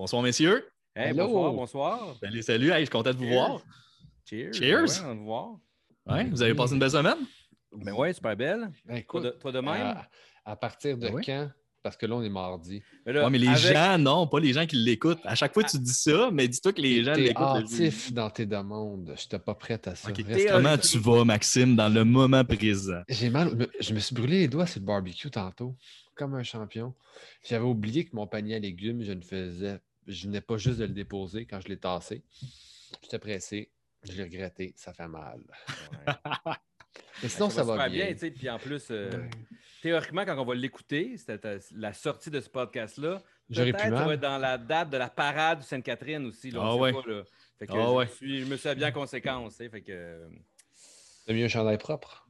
Bonsoir, messieurs. Hey, Hello. bonsoir, bonsoir. Salut, salut. Hey, je suis content de vous Cheers. voir. Cheers. Cheers. Ben ouais, on va voir. Ouais, vous avez passé une belle semaine? Ben ouais, super belle. Ben, Toi écoute, de, toi de même? à, à partir de oui? quand? Parce que là, on est mardi. Mais là, Ouais, mais les avec- gens, non, pas les gens qui l'écoutent. À chaque fois, tu dis ça, mais dis-toi que les gens l'écoutent. hâtif dans tes demandes. Je n'étais pas prête à ça. Comment tu vas, Maxime, dans le moment présent? J'ai mal. Je me suis brûlé les doigts sur le barbecue tantôt, comme un champion. J'avais oublié que mon panier à légumes, je ne faisais. Je venais pas juste de le déposer quand je l'ai tassé. J'étais pressé. Je l'ai regretté. Ça fait mal. Ouais. Mais sinon, ça, va super bien. tu sais. Puis en plus, euh, Ouais. théoriquement, quand on va l'écouter, c'était euh, la sortie de ce podcast-là. J'aurais pu peut-être ça va mal. être dans la date de la parade de Sainte-Catherine aussi. Là, Ah ouais. pas, là. Fait que Ah je, ouais. me suis, je me suis habillé en conséquence. sais, Fait que euh, T'as mis un chandail propre.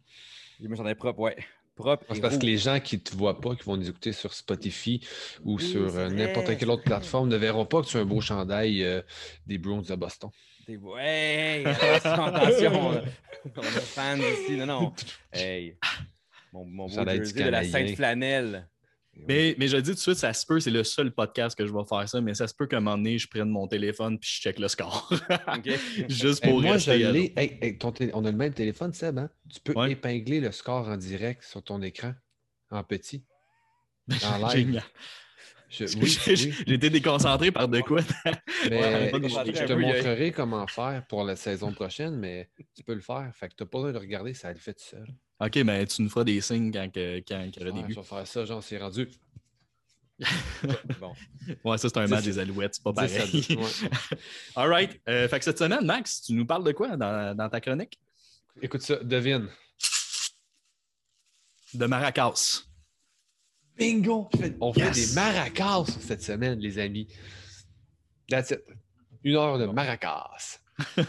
je me sentais propre, ouais. Propre. C'est parce que les gens qui ne te voient pas, qui vont nous écouter sur Spotify ou Oui, sur euh, n'importe quelle autre plateforme ne verront pas que tu as un beau chandail euh, des Bruins de Boston. Hey, attention. On est fans ici. Non, non. Hey. Mon, mon beau jersey de la. Sainte Flanelle. Mais, mais je le dis tout de suite, ça se peut, c'est le seul podcast que je vais faire ça, mais ça se peut qu'à un moment donné, je prenne mon téléphone puis je check le score. Juste Hey, pour moi, je rester à l'ai. Hey, On a le même téléphone, Seb. Hein? Tu peux Ouais. épingler le score en direct sur ton écran, en petit. En live. Génial. Je- oui, été déconcentré par de quoi? Mais Ouais, je, te montrerai comment faire pour la saison prochaine, mais tu peux le faire. Fait que tu n'as pas besoin de regarder, ça le fait tout seul. OK, mais tu nous feras des signes quand, quand, y aura des Ouais, buts. je vais faire ça, genre, c'est rendu. Bon. Ouais, ça, c'est un match des Alouettes, c'est pas 10 à pareil. 10, ouais. All right. Euh, fait que cette semaine, Max, tu nous parles de quoi dans, dans ta chronique? Écoute ça, devine. De Maracas. Bingo! On fait Yes! des maracas cette semaine, les amis. That's it. Une heure de maracas.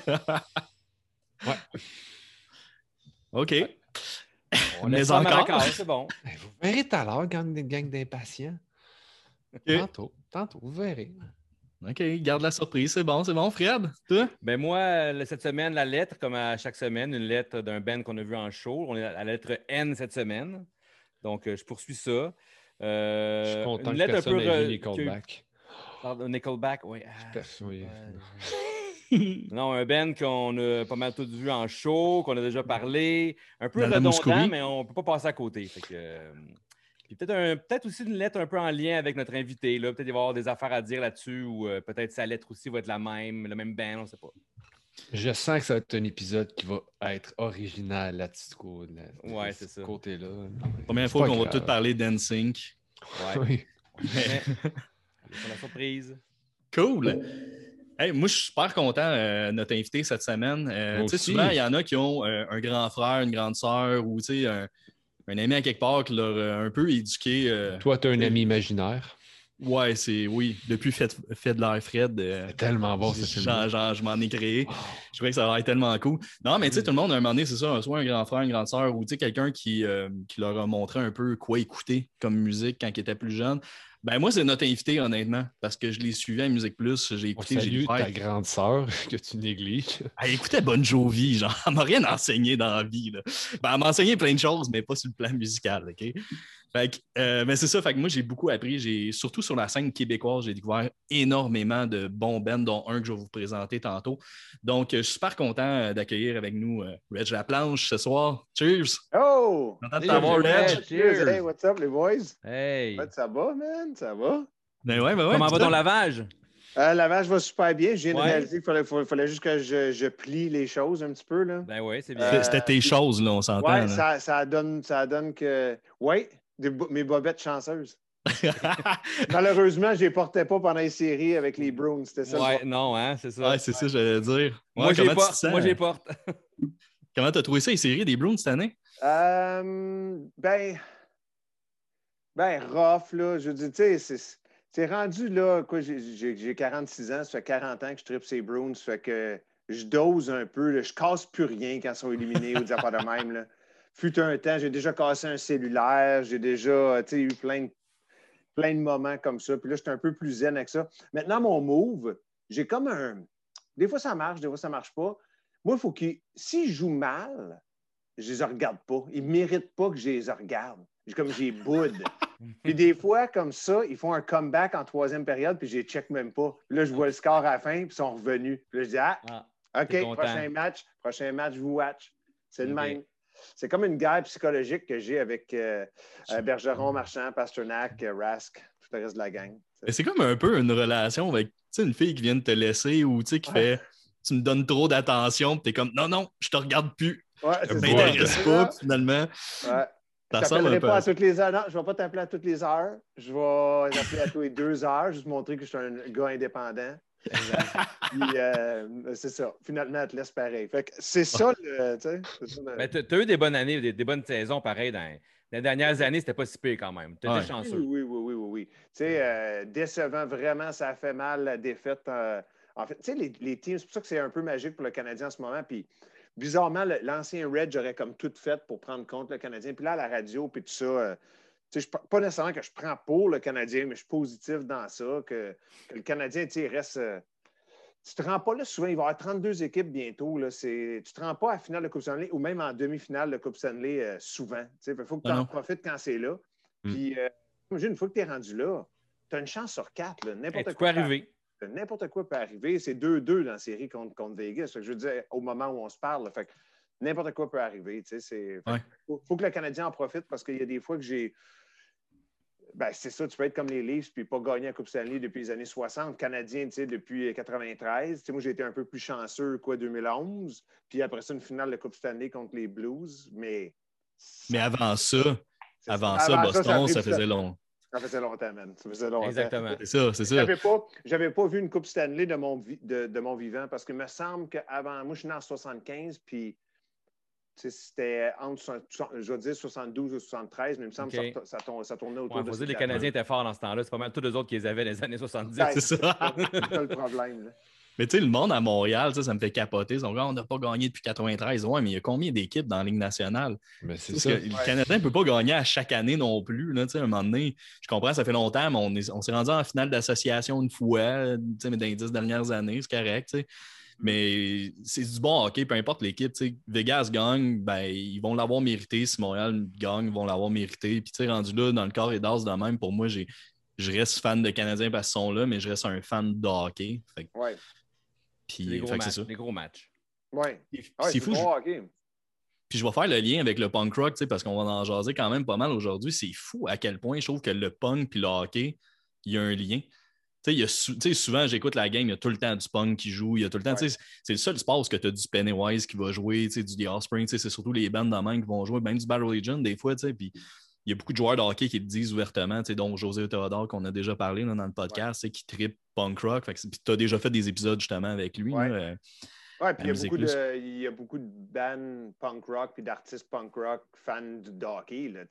OK. On Mais laisse encore. C'est bon. Ben, vous verrez tout à l'heure, gang, gang d'impatients. Tantôt, tantôt, vous verrez. OK, garde la surprise. C'est bon, c'est bon, Fred. Toi? Ben moi, cette semaine, la lettre, comme à chaque semaine, une lettre d'un band qu'on a vu en show. On est à la lettre N cette semaine. Donc, euh, je poursuis ça. Euh, Je suis content une que lettre un peu. ait vu. Pardon, Nickelback, oui. Ah, oui. Non, un band qu'on a pas mal tout vu en show, qu'on a déjà parlé. Un peu Madame redondant, mais on ne peut pas passer à côté. Fait que, euh, puis peut-être un- peut-être aussi une lettre un peu en lien avec notre invité. là. Peut-être il va y avoir des affaires à dire là-dessus ou euh, peut-être sa lettre aussi va être la même, le même band, on ne sait pas. Je sens que ça va être un épisode qui va être original là-dessus, Ouais, ce c'est ça. côté-là. Première fois qu'on va tous parler d'NSYNC. Ouais. Oui. Mais, la surprise. Cool. Hey, moi, je suis super content de notre invité cette semaine. Euh, souvent, il y en a qui ont euh, un grand frère, une grande sœur ou tu sais, un, un ami à quelque part qui leur a un peu éduqué. euh, Toi, tu as un ami imaginaire. Ouais, c'est oui. Depuis Fait, fait de l'air Fred. euh, C'est tellement bon, ce film. genre, genre, je m'en ai créé. Je trouvais que ça aurait été tellement cool. Non, mais tu sais, tout le monde, à un moment donné, c'est ça, soit un grand frère, une grande sœur, ou tu sais, quelqu'un qui, euh, qui leur a montré un peu quoi écouter comme musique quand ils étaient plus jeunes. Ben moi, c'est notre invité, honnêtement, parce que je l'ai suivi à Musique Plus. J'ai écouté, j'ai découvert. ta grande sœur que tu négliges. Elle écoutait Bon Jovi, genre, elle m'a rien enseigné dans la vie. Là. Ben, elle m'a enseigné plein de choses, mais pas sur le plan musical, OK? Fait que, euh, mais c'est ça, fait que moi, j'ai beaucoup appris. J'ai, surtout sur la scène québécoise, j'ai découvert énormément de bons bands, dont un que je vais vous présenter tantôt. Donc, euh, je suis super content euh, d'accueillir avec nous euh, Reg Laplanche ce soir. Cheers! Oh! Content de Cheers, t'avoir, Reg. Reg! Cheers. Hey, what's up, les boys? Hey! Ouais, ça va, man? Ça va? Ben ouais, ben ouais, Comment va ton lavage? Euh, la vache va super bien. Je viens de Ouais. réaliser qu'il fallait, fallait- fallait juste que je, je plie les choses un petit peu. Là. Ben oui, c'est Euh, bien. C'était tes choses, là, on s'entend. ouais, là. ça, ça, donne, ça donne que. Oui, mes bobettes chanceuses. Malheureusement, je ne les portais pas pendant les séries avec les Bruins. C'était ça. Ouais, non, hein, c'est ça. ouais, c'est ça, j'allais dire. moi, Ouais, j'ai comment tu te porte. sens? Moi, j'ai porte. Comment t'as trouvé ça, les séries des Bruins cette année? Euh, ben, ben, rough, là. Je veux dire, tu sais, c'est- rendu là, quoi, j'ai- j'ai j'ai 46 ans, ça fait 40 ans que je tripe ces Bruins, ça fait que je dose un peu, là, je casse plus rien quand ils sont éliminés ou des affaires de même, là. Fut un temps, j'ai déjà cassé un cellulaire, j'ai déjà, eu plein de, plein de moments comme ça, puis là, j'étais un peu plus zen avec ça. Maintenant, mon move, j'ai comme un... Des fois, ça marche, des fois, ça marche pas. Moi, il faut que... S'ils jouent mal, je les regarde pas. Ils ne méritent pas que je les regarde. J'ai comme j'ai boude. Puis des fois, comme ça, ils font un comeback en troisième période, puis je les check même pas. Là, je vois le score à la fin, puis ils sont revenus. Puis là, je dis, ah, Ah, OK, prochain match, prochain match, vous watch. C'est le même. C'est comme une guerre psychologique que j'ai avec euh, euh, Bergeron, Marchand, Pasternak, euh, Rask, tout le reste de la gang. C'est comme un peu une relation avec tu sais, une fille qui vient de te laisser ou tu sais, qui Ouais. fait tu me donnes trop d'attention, puis t'es comme non, non, je te regarde plus. Ouais, Je m'intéresse pas, puis finalement. Ouais. Ça Je t'appellerai pas à toutes les heures. Non, je ne vais pas t'appeler à toutes les heures. Je vais t'appeler à tous les deux heures, juste montrer que je suis un gars indépendant. Euh, c'est ça. Finalement, elle te laisse pareil. Fait que c'est ça, le, tu t'as eu des bonnes années, des, des bonnes saisons pareil. Dans, dans les dernières années, c'était pas si pire quand même. Ouais. Oui, chanceux. oui, oui, oui, oui, oui. Tu sais, euh, décevant, vraiment, ça a fait mal la défaite. euh, en fait, tu sais, les, les teams, c'est pour ça que c'est un peu magique pour le Canadien en ce moment. Puis, bizarrement, l'ancien Red, j'aurais comme tout fait pour prendre compte le Canadien. Puis là, à la radio, puis tout ça, euh, tu je pas nécessairement que je prends pour le Canadien, mais je suis positif dans ça, que, que le Canadien, tu sais, il reste. euh, tu te rends pas là souvent. Il va y avoir 32 équipes bientôt. Là. Tu te rends pas à la finale de Coupe Stanley ou même en demi-finale de Coupe Stanley euh, souvent. Il faut que tu Ah en non. profites quand c'est là. Mm. Puis, euh, imagine, une fois que tu es rendu là, tu as une chance sur quatre. Hey, N'importe tu peux quoi. peut arriver. N'importe quoi peut arriver. C'est 2-2 dans la série contre, contre Vegas. Que je veux dire, au moment où on se parle, là, fait n'importe quoi peut arriver. tu Ouais. faut, faut que le Canadien en profite parce qu'il y a des fois que j'ai. Ben, c'est ça, tu peux être comme les Leafs puis pas gagner la Coupe Stanley depuis les années 60. Canadien, tu sais, depuis 93. Tu sais, moi, j'ai été un peu plus chanceux, quoi, 2011. Puis après ça, une finale de Coupe Stanley contre les Blues. Mais. Mais avant ça, avant ça. Boston, ça faisait long. Ça faisait longtemps, man. Ça faisait longtemps. Exactement. C'est ça, c'est ça. J'avais pas, j'avais pas vu une Coupe Stanley de mon, vi- de, de mon vivant parce qu'il me semble qu'avant, moi je suis né en 75, puis c'était entre, je vais dire 72 ou 73, mais il me semble que ça, ça, tourne- ça tournait autour Ouais, de dire, les. Canadiens étaient forts dans ce temps-là. C'est pas mal tous les autres qui les avaient dans les années 70. Ben, C'est ça. C'est le problème. là. Mais tu sais, le monde à Montréal, ça, ça me fait capoter. Ils comme, on n'a pas gagné depuis 93. Ouais, mais il y a combien d'équipes dans la Ligue nationale? Mais c'est ça. que le Canadien ne peut pas gagner à chaque année non plus. Là, tu sais, à un moment donné, je comprends, ça fait longtemps, mais on, est- on s'est rendu en finale d'association une fois, tu sais, mais dans les dix dernières années, c'est correct. Mais c'est du bon hockey, peu importe l'équipe. tu sais. Vegas gagne, ben, ils vont l'avoir mérité. Si Montréal gagne, ils vont l'avoir mérité. Puis, rendu là, dans le corps et d'as de même, pour moi, j'ai, je reste fan de Canadiens parce qu'ils sont là, mais je reste un fan de hockey. Fait, Ouais. puis, gros fait que c'est matchs. ça. Des gros matchs. Ouais. C'est fou, je- bon hockey. puis je vais faire le lien avec le punk rock, tu sais, parce qu'on va en jaser quand même pas mal aujourd'hui. C'est fou à quel point je trouve que le punk puis le hockey, il y a un lien. Tu y a souvent, j'écoute la game, il y a tout le temps du punk qui joue. Il y a tout le temps, c'est le seul sport où tu as du Pennywise qui va jouer, tu sais, du The Offspring. tu sais, C'est surtout les bandes dans main qui vont jouer, même du Battle Legion des fois. tu sais, Puis il y a beaucoup de joueurs de hockey qui le disent ouvertement, tu sais, dont José Théodore, qu'on a déjà parlé là, dans le podcast, tu sais, qui tripe punk rock. Tu as déjà fait des épisodes justement avec lui. Ouais. là, euh, Ouais, puis il y, a beaucoup de, bands punk rock puis d'artistes punk rock fans de de hockey. Là,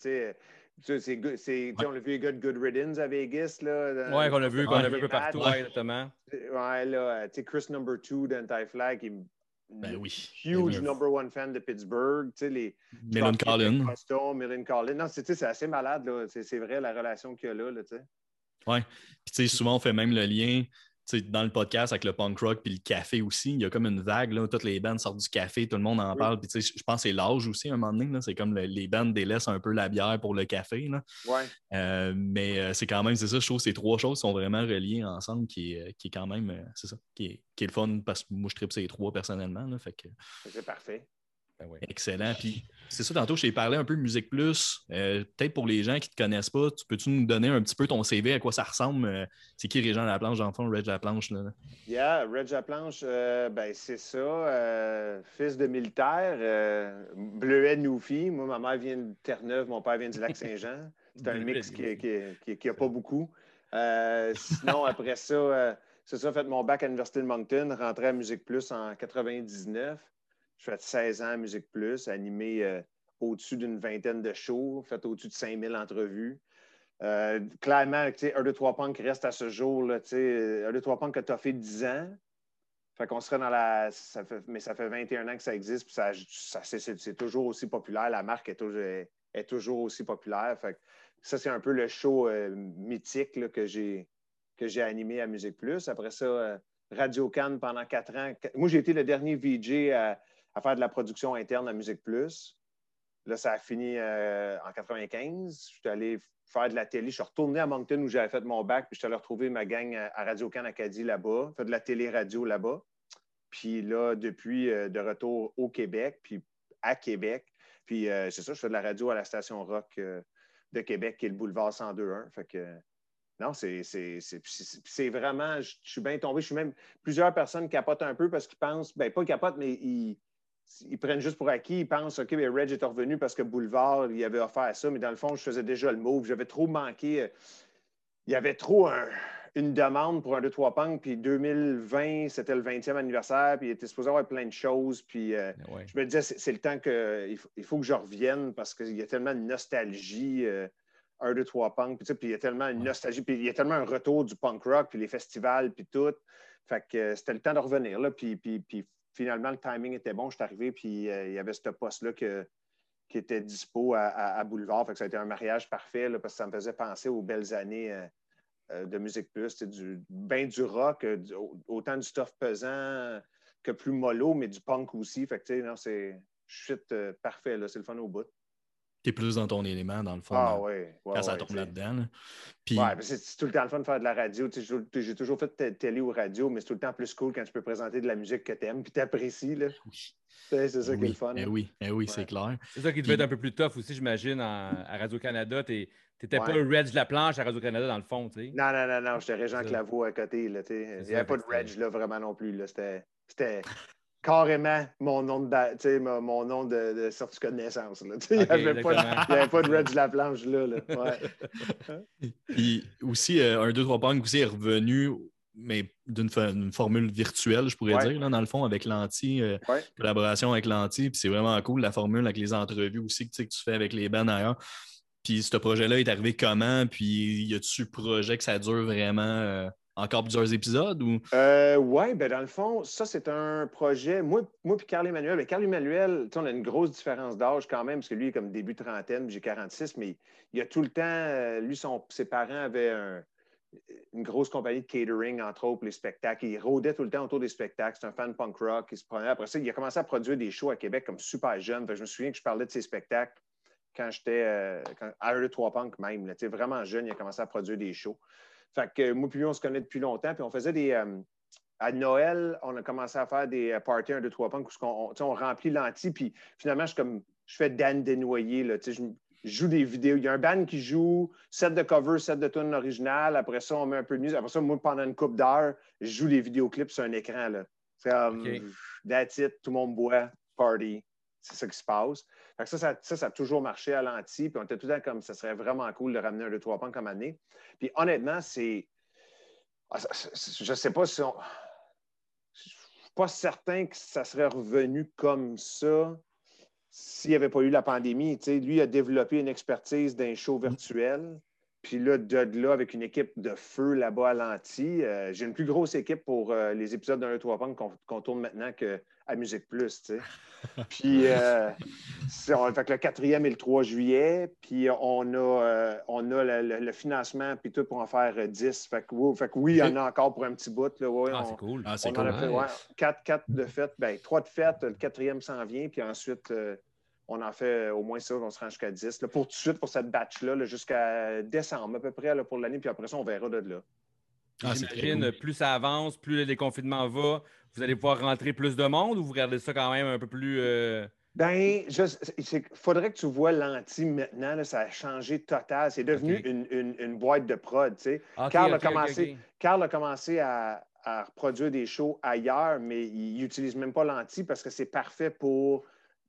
c'est on a vu les gars de Good Riddance à Vegas. Là, Ouais, qu'on a vu, qu'on a vu un peu partout. Ouais, exactement. Ouais, là, tu sais, Chris Number Two d'Anti-Flag, qui est Ben oui. huge oui. number one fan de Pittsburgh. Tu sais, les Melon Collin. Millen Collin. Non, c'est tu sais, c'est assez malade. là. C'est c'est vrai la relation qu'il y a là. là tu sais. Ouais. Puis, tu sais, souvent, on fait même le lien dans le podcast avec le punk rock puis le café aussi. Il y a comme une vague, là, toutes les bandes sortent du café, tout le monde en Oui. parle. Puis, je pense que c'est l'âge aussi, à un moment donné. C'est comme le- les bandes délaissent un peu la bière pour le café. Là. Ouais. Euh, mais euh, c'est quand même, c'est ça, je trouve que ces trois choses sont vraiment reliées ensemble, qui est, qui est quand même, euh, c'est ça, qui est, qui est le fun parce que moi, je tripe ces trois personnellement. Là, fait que, C'est parfait. Ben oui. excellent. Puis, c'est ça, tantôt, je t'ai parlé un peu de Musique Plus. Euh, Peut-être pour les gens qui ne te connaissent pas, tu peux-tu nous donner un petit peu ton CV, à quoi ça ressemble? Euh, c'est qui Régent Laplanche, dans le fond, Reg Laplanche? Là? Yeah, Reg Laplanche, euh, ben, c'est ça. euh, fils de militaire, euh, bleuet Noufi. Moi, ma mère vient de Terre-Neuve, mon père vient du Lac-Saint-Jean. C'est un mix qui n'a qui, qui, qui a pas beaucoup. Euh, sinon, après ça, euh, c'est ça, fait mon bac à l'Université de Moncton, rentré à Musique Plus en 99. Je fais 16 ans à Musique Plus, animé euh, au-dessus d'une vingtaine de shows, fait au-dessus de 5000 entrevues. Euh, clairement, 1, 2, 3 Punk reste à ce jour, là, sais, 1, 2, 3 Punk que tu as fait 10 ans. Fait qu'on serait dans la. Ça fait, mais ça fait 21 ans que ça existe, puis ça, ça- c'est- toujours aussi populaire. La marque est toujours, est toujours aussi populaire. Fait que ça, c'est un peu le show euh, mythique là, que j'ai animé à Musique Plus. Après ça, euh, Radio Cannes pendant quatre ans. Moi, j'ai été le dernier VJ à, à faire de la production interne à Musique Plus. Là, ça a fini euh, en 95. Je suis allé faire de la télé. Je suis retourné à Moncton où j'avais fait mon bac, puis je suis allé retrouver ma gang à Radio-Can Acadie là-bas, faire de la télé-radio là-bas. Puis là, depuis, euh, de retour au Québec, puis à Québec. Puis euh, c'est ça, je fais de la radio à la station rock de Québec, qui est le boulevard 102.1. Fait que non, c'est vraiment, je je suis bien tombé. Je suis même, plusieurs personnes capotent un peu parce qu'ils pensent, ben pas capotent, mais ils, ils prennent juste pour acquis. Ils pensent, OK, ben Reg est revenu parce que Boulevard, il avait offert ça, mais dans le fond, je faisais déjà le move. J'avais trop manqué. euh, Il y avait trop un- une demande pour un 2-3 punk, puis 2020, c'était le 20e anniversaire, puis il était supposé avoir plein de choses, puis euh, Ouais. je me disais, c'est le temps que il faut, il faut que je revienne parce qu'il y a tellement de nostalgie. euh, un, deux, trois punk, puis, puis il y a tellement une Ouais. nostalgie, puis il y a tellement un retour du punk rock, puis les festivals, puis tout. Fait que euh, c'était le temps de revenir, là, puis, puis, puis finalement, le timing était bon. Je suis arrivé, puis euh, il y avait ce poste-là qui était dispo à, Boulevard. Fait ça a été un mariage parfait, là, parce que ça me faisait penser aux belles années euh, euh, de Musique Plus, du, ben du rock, autant du stuff pesant que plus mollo, mais du punk aussi. Fait non, c'est shit euh, parfait, là, c'est le fun au bout. T'es plus dans ton élément, dans le fond, Ah ouais. ouais, quand ça tombe tu là-dedans. là. Puis, c'est c'est tout le temps le fun de faire de la radio. Tu J'ai toujours fait de télé ou radio, mais c'est tout le temps plus cool quand tu peux présenter de la musique que tu aimes puis tu apprécies. oui, C'est ça qui est le fun. eh là. oui, eh oui, Ouais. c'est clair. C'est ça qui devait être un peu plus tough aussi, j'imagine, à Radio-Canada. Tu n'étais pas le Reg de la planche à Radio-Canada, dans le fond, tu sais. Non, non, non, non, j'étais Régent. Claveau à côté. Là, tu Il n'y avait pas de Reg là, vraiment non plus. là. C'était c'était carrément mon nom de, ba- tu sais, mon, mon nom de, de certificat de naissance. là. Il n'y avait, pas de- pas de la planche là. là. Ouais. Puis aussi, euh, un 2-3 punk aussi est revenu, mais d'une formule virtuelle, je pourrais Ouais. dire, là, dans le fond, avec l'anti, euh, Ouais. collaboration avec l'anti. Puis c'est vraiment cool, la formule avec les entrevues aussi que, tu sais, que tu fais avec les bands ailleurs. Puis ce projet-là est arrivé comment? Puis y a-tu projet que ça dure vraiment euh, encore plusieurs épisodes? Ou... Euh, oui, ben dans le fond, ça, c'est un projet. Moi, moi puis Carl Emmanuel, ben, Carl Emmanuel, on a une grosse différence d'âge quand même, parce que lui, est comme début trentaine, j'ai 46, mais il a tout le temps, euh, lui, son, ses parents avaient un- une grosse compagnie de catering, entre autres, les spectacles. Il rôdait tout le temps autour des spectacles. C'est un fan punk rock. Il se prenait. Après ça, il a commencé à produire des shows à Québec comme super jeune. Je me souviens que je parlais de ses spectacles quand j'étais euh, à un 3 Punk même. là. Vraiment jeune, il a commencé à produire des shows. Fait que moi puis lui, on se connaît depuis longtemps. Puis on faisait des. euh, à Noël, on a commencé à faire des euh, parties 1, 2, 3 punk où on, remplit l'anti. Puis finalement, je, comme, je fais Dan Desnoyers. Là, je, je joue des vidéos. Il y a un band qui joue, set de cover, set de tune original. Après ça, on met un peu de musique. Après ça, moi, pendant une coupe d'heure, je joue des vidéoclips sur un écran. là. C'est comme, OK. that's it, tout le monde boit, party. C'est ça qui se passe. Ça, ça, ça, a toujours marché à l'anti. Puis on était tout le temps comme ça serait vraiment cool de ramener un 2-3 punk comme année. Puis honnêtement, c'est. ah, Je ne sais pas si on. Je suis pas certain que ça serait revenu comme ça s'il n'y avait pas eu la pandémie. Tu sais, lui a développé une expertise d'un show virtuel. Puis là, de là, avec une équipe de feu là-bas à l'anti, euh, j'ai une plus grosse équipe pour euh, les épisodes d'un 3 Punk qu'on qu'on tourne maintenant qu'à Musique Plus. tu sais. Puis, euh, on- fait que le quatrième et le 3 juillet, puis on a, euh, on a le, le- le financement, puis tout pour en faire euh, 10. Fait que, oui, fait que oui, il y en a encore pour un petit bout. Là, ouais, Ah, on- c'est cool. Ah, c'est on en cool. a fait Nice. ouais, quatre, quatre de fête, ben, trois de fête, le quatrième s'en vient, puis ensuite, euh, on en fait au moins ça, on se rend jusqu'à 10. là, pour tout de suite, pour cette batch-là, là, jusqu'à décembre à peu près là, pour l'année, puis après ça, on verra de là. Ah, J'imagine, plus ça avance, plus le déconfinement va, vous allez pouvoir rentrer plus de monde ou vous regardez ça quand même un peu plus. euh, Ben, il faudrait que tu vois l'anti maintenant, là, ça a changé total. C'est devenu une, une- une boîte de prod, tu sais. Carl a commencé-. Carl a commencé à, à reproduire des shows ailleurs, mais il n'utilise même pas l'anti parce que c'est parfait pour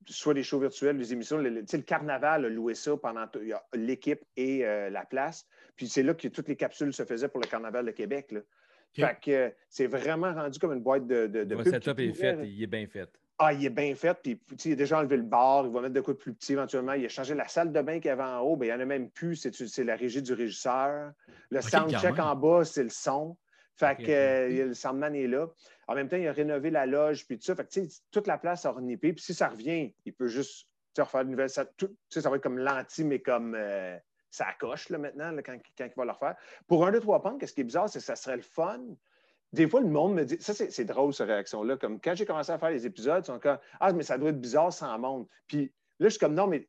soit des shows virtuels, des émissions. Le, carnaval a loué ça pendant l'équipe et euh, la place. Puis c'est là que toutes les capsules se faisaient pour le carnaval de Québec. Là. Fait que euh, c'est vraiment rendu comme une boîte de, de, de Le pub setup est fait, il est bien fait. ah, il est bien fait. Puis, il a déjà enlevé le bar. Il va mettre de de plus petit éventuellement. Il a changé la salle de bain qu'il y avait en haut. Bien, il n'y en a même plus. C'est, la régie du régisseur. Le soundcheck en bas, c'est le son. Fait que euh, le soundman est là. En même temps, il a rénové la loge. Puis tout ça. Fait que, tu sais, toute la place a renippé. Puis si ça revient, il peut juste refaire une nouvelle salle. Tout- tu sais, ça va être comme l'anti, mais comme euh, ça coche là, maintenant là, quand, quand il va le refaire. Pour un, deux, trois punk, ce qui est bizarre, c'est que ça serait le fun des fois, le monde me dit, ça c'est c'est drôle cette réaction-là, comme quand j'ai commencé à faire les épisodes, ils sont comme, ah, mais ça doit être bizarre sans monde. Puis là, je suis comme, non, mais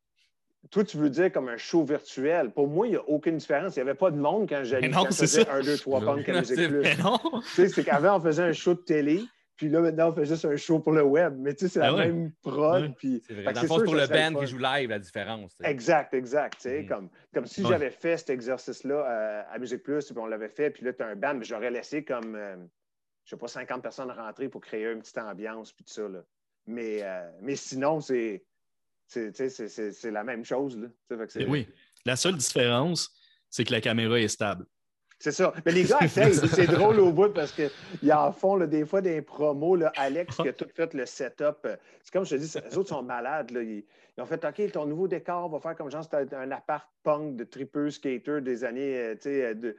toi, tu veux dire comme un show virtuel. Pour moi, il n'y a aucune différence. Il n'y avait pas de monde quand j'allais faisais ça. 1, 2, 3 Non. pommes qu'à Non, Musique Plus. Mais non! Tu sais, c'est qu'avant, on faisait un show de télé, puis là, maintenant, on fait juste un show pour le web. Mais tu sais, c'est Ah la ouais. même prod. Ouais. Puis... C'est vrai. que Dans c'est le fond, sûr c'est pour le band qui joue live, la différence. Exact, exact. tu sais, Mhm. comme, comme si Ouais. j'avais fait cet exercice-là euh, à Musique Plus, puis on l'avait fait, puis là, tu as un band, mais j'aurais laissé comme, euh, je sais pas, 50 personnes rentrer pour créer une petite ambiance, puis tout ça. Là. Mais, euh, mais sinon, c'est, c'est, la même chose. Là. Fait que Mais oui. La seule différence, c'est que la caméra est stable. C'est ça. Mais les gars essayent. c'est drôle au bout parce qu'ils en font là, des fois des promos. Là, Alex qui a tout fait le setup. C'est comme je te dis, les autres sont malades. Là. Ils, ils ont fait OK, ton nouveau décor va faire comme genre c'était un appart punk de tripeux skater des années euh, euh, de,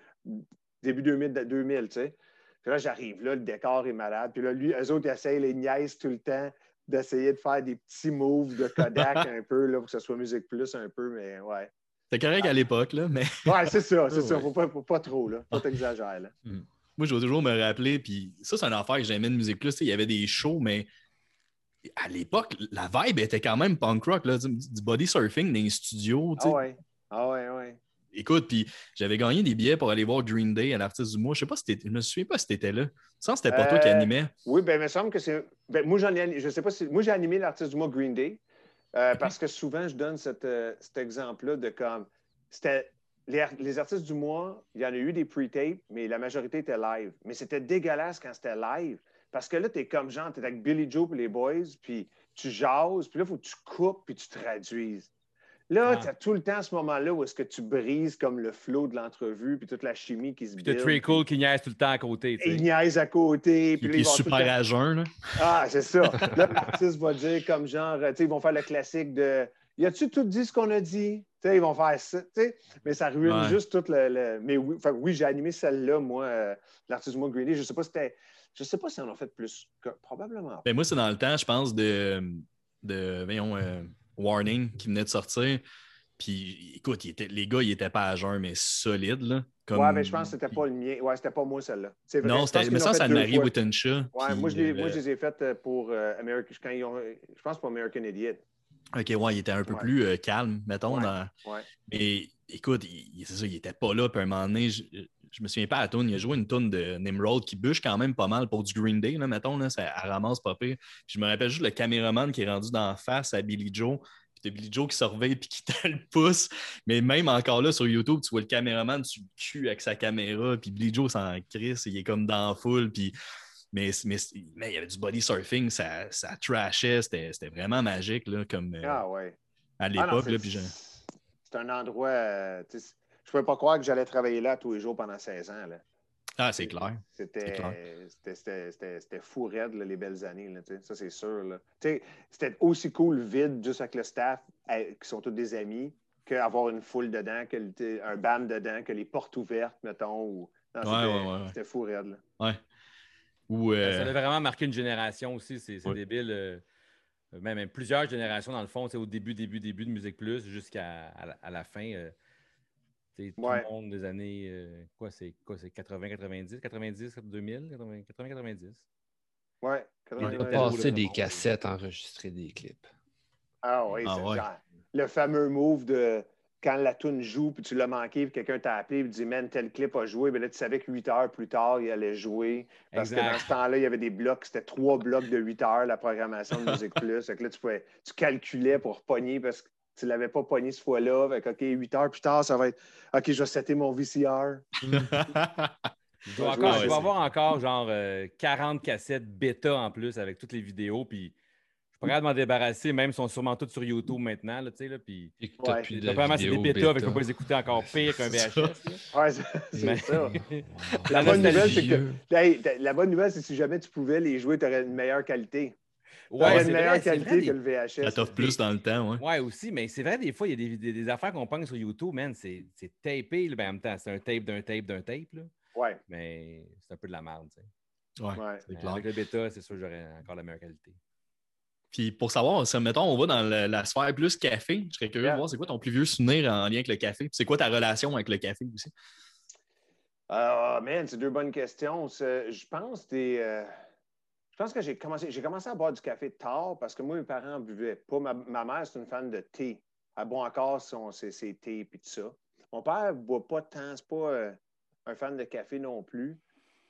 début 2000, de- 2000 tu sais. Puis là, j'arrive là, le décor est malade. Puis là, lui, eux autres, ils essayent les niaises tout le temps d'essayer de faire des petits moves de Kodak un peu là, pour que ce soit musique plus un peu, mais ouais. C'était correct à l'époque, là, mais Ouais, c'est ça, c'est Ouais. ça. Faut pas, faut pas trop, là. Faut pas t'exagérer, là. moi, je vais toujours me rappeler. Puis ça, c'est une affaire que j'aimais de Musique Plus. Il y avait des shows, mais à l'époque, la vibe était quand même punk rock, là, du, du body surfing dans les studios. tu Ah ouais. Ah ouais, ouais. Écoute, puis j'avais gagné des billets pour aller voir Green Day à l'artiste du mois. Je sais pas si je me souviens pas si t'étais là. Ça, c'était pas toi qui Euh, animais. Oui, ben, il me semble que c'est. Ben, moi, j'en ai. Je sais pas si. Moi, j'ai animé l'artiste du mois Green Day euh, parce que souvent, je donne cette, euh, cet exemple-là de comme. C'était. Les, les artistes du mois, il y en a eu des pre-tapes, mais la majorité était live. Mais c'était dégueulasse quand c'était live. Parce que là, tu es comme genre, tu es avec Billy Joe et les boys, puis tu jases, puis là, il faut que tu coupes, puis tu traduises. Là, Ah. tu as tout le temps ce moment-là où est-ce que tu brises comme le flow de l'entrevue, puis toute la chimie qui se Puis t'as. Trey Cool qui niaise tout le temps à côté. il niaise à côté. Puis Puis il ils est super à jeun. Là. ah, c'est ça. Là, l'artiste va dire comme genre, tu sais, ils vont faire le classique de Y a-tu tout dit ce qu'on a dit? Tu sais, ils vont faire ça. Mais ça ruine Ouais. juste tout le. le- Mais oui, enfin, oui j'ai animé celle-là, moi, euh, l'artiste moi Green Day. Je sais pas si c'était. Je sais pas si on en a fait plus. que- Probablement. pas. Ben, moi, c'est dans le temps, je pense, de, de voyons, euh, Warning qui venait de sortir. Puis, écoute, était- les gars, ils étaient pas à jeun, mais solides. Là, comme- Ouais, mais je pense que c'était pas le mien. Ouais, c'était pas moi, celle-là. Non, c'était, mais ça, c'est Anne-Marie. Wittenshaw. Ouais, moi, je, les, moi, je les ai faites euh, pour euh, American. Quand ils ont, je pense pour American Idiot. OK, ouais, il était un peu Ouais. plus euh, calme, mettons. Ouais. dans- Ouais. Mais écoute, il- c'est ça, il était pas là. Puis à un moment donné, je, je me souviens pas à la toune, il a joué une toune de Nimrod qui bûche quand même pas mal pour du Green Day, là, mettons. Là, ça elle ramasse pas pire. Puis je me rappelle juste le caméraman qui est rendu dans face à Billy Joe. Puis Billy Joe qui surveille puis qui te le pousse. Mais même encore là, sur YouTube, tu vois le caméraman sur le cul avec sa caméra. Puis Billy Joe s'en crisse, il est comme dans la foule. Puis mais, mais, mais il y avait du body surfing, ça, ça trashait, c'était c'était vraiment magique là, comme euh, Ah, ouais. à Ah l'époque. c'est- là, puis je- c'est un endroit. euh, tu ne pouvais pas croire que j'allais travailler là tous les jours pendant 16 ans. Là. Ah, c'est clair. C'était clair. c'était- c'était- c'était- c'était fou raide, là, les belles années. Là, ça, c'est sûr. là. Tu sais, C'était aussi cool vide, juste avec le staff, euh, qui sont tous des amis, qu'avoir une foule dedans, que un band dedans, que les portes ouvertes, mettons. Ou... C'était- ouais, ouais, ouais. C'était fou raide. là. Ouais. Ou, euh, Ça a vraiment marqué une génération aussi. C'est débile. euh, même, même plusieurs générations, dans le fond, c'est au début, début, début de Musique Plus jusqu'à à la, à la fin. euh, tu sais, tout Ouais. le monde des années. euh, quoi, c'est quoi, c'est 80, 90, 90, 2000, 80, 80, 90. Ouais. Ouais. On Ouais. a passé des cassettes, enregistrer des clips. Ah oui, Ah c'est ouais. genre le fameux move de quand la tune joue, puis tu l'as manqué, puis quelqu'un t'a appelé, puis dit, man, tel clip a joué. Bien là, tu savais que 8 heures plus tard, il allait jouer. Parce que Exact. dans ce temps-là, il y avait des blocs, c'était trois blocs de 8 heures, la programmation de Musique Plus. Fait que là, tu, pouvais, tu calculais pour pogner parce que tu ne l'avais pas pogné cette fois-là. Fait que, OK, 8 heures plus tard, ça va être OK, je vais setter mon VCR. Je Ouais, encore, je c'est- avoir encore genre euh, 40 cassettes bêta en plus avec toutes les vidéos. Puis je suis pas capable de m'en débarrasser, même si sont sûrement toutes sur YouTube maintenant. Là, tu sais, là, puis Ouais. plus de c'est des bêta, fait que je bêta. peux pas les écouter encore pire qu'un. VHS. Ouais, c'est Mais- ça. La bonne nouvelle, c'est que la bonne nouvelle, c'est que si jamais tu pouvais les jouer, tu aurais une meilleure qualité. Ouais, une meilleure vrai, qualité vrai, que le VHS. Ça t'offre plus dans le temps, ouais. Ouais, aussi, mais c'est vrai, des fois, il y a des, des- des affaires qu'on pogne sur YouTube, man, c'est c'est tapé, là, ben, en même temps, c'est un tape d'un tape d'un tape, là, Ouais, mais c'est un peu de la merde, tu sais. Ouais, ouais. c'est Mais clair. Avec le bêta, c'est sûr que j'aurais encore la meilleure qualité. Puis pour savoir, mettons, on va dans le- la sphère plus café. Je serais curieux Yeah. de voir c'est quoi ton plus vieux souvenir en lien avec le café? C'est quoi ta relation avec le café aussi? Ah, man, c'est deux bonnes questions. Je pense des, euh, je pense que j'ai commencé, j'ai commencé à boire du café tard parce que moi, mes parents ne buvaient pas. Ma, mère, c'est une fan de thé. à bon encore son, ses, thés et tout ça. Mon père ne boit pas tant, c'est pas euh, un fan de café non plus.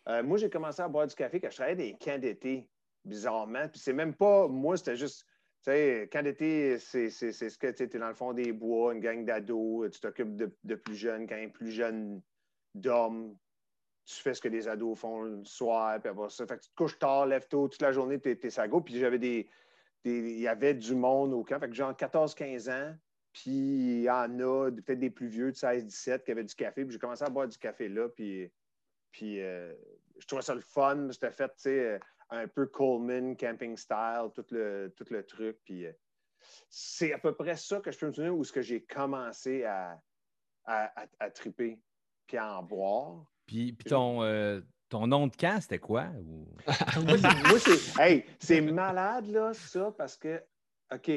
Euh, moi, j'ai commencé à boire du café quand je travaillais des camps d'été, bizarrement. Puis c'est même pas moi, c'était juste. Tu sais, camp d'été, c'est ce que tu es dans le fond des bois, une gang d'ados, tu t'occupes de, de plus jeunes, quand un plus jeune d'hommes, tu fais ce que les ados font le soir, puis après ça. Fait que tu te couches tard, lève tôt, toute la journée, tu es, sago. Puis j'avais des, Il y avait du monde au camp. Fait que genre 14-15 ans, puis il y en a peut-être des plus vieux de 16-17 qui avaient du café. Puis j'ai commencé à boire du café là, puis, puis euh, je trouvais ça le fun. C'était fait, tu sais, euh, un peu Coleman, camping style, tout le, tout le truc. Puis euh, c'est à peu près ça que je peux me souvenir où ce que j'ai commencé à, à- à triper, puis à en boire. Puis, puis ton, euh, ton nom de camp, c'était quoi? Ou- Moi, c'est- hey, c'est malade, là, ça, parce que, OK,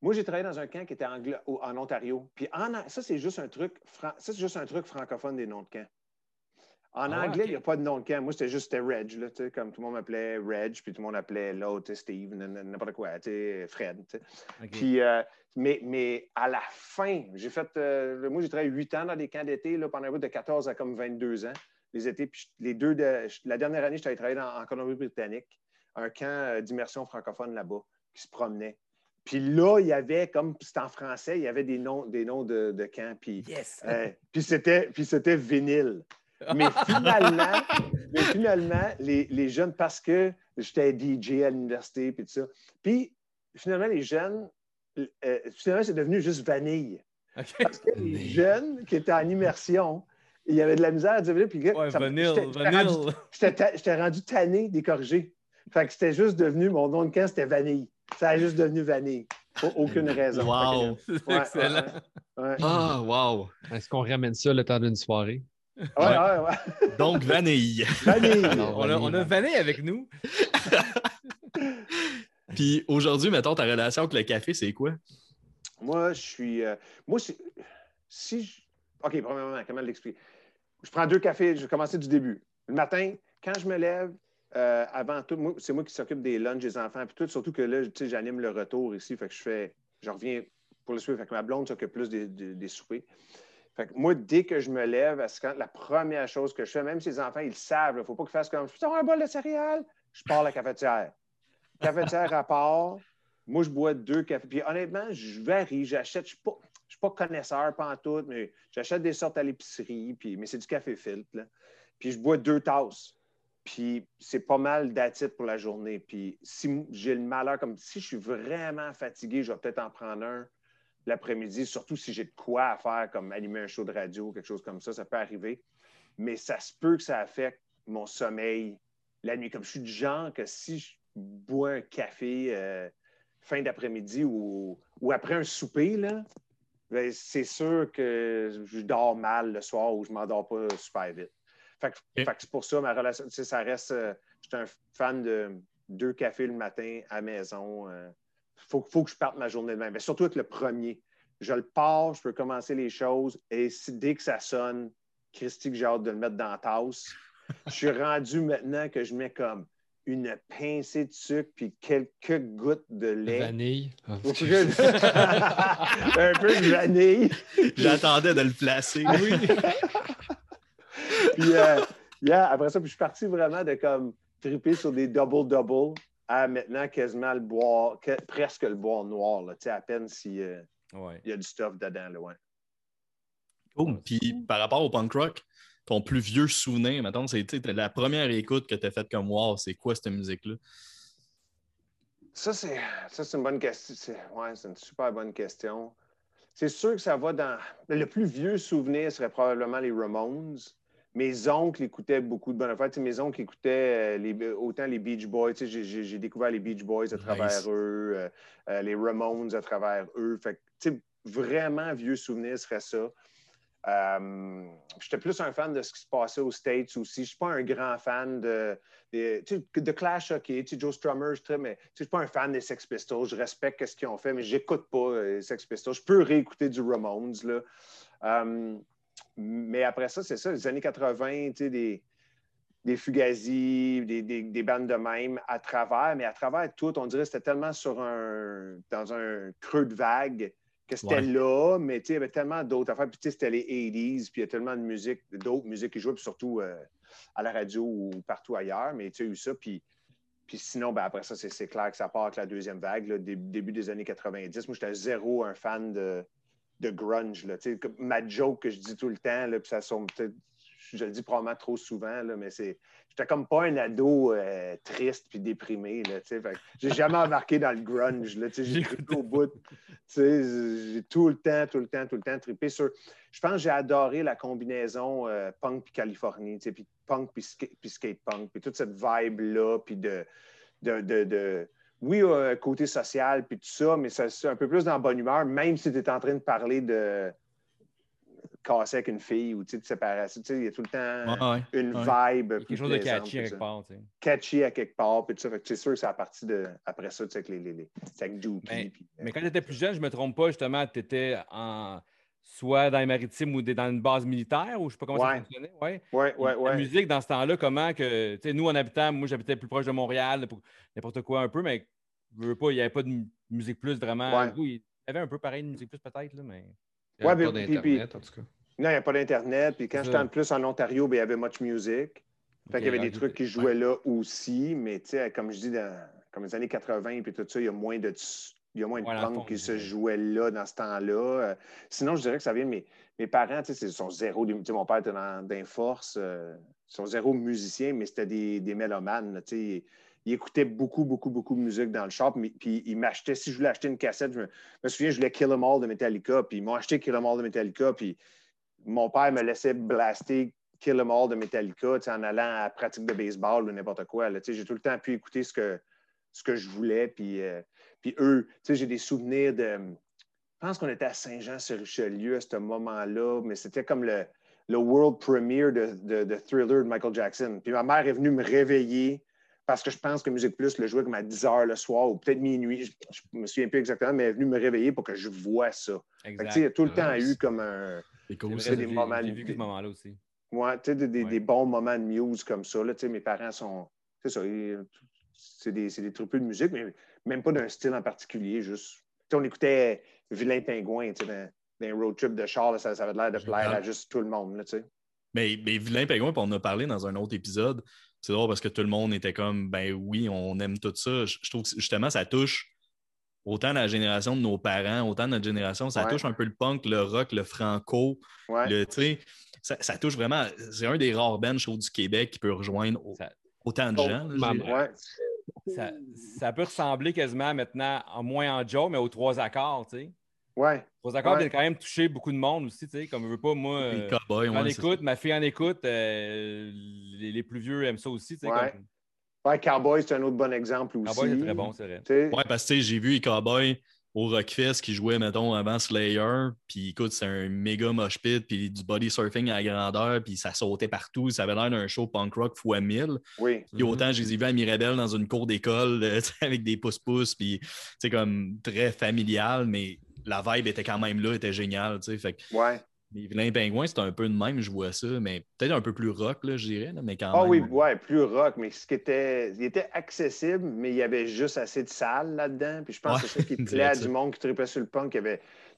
moi, j'ai travaillé dans un camp qui était anglo- au- en Ontario. Puis en, ça, c'est juste un truc fran- ça, c'est juste un truc francophone des noms de camp. En Ah anglais, il n'y a pas de nom de camp. Moi, c'était juste c'était Reg, là, tu sais, comme tout le monde m'appelait Reg, puis tout le monde appelait l'autre Steve, n'importe quoi, Fred. Puis, euh, mais, mais à la fin, j'ai fait, euh, moi, j'ai travaillé huit ans dans des camps d'été, là, pendant un bout de 14 à comme 22 ans, les étés. Puis les deux, de- la dernière année, j'étais allé travailler dans- en Colombie-Britannique, un camp euh, d'immersion francophone là-bas, qui se promenait. Puis là, il y avait, comme c'était en français, il y avait des noms, des noms de, de camps. Puis, Yes! euh, puis c'était, puis c'était vinyle. Mais finalement, mais finalement les, les jeunes, parce que j'étais DJ à l'université, puis tout ça. Puis finalement, les jeunes, euh, finalement, c'est devenu juste vanille. Parce que les jeunes qui étaient en immersion, il y avait de la misère à dire vanille. Puis, Ouais, ça- vanille, j'étais vanille. rendu- J'étais ta- j'étais rendu tanné des corrigés. Fait que c'était juste devenu, mon nom de camp, c'était vanille. Ça a juste devenu vanille. Pour aucune raison. Wow. Ouais, excellent. ouais, ouais. Ah, wow. Est-ce qu'on ramène ça le temps d'une soirée? Ouais, ouais, ouais. Donc, vanille. Vanille. Non. On a, on a Vanille avec nous. Puis aujourd'hui, mettons, ta relation avec le café, c'est quoi? Moi, je suis. euh, moi, si je. OK, premièrement, comment l'expliquer? Je prends deux cafés, je vais commencer du début. Le matin, quand je me lève, euh, avant tout, c'est moi qui s'occupe des lunchs des enfants, puis tout, surtout que là, tu sais, j'anime le retour ici, fait que je fais. Je reviens pour le souper, fait que ma blonde s'occupe plus des, des. Fait que moi, dès que je me lève, quand la première chose que je fais, même si les enfants, ils savent, il ne faut pas qu'ils fassent comme je un bol de céréales, je pars à la cafetière. Cafetière à part, moi, je bois deux cafés. Puis honnêtement, je varie, j'achète, je ne suis pas, je suis pas connaisseur, pas en tout, mais j'achète des sortes à l'épicerie, puis, mais c'est du café filtre. là. Puis je bois deux tasses. Puis c'est pas mal d'attitude pour la journée. Puis si j'ai le malheur, comme si je suis vraiment fatigué, je vais peut-être en prendre un l'après-midi, surtout si j'ai de quoi à faire, comme animer un show de radio, quelque chose comme ça, ça peut arriver. Mais ça se peut que ça affecte mon sommeil la nuit. Comme je suis du genre que si je bois un café euh, fin d'après-midi ou, ou après un souper, là, ben, c'est sûr que je dors mal le soir ou je ne m'endors pas super vite. Fait que, Ok. fait que c'est pour ça, ma relation, ça reste. euh, je suis un fan de deux cafés le matin à maison. Il faut, faut que je parte ma journée de même. Mais surtout avec le premier. Je le pars, je peux commencer les choses et si- dès que ça sonne, Christy, que j'ai hâte de le mettre dans la tasse. Je suis rendu maintenant que je mets comme une pincée de sucre puis quelques gouttes de lait. Vanille. Un peu de vanille. J'attendais de le placer. Oui. Puis, euh, yeah, après ça, puis je suis parti vraiment de comme triper sur des double-double à maintenant quasiment le boire, que- presque le boire noir, là, tu sais, à peine s'il Ouais. y a du stuff dedans. Là, ouais. Cool. Puis par rapport au punk rock, ton plus vieux souvenir, mettons, c'est la première écoute que tu as faite comme Wow, c'est quoi cette musique-là? Ça, c'est une bonne question. C'est ouais, une super bonne question. C'est sûr que ça va dans. Le plus vieux souvenir serait probablement les Ramones. Mes oncles écoutaient beaucoup de bonnes affaires. Mes oncles écoutaient euh, les- autant les Beach Boys. J'ai- découvert les Beach Boys à travers eux, euh, euh, les Ramones à travers eux. Fait que, vraiment vieux souvenir serait ça. Euh, J'étais plus un fan de ce qui se passait aux States aussi. Je ne suis pas un grand fan de, de, de Clash, OK, tu sais, Joe Strummer, je mais je suis pas un fan des Sex Pistols. Je respecte ce qu'ils ont fait, mais j'écoute pas euh, les Sex Pistols. Je peux réécouter du Ramones, là. Euh, mais après ça, c'est ça, les années 80, tu sais, des, des Fugazi, des, des, des bandes de même à travers, mais à travers tout, on dirait que c'était tellement sur un, dans un creux de vague que c'était Ouais. là, mais il y avait tellement d'autres affaires. Puis c'était les 80s, puis il y a tellement de musique, d'autres musiques qui jouaient, puis surtout euh, à la radio ou partout ailleurs. Mais tu as eu ça, puis, puis sinon, ben, après ça, c'est clair que ça part avec la deuxième vague, là, début des années 90. Moi, j'étais zéro un fan de, de grunge. Là, comme ma joke que je dis tout le temps, là, puis ça sonne peut-être, je le dis probablement trop souvent, là, mais c'est. J'étais comme pas un ado euh, triste puis déprimé. Là. Fait j'ai jamais embarqué dans le grunge. J'ai trippé au bout. J'ai tout le temps, tout le temps, tout le temps trippé sur. Je pense que j'ai adoré la combinaison euh, punk puis Californie, puis punk puis, ska- skate punk, puis toute cette vibe-là, puis de, de, de, Oui, euh, côté social, puis tout ça, mais c'est un peu plus dans la bonne humeur, même si tu es en train de parler de casser avec une fille ou tu sais, de séparation. Tu sais, il y a tout le temps Ouais, ouais. une ouais. vibe. Quelque chose de catchy tout quelque part. Catchy à quelque part, puis tout ça. Fait que c'est sûr que c'est à partir de. Après ça, tu sais, avec les. les, les c'est avec Dookie. Mais- puis, euh, Mais quand tu étais plus jeune, je ne me trompe pas, justement, tu étais en soit dans les maritimes ou dans une base militaire, ou je ne sais pas comment ça fonctionnait. Ouais. ouais, ouais, La ouais. musique, dans ce temps-là, comment que. Tu sais, nous, en habitant, moi, j'habitais plus proche de Montréal, pour n'importe quoi un peu, mais je veux pas, il n'y avait pas de mu- musique plus vraiment. Oui, il y avait un peu pareil de musique plus peut-être, là, mais. Il y avait Ouais, pas d'Internet, en tout cas. Non, il n'y a pas d'Internet. Puis quand j'étais en plus en Ontario, ben, il y avait Much Music. Fait qu'il y avait des trucs qui jouaient là aussi, mais tu sais, comme je dis, dans comme les années 80 puis tout ça, il y a moins de, il y a moins de punk qui se jouait là dans ce temps-là. Euh, sinon, je dirais que ça vient de mes, mes parents, tu sais, ils sont zéro. tu sais, mon père était dans, dans les forces, euh, ils sont zéro musiciens, mais c'était des, des mélomanes. tu sais. Ils écoutaient beaucoup, beaucoup, beaucoup de musique dans le shop, puis ils m'achetaient, si je voulais acheter une cassette, je me, souviens, je voulais Kill 'Em All de Metallica, puis ils m'ont acheté Kill 'Em All de Metallica, puis mon père me laissait blaster Kill 'Em All de Metallica en allant à la pratique de baseball ou n'importe quoi. J'ai tout le temps pu écouter ce que, ce que je voulais. Puis, euh, eux, j'ai des souvenirs de. Je pense qu'on était à Saint-Jean-sur-Richelieu à ce moment-là, mais c'était comme le, le world premiere de, de Thriller de Michael Jackson. Puis ma mère est venue me réveiller parce que je pense que Musique Plus le jouait comme à 10 h le soir ou peut-être minuit. Je ne me souviens plus exactement, mais elle est venue me réveiller pour que je voie ça. Exact. il y a tout le temps eu comme un. C'est cool. Vrai, des j'ai- moments J'ai de- vécu ce moment-là aussi. Ouais, tu sais, des, des- Ouais. des bons moments de muse comme ça. Là, tu sais, mes parents sont. C'est ça, c'est des, c'est des de musique, mais même pas d'un style en particulier. Juste. Tu sais, on écoutait Vilain Pingouin, tu sais, dans, dans un road trip de char, là, ça, ça avait l'air de plaire à juste tout le monde. Là, tu sais. Mais, mais Vilain Pingouin, on en a parlé dans un autre épisode. C'est drôle parce que tout le monde était comme, ben oui, on aime tout ça. Je, je trouve que justement, ça touche autant la génération de nos parents, autant notre génération. Ça Ouais. touche un peu le punk, le rock, le franco. Ouais. Le, tu sais, ça, ça touche vraiment. C'est un des rares bands, je trouve, du Québec qui peut rejoindre au- Ça- autant de Oh, gens. Ouais. Ça, ça peut ressembler quasiment maintenant, en moins en Joe, mais aux trois accords, tu sais. Ouais. Trois accords Ouais. viennent quand même toucher beaucoup de monde aussi, tu sais. Comme je veux pas, moi. Les euh, ouais, écoute, ma fille en écoute, euh, les, les plus vieux aiment ça aussi, tu sais. Ouais. comme- Ouais, Cowboy, c'est un autre bon exemple aussi. Cowboy, c'est très bon, c'est vrai. Tu sais, ça. Ouais, parce que tu sais, j'ai vu les cowboys au Rockfest qui jouaient, mettons, avant Slayer. Puis écoute, c'est un méga mosh pit, puis du body surfing à la grandeur, puis ça sautait partout. Ça avait l'air d'un show punk rock x 1000. Oui. Puis autant, je les ai vus à Mirabel dans une cour d'école euh, avec des pouces-pouces, puis c'est comme très familial, mais la vibe était quand même là, était géniale. tu sais. Fait que Ouais. les vilains pingouins, c'est un peu de même, je vois ça, mais peut-être un peu plus rock, là, je dirais, là, mais quand Ah même. oui, ouais, plus rock, mais ce qui était, il était accessible, mais il y avait juste assez de salles là-dedans. Puis je pense que c'est ça qui plaît à du monde qui tripait sur le punk.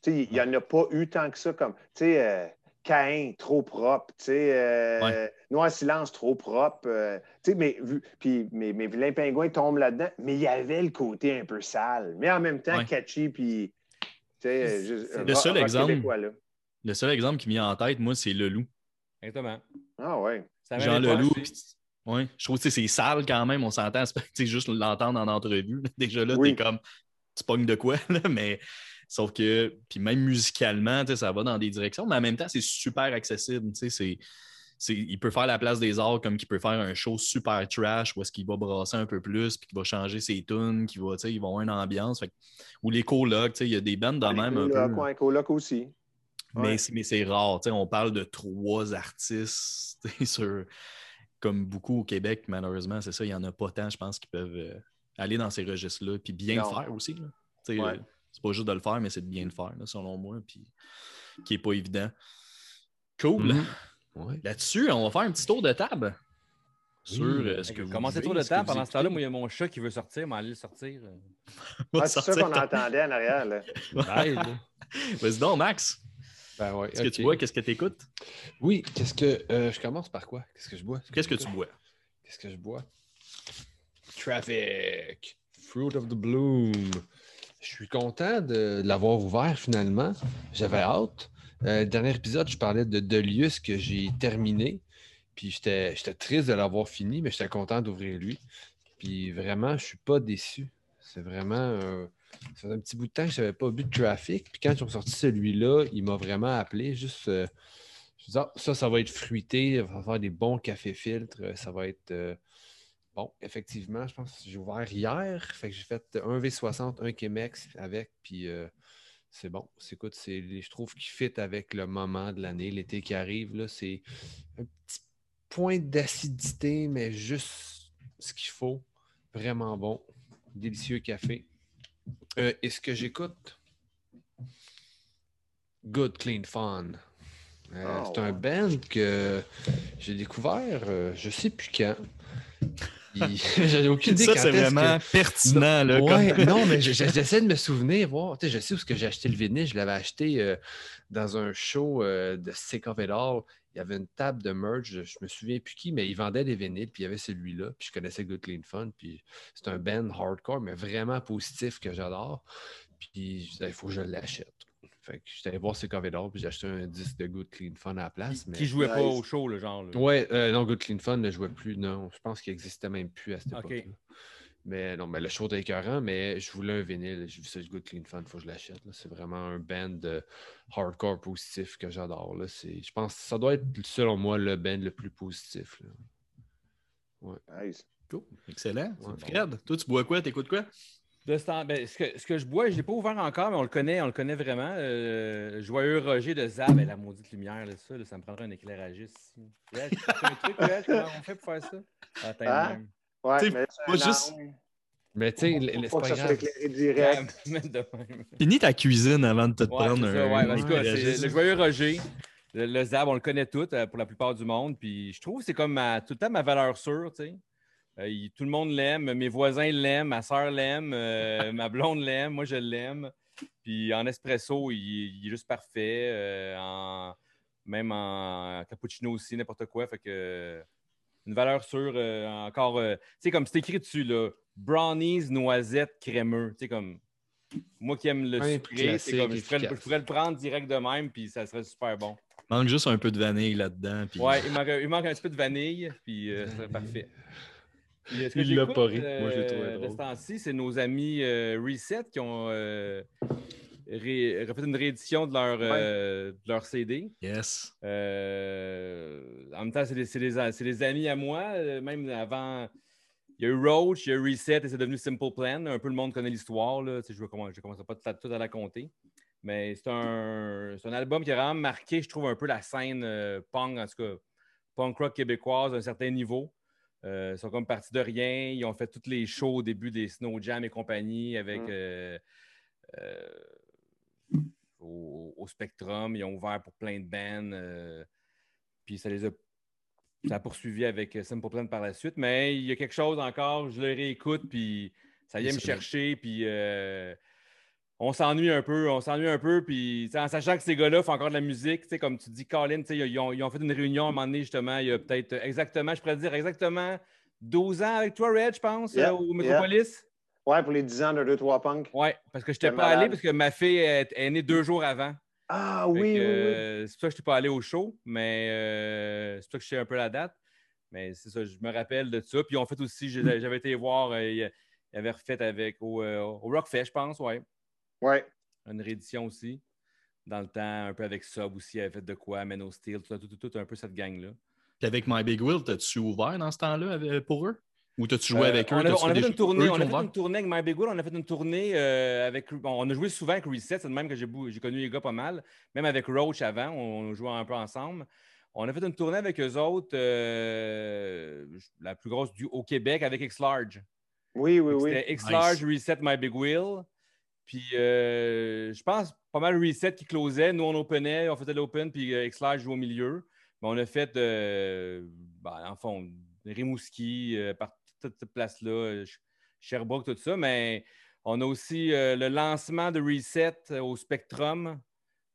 Il n'y en a pas eu tant que ça comme, tu sais, euh, Caïn, trop propre, tu sais, euh, Ouais. Noir Silence, trop propre, euh, tu sais, mais, puis, mais, mais Vilain Pingouin tombe là-dedans, mais il y avait le côté un peu sale, mais en même temps Ouais. catchy, puis, un Le seul exemple-. Le seul exemple qui me vient en tête, moi, c'est Le Loup. Exactement. Ah ouais. Ça Jean assez. puis- Ouais, je trouve que c'est sale quand même, on s'entend. c'est juste l'entendre en entrevue. Déjà là, Oui. t'es comme, tu pognes de quoi, là, mais sauf que, puis même musicalement, tu sais, ça va dans des directions, mais en même temps, c'est super accessible. tu sais, C'est, c'est, il peut faire la place des arts comme qu'il peut faire un show super trash où est-ce qu'il va brasser un peu plus, puis qu'il va changer ses tunes, qu'il va, tu sais, ils vont avoir une ambiance. Ou les colocs, tu sais, il y a des bandes de même un peu. ouais, Coloc aussi. Mais, Ouais. c'est- mais c'est rare. tu sais, on parle de trois artistes tu sais, sur, comme beaucoup au Québec, malheureusement, c'est ça. Il n'y en a pas tant, je pense, qui peuvent euh, aller dans ces registres-là. Puis bien Non. le faire aussi. là. Tu sais, Ouais. euh, C'est pas juste de le faire, mais c'est de bien le faire, là, selon moi. Puis qui n'est pas évident. Cool. Mhm. Ouais. Là-dessus, on va faire un petit tour de table. Sur Oui. euh, ce que vous Commencez tour de vous Pendant ce temps-là, moi, il y a mon chat qui veut sortir, mais aller le sortir. Ah, c'est ça qu'on entendait en arrière. Là. Bye, là. Vas-y donc, Max. Ben ouais, Qu'est-ce que tu bois? Qu'est-ce que tu écoutes? Oui, qu'est-ce que. euh, je commence par quoi? Qu'est-ce que je bois? Qu'est-ce que tu bois? Qu'est-ce que je bois? Traffic. Fruit of the Bloom. Je suis content de, de l'avoir ouvert finalement. J'avais hâte. Euh, le dernier épisode, je parlais de Delius que j'ai terminé. Puis j'étais triste de l'avoir fini, mais j'étais content d'ouvrir lui. Puis vraiment, je suis pas déçu. C'est vraiment. euh, ça fait un petit bout de temps que je n'avais pas bu de Traffic. Puis quand ils ont sorti celui-là, il m'a vraiment appelé. Juste. euh, je me disais, Ah, ça, ça va être fruité. Ça va faire des bons cafés filtres. euh, Ça va être. euh, Bon, effectivement, je pense que j'ai ouvert hier. Fait que j'ai fait un V60, un Chemex avec, puis euh, c'est bon. C'est écoute, c'est, je trouve qu'il fit avec le moment de l'année, l'été qui arrive. C'est un petit point d'acidité, mais juste ce qu'il faut. Vraiment bon. Délicieux café. Euh, et ce que j'écoute? Good Clean Fun. Euh, Ah, c'est un band que j'ai découvert, euh, je sais plus quand. J'avais aucune idée Ça, c'est vraiment que- pertinent. Là, Ouais, comme- non, mais je- je- j'essaie de me souvenir, voir. Tu sais, je sais où est-ce que j'ai acheté le vinyle. Je l'avais acheté euh, dans un show euh, de Sick of It All. Il y avait une table de merch, je, me souviens plus qui, mais ils vendaient des vinyles, puis il y avait celui-là. Puis je connaissais Good Clean Fun, puis c'est un band hardcore, mais vraiment positif que j'adore. Puis je disais, il faut que je l'achète. Fait que j'étais allé voir Sick of It All, puis j'ai acheté un disque de Good Clean Fun à la place. Qui, mais... qui jouait pas au show, le genre. là? Ouais, euh, non, Good Clean Fun ne jouait plus. Non, je pense qu'il n'existait même plus à cette Ok. époque. Mais non, mais le show était écœurant, mais je voulais un vinyle. J'ai vu ça, Good Clean Fun, il faut que je l'achète. là. C'est vraiment un band de hardcore positif que j'adore. là. C'est- Je pense que ça doit être, selon moi, le band le plus positif. là. Nice. Cool. Excellent. Ouais. Fred, toi, tu bois quoi? T'écoutes quoi? De ce, temps- ben, ce, que, ce que je bois, je ne l'ai pas ouvert encore, mais on le connaît, on le connaît vraiment. Euh, Joyeux Roger de Zab, ben, la maudite lumière, là, ça, là, ça me prendrait un éclairagiste ici. Là, un truc, là, comment on fait pour faire ça? Attends, Ah. Ouais, T'sais, mais pas juste-. Mais tu sais, c'est pas grave. direct. Finis ta cuisine avant de te Ouais, prendre un. ça, ouais. En tout cas, c'est éclairagiste. le joyeux Roger. Le, le Zab, on le connaît tout euh, pour la plupart du monde. Puis je trouve que c'est comme ma- tout le temps ma valeur sûre, tu sais. Euh, il- tout le monde l'aime, mes voisins l'aiment, ma soeur l'aime, euh, ma blonde l'aime, moi je l'aime. Puis en espresso, il, il est juste parfait. euh, en- même en cappuccino aussi, n'importe quoi. Fait que une valeur sûre, euh, encore. euh, tu sais, comme c'est écrit dessus, là, brownies, noisettes, crémeux. Tu sais, comme. Moi qui aime le Un sucré, c'est comme je pourrais, le- efficace. je pourrais le prendre direct de même, puis ça serait super bon. Manque juste un peu de vanille là-dedans. Puis... Ouais, il manque, il manque un petit peu de vanille, puis euh, ça serait parfait. Puis, euh, ce que Il l'a pas ri. Moi, je l'ai euh, trouvé De drôle. ce temps-ci, c'est nos amis euh, Reset qui ont euh, ré- refait une réédition de leur, euh, de leur CD. Yes. Euh, en même temps, c'est des, amis à moi. Même avant, il y a eu Roach, il y a eu Reset et c'est devenu Simple Plan. Un peu le monde connaît l'histoire. là. Tu sais, Je ne commencerai pas tout à, tout à la compter. Mais c'est un, c'est un album qui a vraiment marqué, je trouve, un peu la scène euh, punk, en tout cas, punk rock québécoise à un certain niveau. Euh, ils sont comme partis de rien. Ils ont fait tous les shows au début des Snow Jam et compagnie avec Mm. euh, euh, au, au Spectrum. Ils ont ouvert pour plein de bands. euh, puis ça les a, ça a poursuivi avec Simple Plan par la suite. Mais il y a quelque chose encore, je le réécoute, puis ça vient me chercher. Puis euh, on s'ennuie un peu, on s'ennuie un peu. Puis en sachant que ces gars-là font encore de la musique, tu sais, comme tu dis, Colin, tu sais, ils, ont, ils ont fait une réunion à un moment donné, justement, il y a peut-être exactement, je pourrais dire exactement 12 ans avec toi, Red, je pense, Yeah, euh, au yeah. Metropolis. Ouais, pour les 10 ans de 2-3 punk. Ouais, parce que je n'étais pas allé parce que ma fille est, est née deux jours avant. Ah Fait oui, que, oui, oui. euh, c'est pour ça que je n'étais pas allé au show, mais euh, c'est pour ça que je sais un peu la date. Mais c'est ça, je me rappelle de ça. Puis on fait aussi, j'avais été voir, euh, il y avait refait avec au, euh, au Rockfest, je pense, ouais. Ouais. Une réédition aussi. Dans le temps, un peu avec Sub aussi, il avait fait de quoi, Men of Steel, tout, tout, tout, tout, un peu cette gang-là. Puis avec My Big Will, t'as-tu ouvert dans ce temps-là avec- pour eux? Ou t'as-tu joué Euh, avec eux? On a, T'as-tu on a fait une tournée, eux on a fait une tournée avec My Big Wood, on a fait une tournée euh, avec. bon, on a joué souvent avec Reset, c'est de même que j'ai connu les gars pas mal. Même avec Roach avant, on, jouait un peu ensemble. On a fait une tournée avec eux autres, euh, la plus grosse du, au Québec, avec X-Large. Oui, oui, oui. C'était X-Large, Reset, My Big Wheel. Puis euh, je pense pas mal Reset qui closait. Nous, on openait, on faisait l'open, puis euh, X-Large jouait au milieu. Mais on a fait, euh, ben, en fond, Rimouski, euh, par toute cette place-là, euh, Sherbrooke, tout ça. Mais on a aussi le lancement de Reset au Spectrum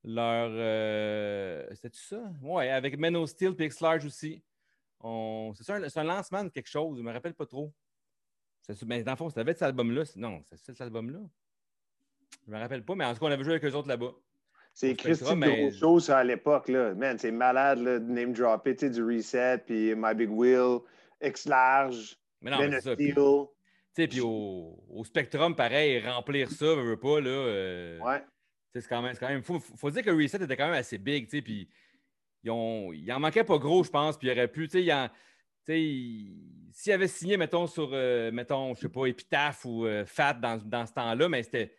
leur. C'était-tu ça? Ouais, avec Men of Steel et X-Large aussi. C'est ça, un- lancement de quelque chose, je me rappelle pas trop. Mais dans le fond, c'était cet album-là. Non, c'est cet album-là. Je me rappelle pas, mais en tout cas, on avait joué avec eux autres là-bas. C'est Christy mais- gros à l'époque. là. Man, c'est malade là, de name dropper, tu sais, du Reset, puis My Big Wheel, X Large, Mais non, Ben Steel. tu puis au, au Spectrum, pareil, remplir ça, veut, veut pas, là. euh, Ouais. C'est quand même. c'est quand même faut, faut dire que Reset était quand même assez big, tu sais, puis ils ont, il en manquait pas gros, je pense, puis il aurait pu, tu sais, s'il avait signé, mettons, sur, euh, mettons, je sais pas, Epitaph ou euh, Fat dans, dans ce temps-là, mais c'était.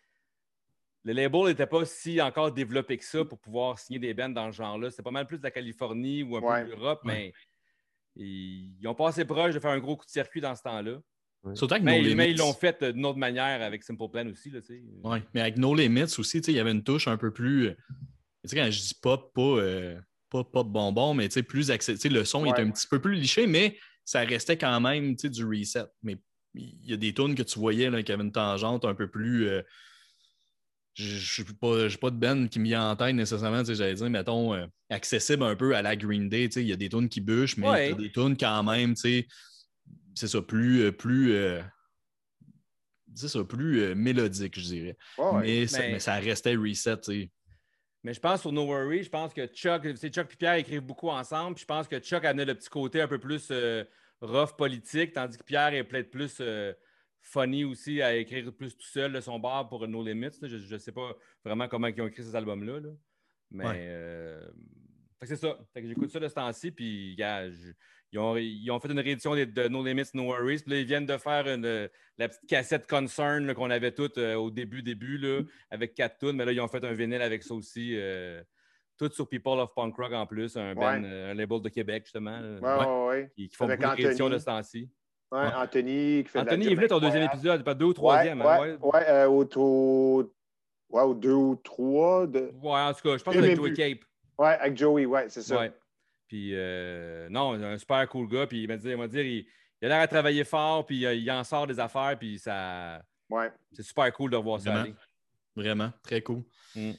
Le label n'était pas si encore développé que ça pour pouvoir signer des bands dans ce genre-là. C'était pas mal plus de la Californie ou un Ouais. peu de l'Europe, mais ils, ils ont passé proche de faire un gros coup de circuit dans ce temps-là. Surtout avec Mais, No mais ils l'ont fait euh, d'une autre manière avec Simple Plan aussi. Là, tu sais. Ouais, mais avec No Limits aussi, tu sais, il y avait une touche un peu plus. euh, Tu sais, quand je dis pop, pas, euh, pas pop bonbon, mais tu sais, plus accessible. Le son Ouais. est un petit peu plus liché, mais ça restait quand même tu sais, du reset. Mais il y a des tunes que tu voyais là, qui avaient une tangente un peu plus. euh, je n'ai pas, pas de band qui me vient en tête nécessairement, tu sais, j'allais dire, mettons, euh, accessible un peu à la Green Day. tu sais, Il y a des tunes qui bûchent, mais Ouais. il y a des tunes quand même, tu sais, c'est ça, plus. euh, plus euh, c'est ça, plus euh, mélodique, je dirais. Ouais, mais, ça, mais- ça restait reset, tu sais. Mais je pense sur No Worry, je pense que Chuck, Chuck et Pierre écrivent beaucoup ensemble. puis je pense que Chuck amenait le petit côté un peu plus rough politique, tandis que Pierre est peut-être plus funny aussi à écrire plus tout seul de son bar pour No Limits. là. Je ne sais pas vraiment comment ils ont écrit ces albums-là. là. Mais Ouais. euh, fait que c'est ça. Fait que j'écoute ça de ce temps-ci. Puis je- ils, ont, ils ont fait une réédition de, No Limits, No Worries. Puis là, ils viennent de faire une- la petite cassette Concern qu'on avait toutes euh, au début, début, là, avec quatre tunes. Mais là, ils ont fait un vinyle avec ça aussi. euh, tout sur People of Punk Rock en plus, un, band, Ouais. un label de Québec, justement. Ouais, ouais, ouais. qui, font beaucoup de rééditions de ce temps-ci. Ouais, Ouais. Anthony qui fait de la Anthony est venu ton deuxième épisode, pas deux ou Ouais, troisième. hein, ouais, ouais. ouais, euh, au, au- ouais, au deux ou trois. De... Ouais, en tout cas, je pense J'ai avec Joey. Cape. Ouais, avec Joey, ouais, c'est ça. Ouais. Puis, euh, non, un super cool gars. Puis, il m'a dit, il, m'a dit, il, il a l'air à travailler fort, puis euh, il en sort des affaires, puis ça, Ouais. c'est super cool de revoir ça Vraiment. aller. Vraiment, très cool. Mm.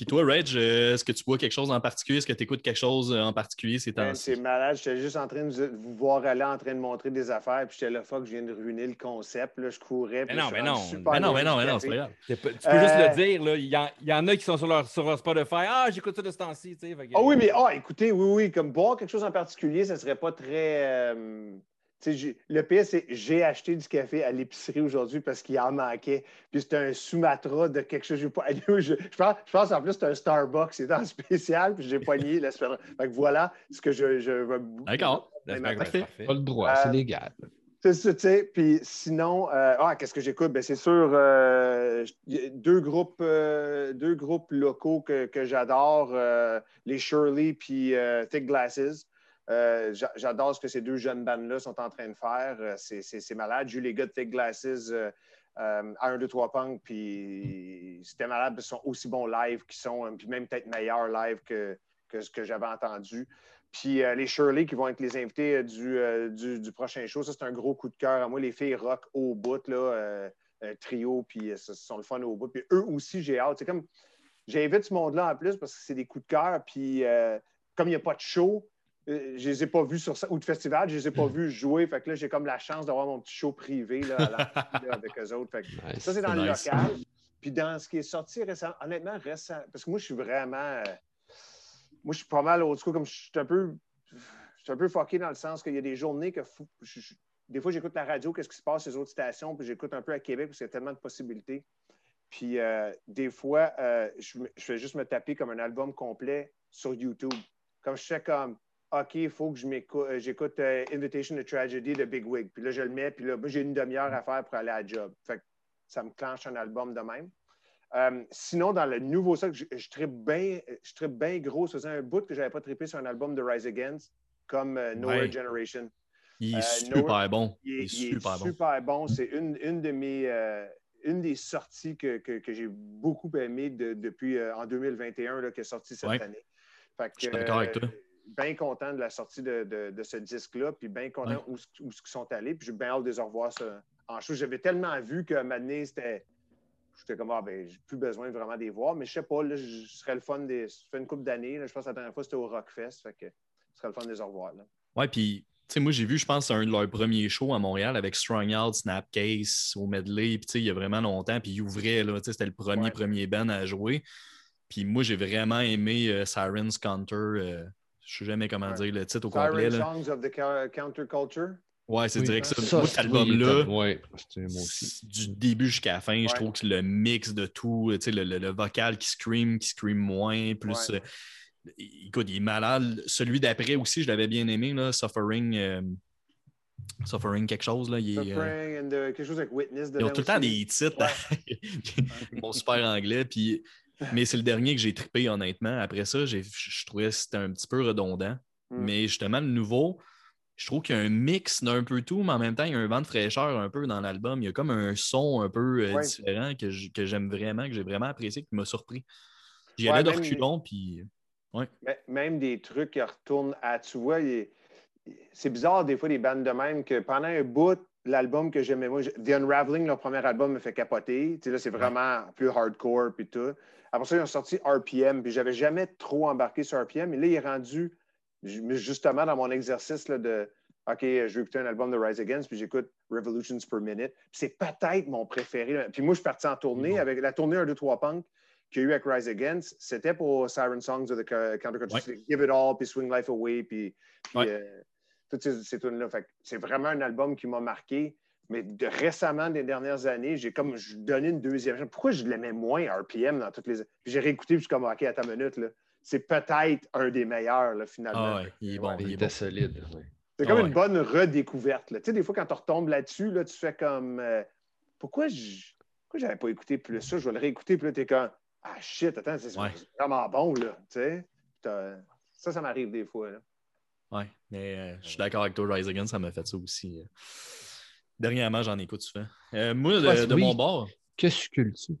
Puis toi, Reg, euh, est-ce que tu bois quelque chose en particulier? Est-ce que tu écoutes quelque chose euh, en particulier ces Man, temps-ci? C'est malade. J'étais juste en train de vous- voir aller en train de montrer des affaires. Puis j'étais là, fuck, je viens de ruiner le concept. Là, je courais. non, mais rendu non. super Ben non, ben non, ben non, café. c'est pas grave. Tu peux Euh, juste le dire, là. Il y, en, il y en a qui sont sur leur, sur leur Spotify. Ah, j'écoute ça de ce temps-ci, Ah oui, mais ah, écoutez, oui, oui, comme boire quelque chose en particulier, ça serait pas très. Euh, le pire, c'est j'ai acheté du café à l'épicerie aujourd'hui parce qu'il en manquait. Puis c'était un Sumatra de quelque chose. j'ai Pas, je, je pense, je pense en plus que c'est un Starbucks. C'est en spécial. Puis j'ai poigné la semaine. Fait que voilà ce que je, je vais. D'accord. Ben, parfait. Pas le droit, Euh, c'est légal. C'est ça, tu sais. Puis sinon, euh, ah, qu'est-ce que j'écoute? Ben, c'est sûr, euh, deux, groupes, euh, deux groupes locaux que, que j'adore, euh, les Shirley puis euh, Thick Glasses. Euh, j'a- j'adore ce que ces deux jeunes bandes-là sont en train de faire. Euh, c'est- malade. J'ai eu les gars de Thick Glasses à 1, 2, 3 Punk, puis c'était malade parce qu'ils sont aussi bons live qu'ils sont, euh, puis même peut-être meilleurs live que, que ce que j'avais entendu. Puis euh, les Shirley qui vont être les invités du, du, prochain show, ça c'est un gros coup de cœur à moi. Les filles rock au bout, là, trio, puis ça, sont le fun au bout. Puis eux aussi, j'ai hâte. C'est comme, j'invite ce monde-là en plus parce que c'est des coups de cœur. Puis comme il n'y a pas de show, je les ai pas vus sur ça, ou de festival, je les ai pas vus jouer. Fait que là, j'ai comme la chance d'avoir mon petit show privé là, à là, avec eux autres. Fait que Nice. ça, c'est dans le nice. local. Puis dans ce qui est sorti récemment, honnêtement, récent, parce que moi, je suis vraiment. euh, moi, je suis pas mal autre school, comme je suis un peu. Je suis un peu fucké dans le sens qu'il y a des journées que. fou- je- je- des fois, j'écoute la radio, qu'est-ce qui se passe sur les autres stations, puis j'écoute un peu à Québec parce qu'il y a tellement de possibilités. Puis euh, des fois, euh, je, je fais juste me taper comme un album complet sur YouTube. Comme je fais comme. OK, il faut que je m'écoute, euh, j'écoute euh, Invitation to Tragedy de Big Wig. Puis là, je le mets, puis là, j'ai une demi-heure à faire pour aller à la job. Fait que ça me clenche un album de même. Euh, sinon, dans le nouveau sac, je, je trippe bien je trippe bien gros. Ça faisait un bout que je n'avais pas trippé sur un album de Rise Against, comme euh, Nowhere Ouais. Generation. Il est super bon. Il est, Il est il est super bon. super bon. C'est une, une de mes une des sorties que, que- que j'ai beaucoup aimé de- depuis en 2021 là, qui est sorti cette Ouais. année. Fait que, Je suis d'accord avec toi. Bien content de la sortie de, de- de ce disque-là, puis bien content Ouais. où, où ils sont allés, puis j'ai bien hâte de les revoir ça en show. J'avais tellement vu que Mané, c'était. j'étais comme, ah, ben, j'ai plus besoin vraiment de les voir. Mais je sais pas, là, je serais le fun des. Ça fait une couple d'années. Je pense que la dernière fois, c'était au Rockfest. Fait que ce serait le fun de les revoir. Là. Ouais, puis, tu sais, moi, j'ai vu, je pense, un de leurs premiers shows à Montréal avec Strong Out, Snapcase, au medley, puis, tu sais, il y a vraiment longtemps, puis ils ouvraient, là, tu sais, c'était le premier, Ouais. premier band à jouer. Puis, moi, j'ai vraiment aimé euh, Siren's Counter. euh, je sais jamais comment Ouais. dire le titre au complet. Siren Là. Songs of the Counter- Counterculture. Ouais, c'est Oui. direct ça. Ça, Moi, c'est- cet est album-là, du début jusqu'à la fin, je trouve que le mix de tout, tu sais, le, le- le vocal qui scream, qui scream moins, plus. Ouais. euh, écoute, il est malade. Celui d'après aussi, je l'avais bien aimé, là, Suffering. euh, Suffering quelque chose, là. Il est, euh, Suffering and the- quelque chose avec Witness. ils ont tout le temps des titres. Mon super anglais. Puis... Mais c'est le dernier que j'ai trippé, honnêtement. Après ça, je trouvais que c'était un petit peu redondant. Mm. Mais justement, le nouveau, je trouve qu'il y a un mix d'un peu tout, mais en même temps, il y a un vent de fraîcheur un peu dans l'album. Il y a comme un son un peu euh, Ouais. différent que j'aime vraiment, que j'ai vraiment apprécié, qui m'a surpris. J'y Ouais, allais de même- reculons, puis. Mais- Même des trucs qui retournent à. Tu vois, il c'est bizarre des fois des bandes de même que pendant un bout, l'album que j'aimais, moi, The Unraveling, leur premier album, me fait capoter. Tu sais, là, c'est vraiment plus hardcore puis tout. Après ça, ils ont sorti RPM, puis j'avais jamais trop embarqué sur RPM. Et là, il est rendu ju- justement dans mon exercice là, de OK, je vais écouter un album de Rise Against, puis j'écoute Revolutions per Minute. Puis C'est peut-être mon préféré. Puis moi, je suis parti en tournée avec la tournée 1, 2, 3 Punk qu'il y a eu avec Rise Against. C'était pour Siren Songs of the Co- Counterculture. Ouais. Give It All, puis Swing Life Away, puis, puis, Ouais. euh, toutes ces, ces tunes-là. C'est vraiment un album qui m'a marqué. Mais de récemment, des dernières années, j'ai comme je donné une deuxième chance. Pourquoi je l'aimais moins RPM dans toutes les. Puis j'ai réécouté, puis je suis comme OK, attends une minute, là. C'est peut-être un des meilleurs, là, finalement. Ah ouais, il est bon. Ouais. il était bon. solide. ouais. C'est comme Ah une bonne redécouverte. là. Tu sais, des fois, quand tu retombes là-dessus, là, tu fais comme euh, pourquoi je pourquoi j'avais pas écouté plus ça? Je vais le réécouter, puis là, t'es comme Ah shit, attends, c'est vraiment bon, là. Tu sais? Ça, ça m'arrive des fois. Là. Ouais, mais euh, je suis d'accord avec toi, Rise Again, ça m'a fait ça aussi. Dernièrement, j'en écoute souvent. Euh, moi, de, Ouais, de oui. mon bord, Que succules-tu?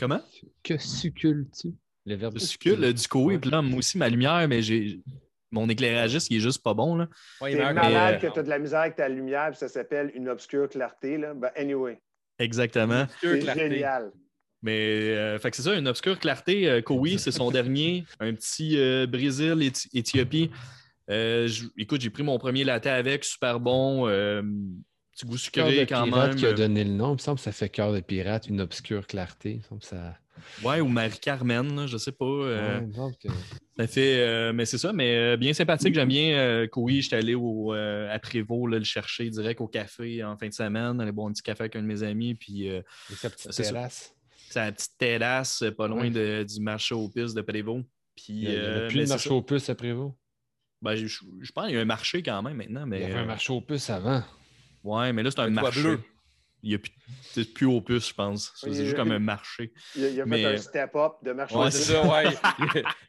comment? Que succules-tu? Le verbe Le succul, le du coé, Ouais. puis là, moi aussi, ma lumière, mais j'ai. Mon éclairagiste, il est juste pas bon, là. Ouais, il est malade que tu as de la misère avec ta lumière, puis ça s'appelle une obscure clarté. Là. Ben, anyway, Exactement. C'est génial. Mais euh, fait que c'est ça, une obscure clarté. Euh, Kowi, c'est son dernier. Un petit euh, Brésil, Éthi- Éthiopie. Euh, écoute, j'ai pris mon premier latte avec, super bon. Euh, petit goût Cœur de sucré quand pirate même. qui a donné le nom. Il me semble que ça fait cœur de pirate, une obscure clarté. Il me semble que ça. Ouais, ou Marie-Carmen, je sais pas. euh, Ouais, que- Ça fait. euh, mais c'est ça, mais euh, bien sympathique. J'aime bien euh, Kowi. J'étais allé au, euh, à Prévost là, le chercher direct au café en fin de semaine, aller boire un petit café avec un de mes amis. Puis euh, sa petite terrasse. c'est à la petite terrasse, pas loin Ouais. de- du marché aux pistes de Prévost. Puis, Il n'y euh, a plus de marché aux puces après vous. Ben, je, je pense qu'il y a un marché quand même maintenant, mais. Il y avait un euh, marché aux puces avant. Ouais, mais là, c'est un marché. bleu. Il n'y a plus, c'est plus au puce, je pense. C'est juste comme un marché. Il a, il a Mais- fait un step-up de marché. Ouais, c'est ça, ouais.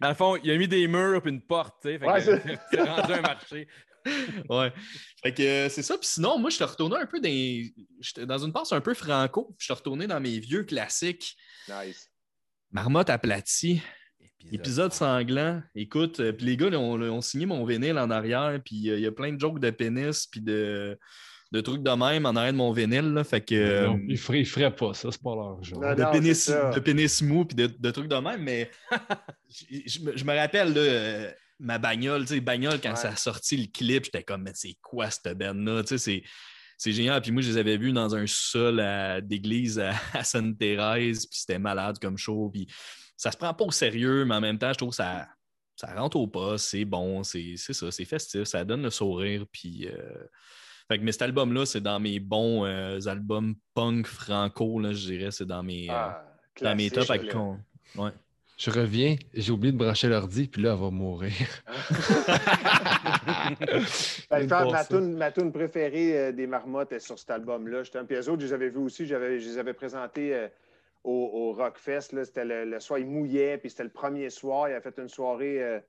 Dans le fond, il a mis des murs et une porte, tu sais. fait Ouais, que c'est- C'est rendu un marché. Ouais. Fait que euh, c'est ça. Puis sinon, moi, je suis retourné un peu dans. J'étais dans une passe un peu franco. puis Je suis retourné dans mes vieux classiques. Nice. Marmotte aplatie. Épisode sanglant. Écoute, euh, puis les gars, là, ont, ont signé mon vinyle en arrière, puis euh, il y a plein de jokes de pénis, puis de, de trucs de même en arrière de mon vinyle. là. fait que. euh, Non, ils ne feraient, ils feraient pas ça, c'est pas leur genre. Non, de, non, pénis, de pénis mou puis de, de trucs de même, mais je, je me- je me rappelle là, euh, ma bagnole, tu sais, bagnole, quand Ouais. ça a sorti le clip, j'étais comme, mais c'est quoi cette band-là? Tu sais, c'est. C'est génial. Puis moi, je les avais vus dans un sol à- d'église à, à Sainte-Thérèse, puis c'était malade comme show. Puis ça se prend pas au sérieux, mais en même temps, je trouve que ça, ça rentre au pas, c'est bon, c'est c'est ça, c'est festif, ça donne le sourire. Puis, euh, fait que, mais cet album-là, c'est dans mes bons euh, albums punk franco, là, je dirais, c'est dans mes, euh, Ah, dans mes tops. Ouais. Je reviens, j'ai oublié de brancher l'ordi, puis là, elle va mourir. Ben, Une faire ma toune, ma toune préférée euh, des marmottes est sur cet album-là. J'étais un puis eux autres, je les avais vus aussi. J'avais, je les avais présentés euh, au, au Rockfest. là. C'était le, le soir, il mouillait, puis c'était le premier soir. Il a fait une soirée.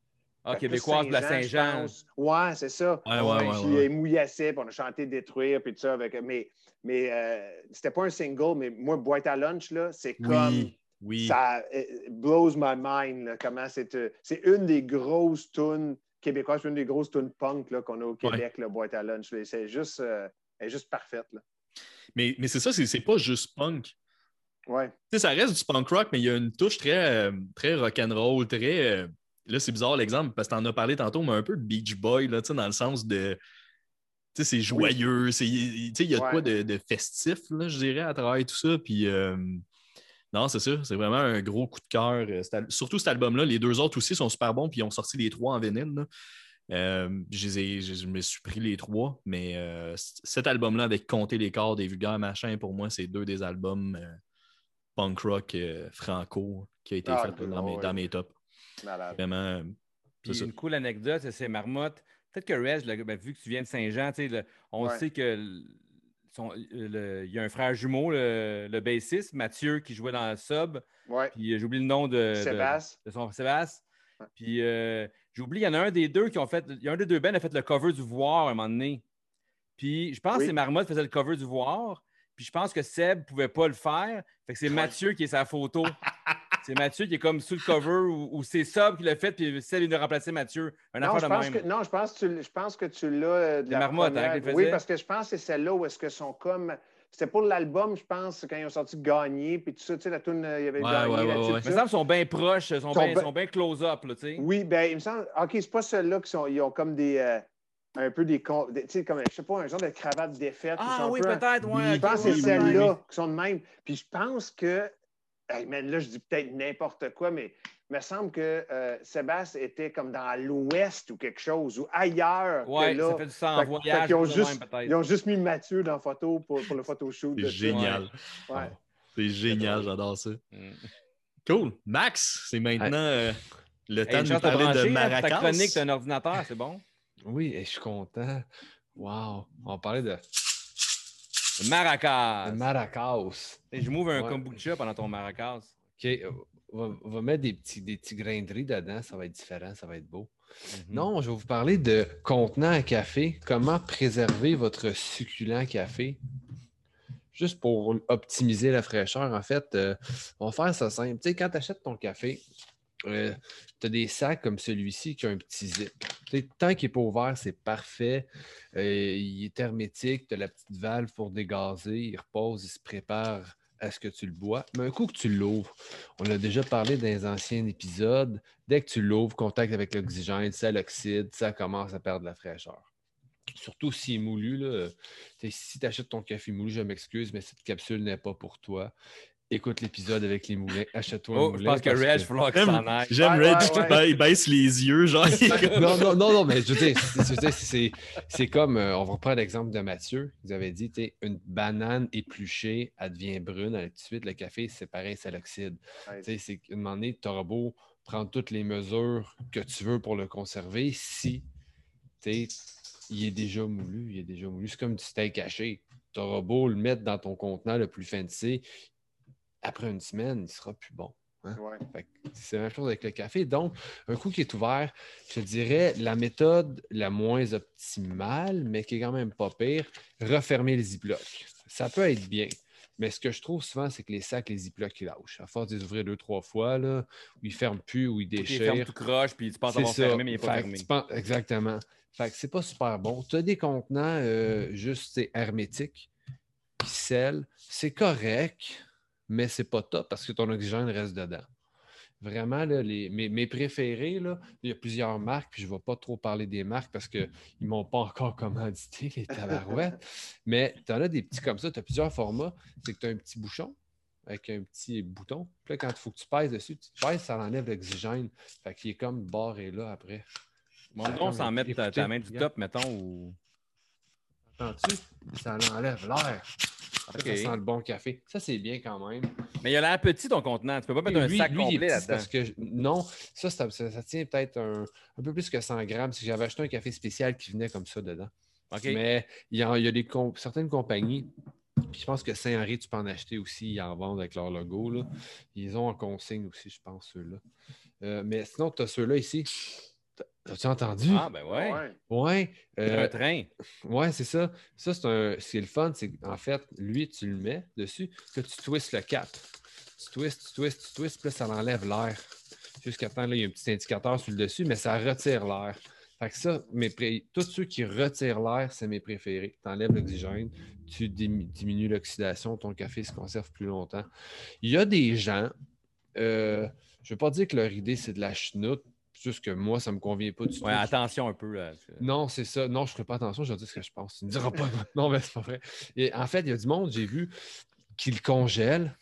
Ah, québécoise de la Saint-Jean. Ouais, c'est ça. Ouais, ouais, ouais, Puis mouillassait, puis on a chanté Détruire, puis tout ça. Avec, mais mais euh, c'était pas un single, mais moi, Boîte à lunch, là, c'est comme. Oui, oui. Ça euh, blows my mind, là, comment c'est. euh, c'est une des grosses tunes québécoises, c'est une des grosses tunes punk là, qu'on a au Québec, là, Boîte à lunch. là. C'est juste, euh, elle est juste parfaite. Là. Mais, mais c'est ça, c'est pas juste punk. Ouais. Tu sais, ça reste du punk rock, mais il y a une touche très, très rock'n'roll, très. Là, c'est bizarre l'exemple parce que tu en as parlé tantôt, mais un peu de Beach Boy, là, dans le sens de. Tu sais, c'est joyeux, c'est- tu sais, il y a de Ouais. quoi de, de festif, là, je dirais, à travers tout ça. Puis. euh, non, c'est ça. C'est vraiment un gros coup de cœur. Euh, Surtout cet album-là. Les deux autres aussi sont super bons, puis ils ont sorti les trois en vinyle. Euh, je, les ai- je- je me suis pris les trois, mais euh, cet album-là, avec Compter les corps des vulgaires machins, pour moi, c'est deux des albums punk rock franco qui a été Ah, fait dans, mes, ouais. dans mes tops. Malade. Vraiment. euh, Puis une cool anecdote, c'est- Marmotte. Peut-être que Reg, le- ben, vu que tu viens de Saint-Jean, tu sais, le- on Ouais. sait que il y a un frère jumeau, le, le bassiste, Mathieu, qui jouait dans le sub. Ouais. Puis euh, j'ai oublié le nom de, Sébastien. de son Sébastien. Ouais. Puis euh, j'ai oublié, il y en a un des deux qui ont fait. Il y a un des deux qui a fait le cover du Voir à un moment donné. Puis je pense Oui. que c'est Marmotte qui faisait le cover du Voir. Puis je pense que Seb ne pouvait pas le faire. Fait que c'est Ouais. Mathieu qui est sa photo. c'est Mathieu qui est comme sous le cover ou, ou c'est Seb qui l'a fait, puis Seb il a remplacé Mathieu. Un Non, je affaire de pense même. que, non, je pense que tu, je pense que tu l'as euh, de la marmottes, hein, première. Oui, parce que je pense que c'est celle-là où est-ce que sont comme. C'était pour l'album, je pense, quand ils ont sorti Gagné, puis tout ça, tu sais, la tune, euh, il y avait Ouais, Gagné ouais, ouais, Mais ça. ils sont bien proches, ils sont Sont bien ben- sont bien close-up, là, tu sais. Oui, ben il me semble. OK, c'est pas ceux-là qui sont. Ils ont comme des. euh, un peu des. con- des- Tu sais, comme, je sais pas, un genre de cravate défaite. Ah oui, peu- peut-être, ouais. Oui, Je pense que c'est celles-là qui sont de même. Puis je pense que. Hey, man, là, je dis peut-être n'importe quoi, mais il me semble que euh, Sébastien était comme dans l'ouest ou quelque chose, ou ailleurs. que Ouais, là. ça fait du sang en Fait que- voyage. fait qu'ils ont quelque chose de juste- même, peut-être. Ils ont juste mis Mathieu dans la photo pour, pour le photoshoot. C'est de ça. génial. Ouais. C'est génial, j'adore ça. Mm. Cool. Max, c'est maintenant euh, le Hey, temps de nous parler brancher, de hein, Maracas. Ta chronique, t'as un ordinateur, c'est bon? Oui, et je suis content. Wow. On parlait de, Maracas. de Maracas. Et je m'ouvre un Ouais. kombucha pendant ton maracas. OK. euh, On va, on va mettre des petits, des petits grains de riz dedans. Ça va être différent. Ça va être beau. Mhm. Non, je vais vous parler de contenant à café. Comment préserver votre succulent café? Juste pour optimiser la fraîcheur, en fait, euh, on va faire ça simple. Tu sais, quand tu achètes ton café, tu as des sacs comme celui-ci qui a un petit zip. Tu sais, tant qu'il n'est pas ouvert, c'est parfait. Euh, il est hermétique, tu as la petite valve pour dégazer, il repose, il se prépare à ce que tu le bois. Mais un coup que tu l'ouvres, on a déjà parlé dans les anciens épisodes, dès que tu l'ouvres, contact avec l'oxygène, ça l'oxyde, ça commence à perdre la fraîcheur. Surtout s'il est moulu. Si tu achètes ton café moulu, je m'excuse, mais cette capsule n'est pas pour toi. Écoute l'épisode avec les moulins. Achète-toi un Oh, je moulin. pense que Reg, il va qu'il s'en aille. J'aime Reg qui ouais. il baisse les yeux, genre. il comme- non, non, non, non, mais je veux dire, c'est- je comme, euh, on va reprendre l'exemple de Mathieu. Vous avez dit, tu sais, une banane épluchée, elle devient brune, elle, tout de suite, le café, c'est pareil, ça l'oxyde. Ouais. Tu sais, c'est qu'à un moment donné, tu auras beau prendre toutes les mesures que tu veux pour le conserver, si, tu sais, il est déjà moulu, il est déjà moulu. C'est comme du steak haché. Tu auras beau le mettre dans ton contenant le plus fancy, après une semaine, il sera plus bon. Ouais. Que C'est la même chose avec le café. Donc, un coup qui est ouvert, je dirais la méthode la moins optimale, mais qui est quand même pas pire, refermer les ziplocs. Ça peut être bien. Mais ce que je trouve souvent, c'est que les sacs, les ziplocs, ils lâchent. À force de les ouvrir deux, trois fois, là, où ils ne ferment plus, où ils Tu les fermes déchirent. tout croche, puis tu penses avoir ça. fermé, mais il n'est pas fermé. penses- Exactement. Fait que c'est pas super bon. Tu as des contenants euh, juste hermétiques qui scellent. C'est correct, mais c'est pas top parce que ton oxygène reste dedans. Vraiment, là, les, mes, mes préférés, là, il y a plusieurs marques, puis je ne vais pas trop parler des marques parce qu'ils ne m'ont pas encore commandité, les tabarouettes. mais tu en as des petits comme ça, tu as plusieurs formats. C'est que tu as un petit bouchon avec un petit bouton. Puis là, quand il faut que tu pèses dessus, tu pèses, ça enlève l'oxygène. Fait qu'il est comme barré là après. Mon nom, sans mettre ta, main du top, mettons, ou. Entends-tu? Ça enlève l'air. Ça sent le bon café. Ça, c'est bien quand même. Mais il a l'air petit, ton contenant. Tu peux pas mettre un Lui- sac lui, complet là-dedans. parce que je- non, ça, ça, ça- ça tient peut-être un, un peu plus que 100 grammes. Si j'avais acheté un café spécial qui venait comme ça dedans. Mais il y a, il y a des certaines compagnies, puis je pense que Saint-Henri, tu peux en acheter aussi, ils en vendent avec leur logo. Là. Ils ont en consigne aussi, je pense, ceux-là. Euh, mais sinon, tu as ceux-là ici. T'as- As-tu entendu? Ah, ben ouais. Ouais. Ouais. euh, Un train. Ouais, c'est ça. Ça, c'est un. Ce qui est le fun, c'est qu'en fait, lui, tu le mets dessus, que tu twists le cap. Tu twists, tu twists, tu twists, puis là, ça enlève l'air. Jusqu'à temps, là, il y a un petit indicateur sur le dessus, mais ça retire l'air. Fait que ça, mes pré- tous ceux qui retirent l'air, c'est mes préférés. Tu enlèves l'oxygène, tu dimi- diminues l'oxydation, ton café se conserve plus longtemps. Il y a des gens, euh, je ne veux pas dire que leur idée, c'est de la chenoute, juste que moi, ça ne me convient pas du tout. Ouais, attention un peu. Là, Non, c'est ça. Non, je ne ferai pas attention, je vais dire ce que je pense. Tu ne diras pas. Non, mais c'est pas vrai. Et en fait, il y a du monde, j'ai vu, qui le congèle.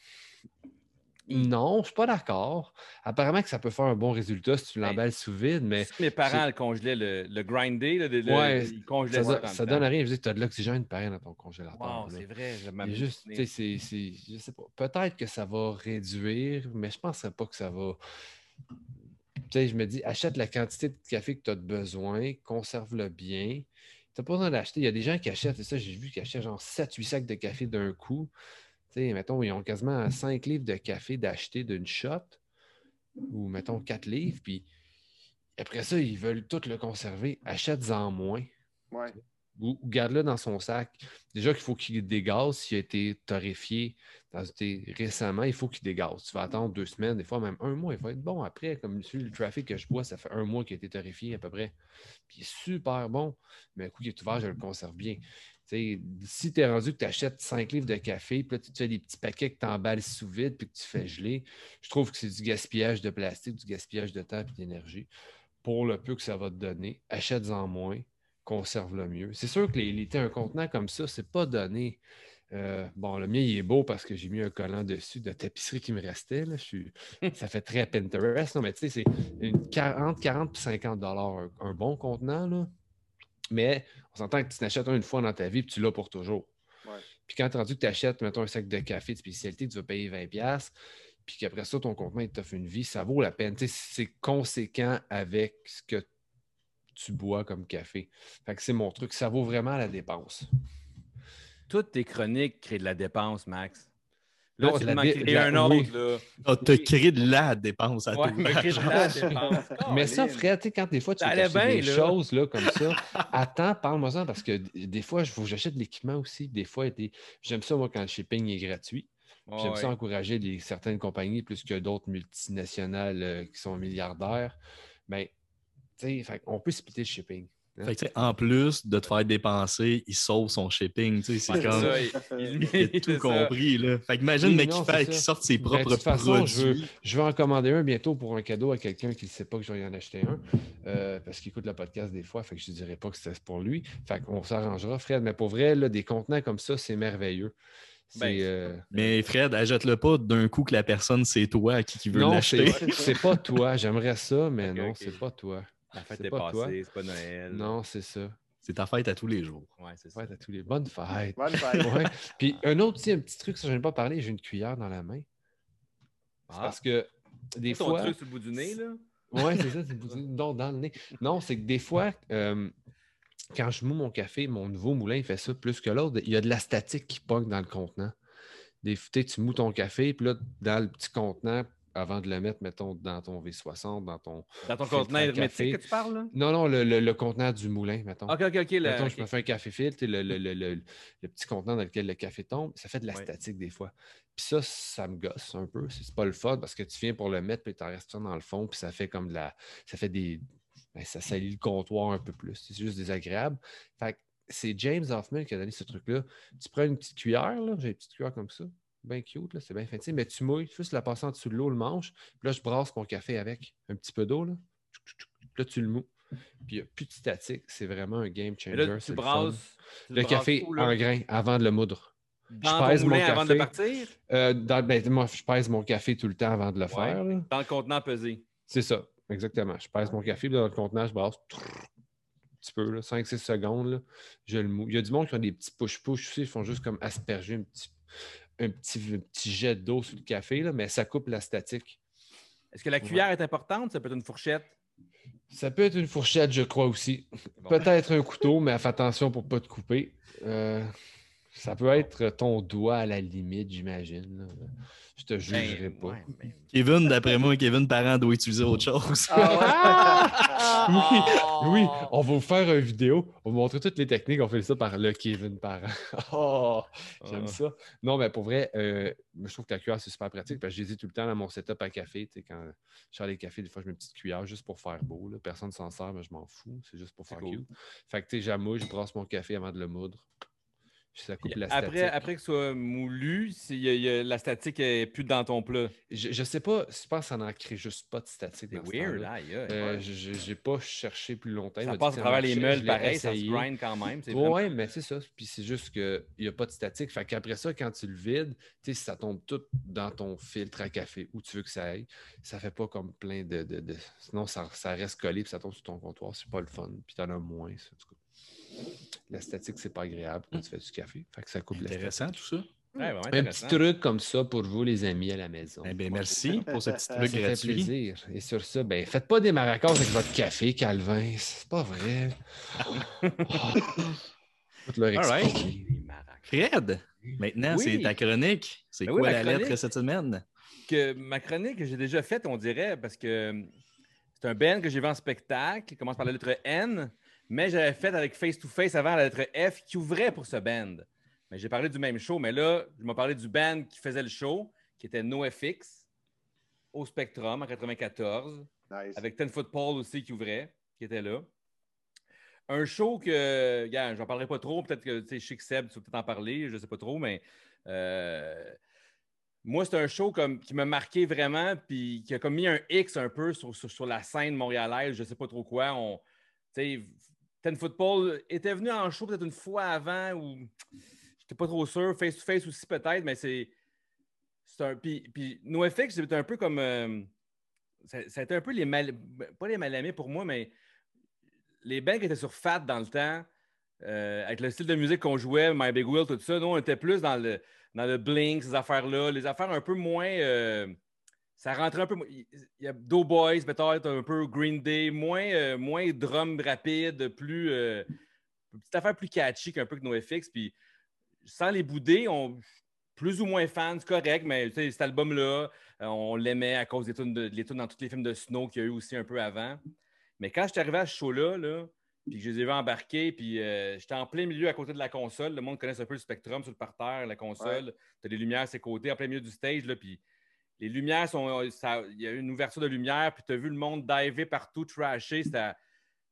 Non, je ne suis pas d'accord. Apparemment que ça peut faire un bon résultat si tu Ben, l'emballes sous vide, mais Si mes parents le congelaient, le, le grindé, là, le- le- Ouais, ils congelaient ça, ça. donne- temps. rien. Tu as de l'oxygène pareil dans ton congélateur. Wow, c'est vrai. je juste, c'est- c'est- je sais pas. Peut-être que ça va réduire, mais je ne penserais pas que ça va. Sais, je me dis, achète la quantité de café que tu as besoin, conserve-le bien. Tu n'as pas besoin d'acheter. Il y a des gens qui achètent, c'est ça, j'ai vu, qui achètent genre 7-8 sacs de café d'un coup. Tu sais, mettons, ils ont quasiment 5 livres de café d'acheter d'une shot, ou mettons 4 livres, puis après ça, ils veulent tout le conserver. Achète-en moins Ouais. Ou, garde-le dans son sac. Déjà qu'il faut qu'il dégaze s'il a été torréfié dans- récemment, il faut qu'il dégaze. Tu vas attendre deux semaines, des fois même un mois, il va être bon après. Comme le trafic que je bois, ça fait un mois qu'il a été torréfié à peu près. Puis il est super bon, mais un coup qu'il est ouvert, je le conserve bien. Si tu es rendu que tu achètes 5 livres de café, puis là, tu fais des petits paquets que tu emballes sous vide, puis que tu fais geler, je trouve que c'est du gaspillage de plastique, du gaspillage de temps et d'énergie. Pour le peu que ça va te donner, achète-en moins, conserve-le mieux. C'est sûr que les, les- un contenant comme ça, c'est pas donné. Euh, bon, le mien, il est beau parce que j'ai mis un collant dessus de tapisserie qui me restait. là. Je suis- ça fait très Pinterest. Non, mais tu sais, c'est une 40, 40 et 50 dollars un, un bon contenant. Là. Mais on s'entend que tu t'achètes un une fois dans ta vie et tu l'as pour toujours. Ouais. Puis quand tu rendu que tu achètes, mettons, un sac de café de spécialité, tu vas payer 20$, puis qu'après ça, ton contenant, il t'offre une vie, ça vaut la peine. Tu sais, c'est conséquent avec ce que tu bois comme café. Fait que c'est mon truc. Ça vaut vraiment la dépense. Toutes tes chroniques créent de la dépense, Max. Là, Non, tu la la- un oui. autre, là. Ah, t'as créé de la dépense à Ouais, tout. me crée de la dépense. Mais ça. Fred, tu sais, quand des fois tu des bien, là. choses là, comme ça, attends, parle-moi-en parce que des fois, j'achète de l'équipement aussi. Des fois, des- j'aime ça, moi, quand le shipping est gratuit. J'aime Ouais, ça encourager les- certaines compagnies plus que d'autres multinationales euh, qui sont milliardaires. Ben, tu sais, fait on peut splitter le shipping. hein. Fait que, en plus de te faire dépenser, il sauve son shipping. C'est Ouais, comme. ça, il- il- Il a tout compris. Là. Fait que imagine Oui, non, fait, qui sorte ses Ben, propres de toute façon, je veux, produits. je vais en commander un bientôt pour un cadeau à quelqu'un qui ne sait pas que je vais y en acheter un euh, parce qu'il écoute le podcast des fois, fait que je ne dirais pas que c'est pour lui. Fait qu'on s'arrangera, Fred. Mais pour vrai, là, des contenants comme ça, c'est merveilleux. Ben, euh, Mais Fred, achète-le pas d'un coup que la personne, c'est toi à qui, qui veut l'acheter. c'est pas toi. J'aimerais ça, mais non, c'est pas toi. La fête C'est est pas toi. passée, c'est pas Noël. Non, c'est ça. C'est ta fête à tous les jours. Ouais, c'est ça. Ouais, t'as tous les bonnes fêtes. Bonne fête. Ouais. Puis un autre, petit- un petit truc, ça, je n'ai pas parlé, j'ai une cuillère dans la main. Ah, Parce que des ton fois. truc sur le bout du nez, là. Oui, c'est ça, c'est le non, dans le nez. Non, c'est que des fois, euh, quand je moue mon café, mon nouveau moulin, il fait ça plus que l'autre. Il y a de la statique qui pogne dans le contenant. Des, tu sais, tu mous ton café, puis là, dans le petit contenant, avant de le mettre, mettons, dans ton V60, dans ton. Dans ton contenant hermétique que tu parles, là? Non, non, le, le- le contenant du moulin, mettons. Ok, ok, ok. le- Mettons, je me fais un café filtre, le, le- le- le- le petit contenant dans lequel le café tombe, ça fait de la Ouais. statique des fois. Puis ça, ça me gosse un peu. C'est pas le fun parce que tu viens pour le mettre, puis tu en restes ça dans le fond, puis ça fait comme de la. Ça fait des. ben, ça salit le comptoir un peu plus. C'est juste désagréable. Fait que c'est James Hoffman qui a donné ce truc-là. Tu prends une petite cuillère, là, j'ai une petite cuillère comme ça. Bien cute, c'est bien fin. tu Mais tu mouilles, juste la passer en dessous de l'eau, le manche. Puis là, je brasse mon café avec un petit peu d'eau. Là, là tu le mous. Puis il n'y a plus de statique. C'est vraiment un game changer. là, tu le brasses. tu Le café où, en grain avant de le moudre. Dans je pèse mon moulin avant de café. partir, Euh, dans- ben, moi, je pèse mon café tout le temps avant de le Ouais. faire. là. dans le contenant pesé. C'est ça, exactement. Je pèse mon café, puis dans le contenant, je brasse un petit peu, 5-6 secondes. là, je le mou. Il y a du monde qui ont des petits push-push aussi, ils font juste comme asperger un petit, un petit, un petit jet d'eau sur le café, là, mais ça coupe la statique. Est-ce que la cuillère est importante? Ça peut être une fourchette? Ça peut être une fourchette, je crois aussi. Bon. Peut-être un couteau, mais fais attention pour ne pas te couper. Euh, Ça peut être ton doigt à la limite, j'imagine. Je te jugerai Ben, pas. ouais, ben- Kevin, d'après moi, Kevin Parent doit utiliser autre chose. Ah Oui, oui, on va vous faire une vidéo. On va vous montrer toutes les techniques. On fait ça par le Kevin Parent. Oh, j'aime Ah. ça. Non, mais pour vrai, euh, je trouve que la cuillère, c'est super pratique parce que je les ai tout le temps dans mon setup à café. Quand je sors les cafés, des fois, je mets une petite cuillère juste pour faire beau. là. Personne ne s'en sert, mais je m'en fous. C'est juste pour faire cool. cute. Fait que, tu sais, j'amouille, je brasse mon café avant de le moudre. Ça coupe Puis la après, statique. après que ce soit moulu, si y a- y a- la statique est plus dans ton plat. Je, je sais pas, je pense que ça n'en crée juste pas de statique. C'est weird, aïe. Euh, je n'ai pas cherché plus longtemps. Ça passe à travers les meules pareil, ça se grind quand même. c'est vraiment- Oui, mais c'est ça. Puis c'est juste qu'il n'y a pas de statique. Fait qu'après ça, quand tu le vides, tu sais, si ça tombe tout dans ton filtre à café où tu veux que ça aille, ça fait pas comme plein de. de- de- Sinon, ça, ça reste collé puis ça tombe sur ton comptoir. C'est pas le fun. Puis t'en as moins. ça, en tout cas. La statique, c'est pas agréable quand tu fais du café. Fait que ça coupe la. Intéressant, tout ça. Ouais, vraiment Un petit truc comme ça pour vous, les amis, à la maison. Eh bien, merci pour ce petit Ça truc fait gratuit. plaisir. Et sur ça, ben, faites pas des maracas avec votre café, Calvin. C'est pas vrai. Oh. Faut te leur All right. expliquer. Maracas. Fred, maintenant, Oui. c'est ta chronique. C'est Ben quoi oui, la lettre cette semaine? que ma chronique que j'ai déjà faite, on dirait, parce que c'est un band que j'ai vu en spectacle, qui commence par la lettre N, mais j'avais fait avec Face to Face avant la lettre F qui ouvrait pour ce band. Mais j'ai parlé du même show, mais là, je m'ai parlé du band qui faisait le show, qui était NoFX, au Spectrum en 94, Nice. avec Ten Foot Paul aussi qui ouvrait, qui était là. Un show que, gars, j'en parlerai pas trop, peut-être que, tu sais, Chic Seb, tu vas peut-être en parler, je sais pas trop, mais euh, moi, c'est un show comme, qui m'a marqué vraiment, puis qui a comme mis un X un peu sur, sur, sur la scène montréalaise, je sais pas trop quoi. On, tu sais, Ten Football était venu en show peut-être une fois avant, ou j'étais pas trop sûr, face to face aussi peut-être, mais c'est. un, puis, puis NoFX, c'était un peu comme. euh, ça, a été un peu les mal. Pas les mal pour moi, mais les bands qui étaient sur Fat dans le temps, euh, avec le style de musique qu'on jouait, My Big Wheel, tout ça, nous, on était plus dans le, dans le Blink, ces affaires-là, les affaires un peu moins. euh, ça rentrait un peu. Il y a Doughboys, peut-être un peu Green Day, moins, euh, moins drum rapide, plus. euh, une petite affaire plus catchy qu'un peu que NoFX. Puis sans les bouder, on. Plus ou moins fan, c'est correct, mais cet album-là, euh, on l'aimait à cause des tunes, de, les tunes dans tous les films de Snow qu'il y a eu aussi un peu avant. Mais quand je suis arrivé à ce show-là, là, puis que je les ai vus embarquer, puis euh, j'étais en plein milieu à côté de la console. Le monde connaît un peu le spectrum sur le parterre, la console. Tu as des lumières à ses côtés, en plein milieu du stage, là, puis les lumières sont. ça- Il y a eu une ouverture de lumière, puis tu as vu le monde diver partout, trasher. c'était-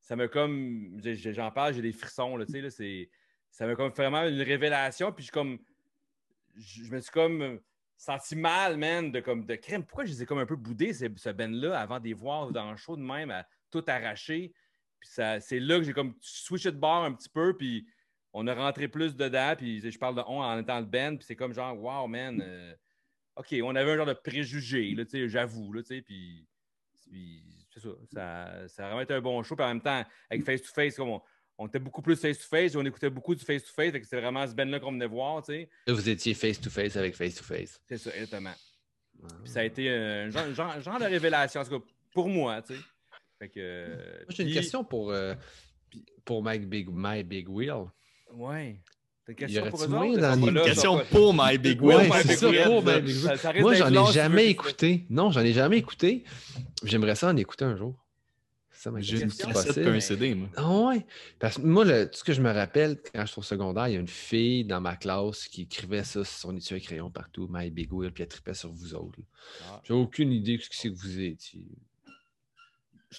Ça m'a comme. J'en parle, j'ai des frissons, là, tu sais. Ça m'a comme vraiment une révélation, puis je comme. Je me suis comme senti mal, man, de comme de crème. Pourquoi je les ai comme un peu boudés, ces- ce Ben-là, avant de les voir dans le show de même, à tout arracher. Puis ça- c'est là que j'ai comme switché de bord un petit peu, puis on a rentré plus dedans, puis je parle de on en étant le band, puis c'est comme genre, wow, man, euh, OK, on avait un genre de préjugé, j'avoue, puis, puis c'est ça, ça, ça a vraiment été un bon show, puis en même temps, avec Face to Face, comme on, on était beaucoup plus Face to Face, on écoutait beaucoup du Face to Face, fait que c'était vraiment ce band-là qu'on venait voir, tu sais, vous étiez face-to-face avec face-to-face. c'est ça, exactement. Ah. Puis ça a été un genre, genre- genre de révélation, en tout cas, pour moi, tu sais. Fait que. euh, Moi, j'ai une question pour, euh, pour Mike Big, My Big Wheel. Ouais. Question aurait-tu pour autres? pas là, ils Question pour My Big Wheel. My c'est Big ça, Wheel, pour ça- My Big Wheel. ça- ça risque Moi, j'en ai jamais écouté. Non, j'en ai jamais écouté. J'aimerais ça en écouter un jour. Ça J'ai une cassette un CD, moi. Ah ouais. Parce que moi, le- tout ce que je me rappelle, quand je suis au secondaire, il y a une fille dans ma classe qui écrivait ça sur son étui à crayon partout, My Big Wheel, puis elle tripait sur vous autres. Ah. J'ai aucune idée de ce que c'est que vous étiez.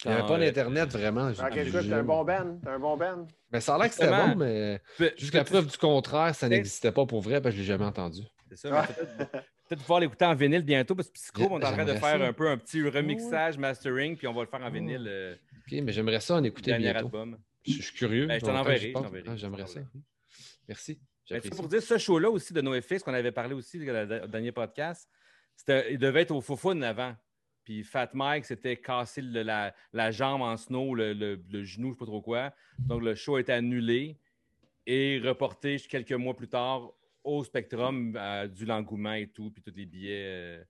Il n'y avait pas Euh, d'Internet vraiment. Ah, Ok, écoute, t'es un bon Ben. T'es un bon Ben. Mais ça a l'air que c'était bon, mais jusqu'à preuve du contraire, ça n'existait pas pour vrai parce que je ne l'ai jamais entendu. C'est ça, mais peut-être pouvoir l'écouter en vinyle bientôt parce que Psycho, on est en train de faire ça. un peu un petit remixage, mastering, puis on va le faire en vinyle, euh, OK, mais j'aimerais ça en écouter dernier bientôt. album. Je je suis curieux. Ben, je t'en enverrai, Ah, J'aimerais ça. Merci. Ben, pour dire, ce show-là aussi de NoFX qu'on avait parlé aussi dans le dernier podcast, c'était- il devait être au Fofun avant. Puis Fat Mike s'était cassé le- la, la jambe en snow, le, le- le genou, je ne sais pas trop quoi. Donc le show a été annulé et reporté quelques mois plus tard au Spectrum, du l'engouement et tout, puis tous les billets. euh,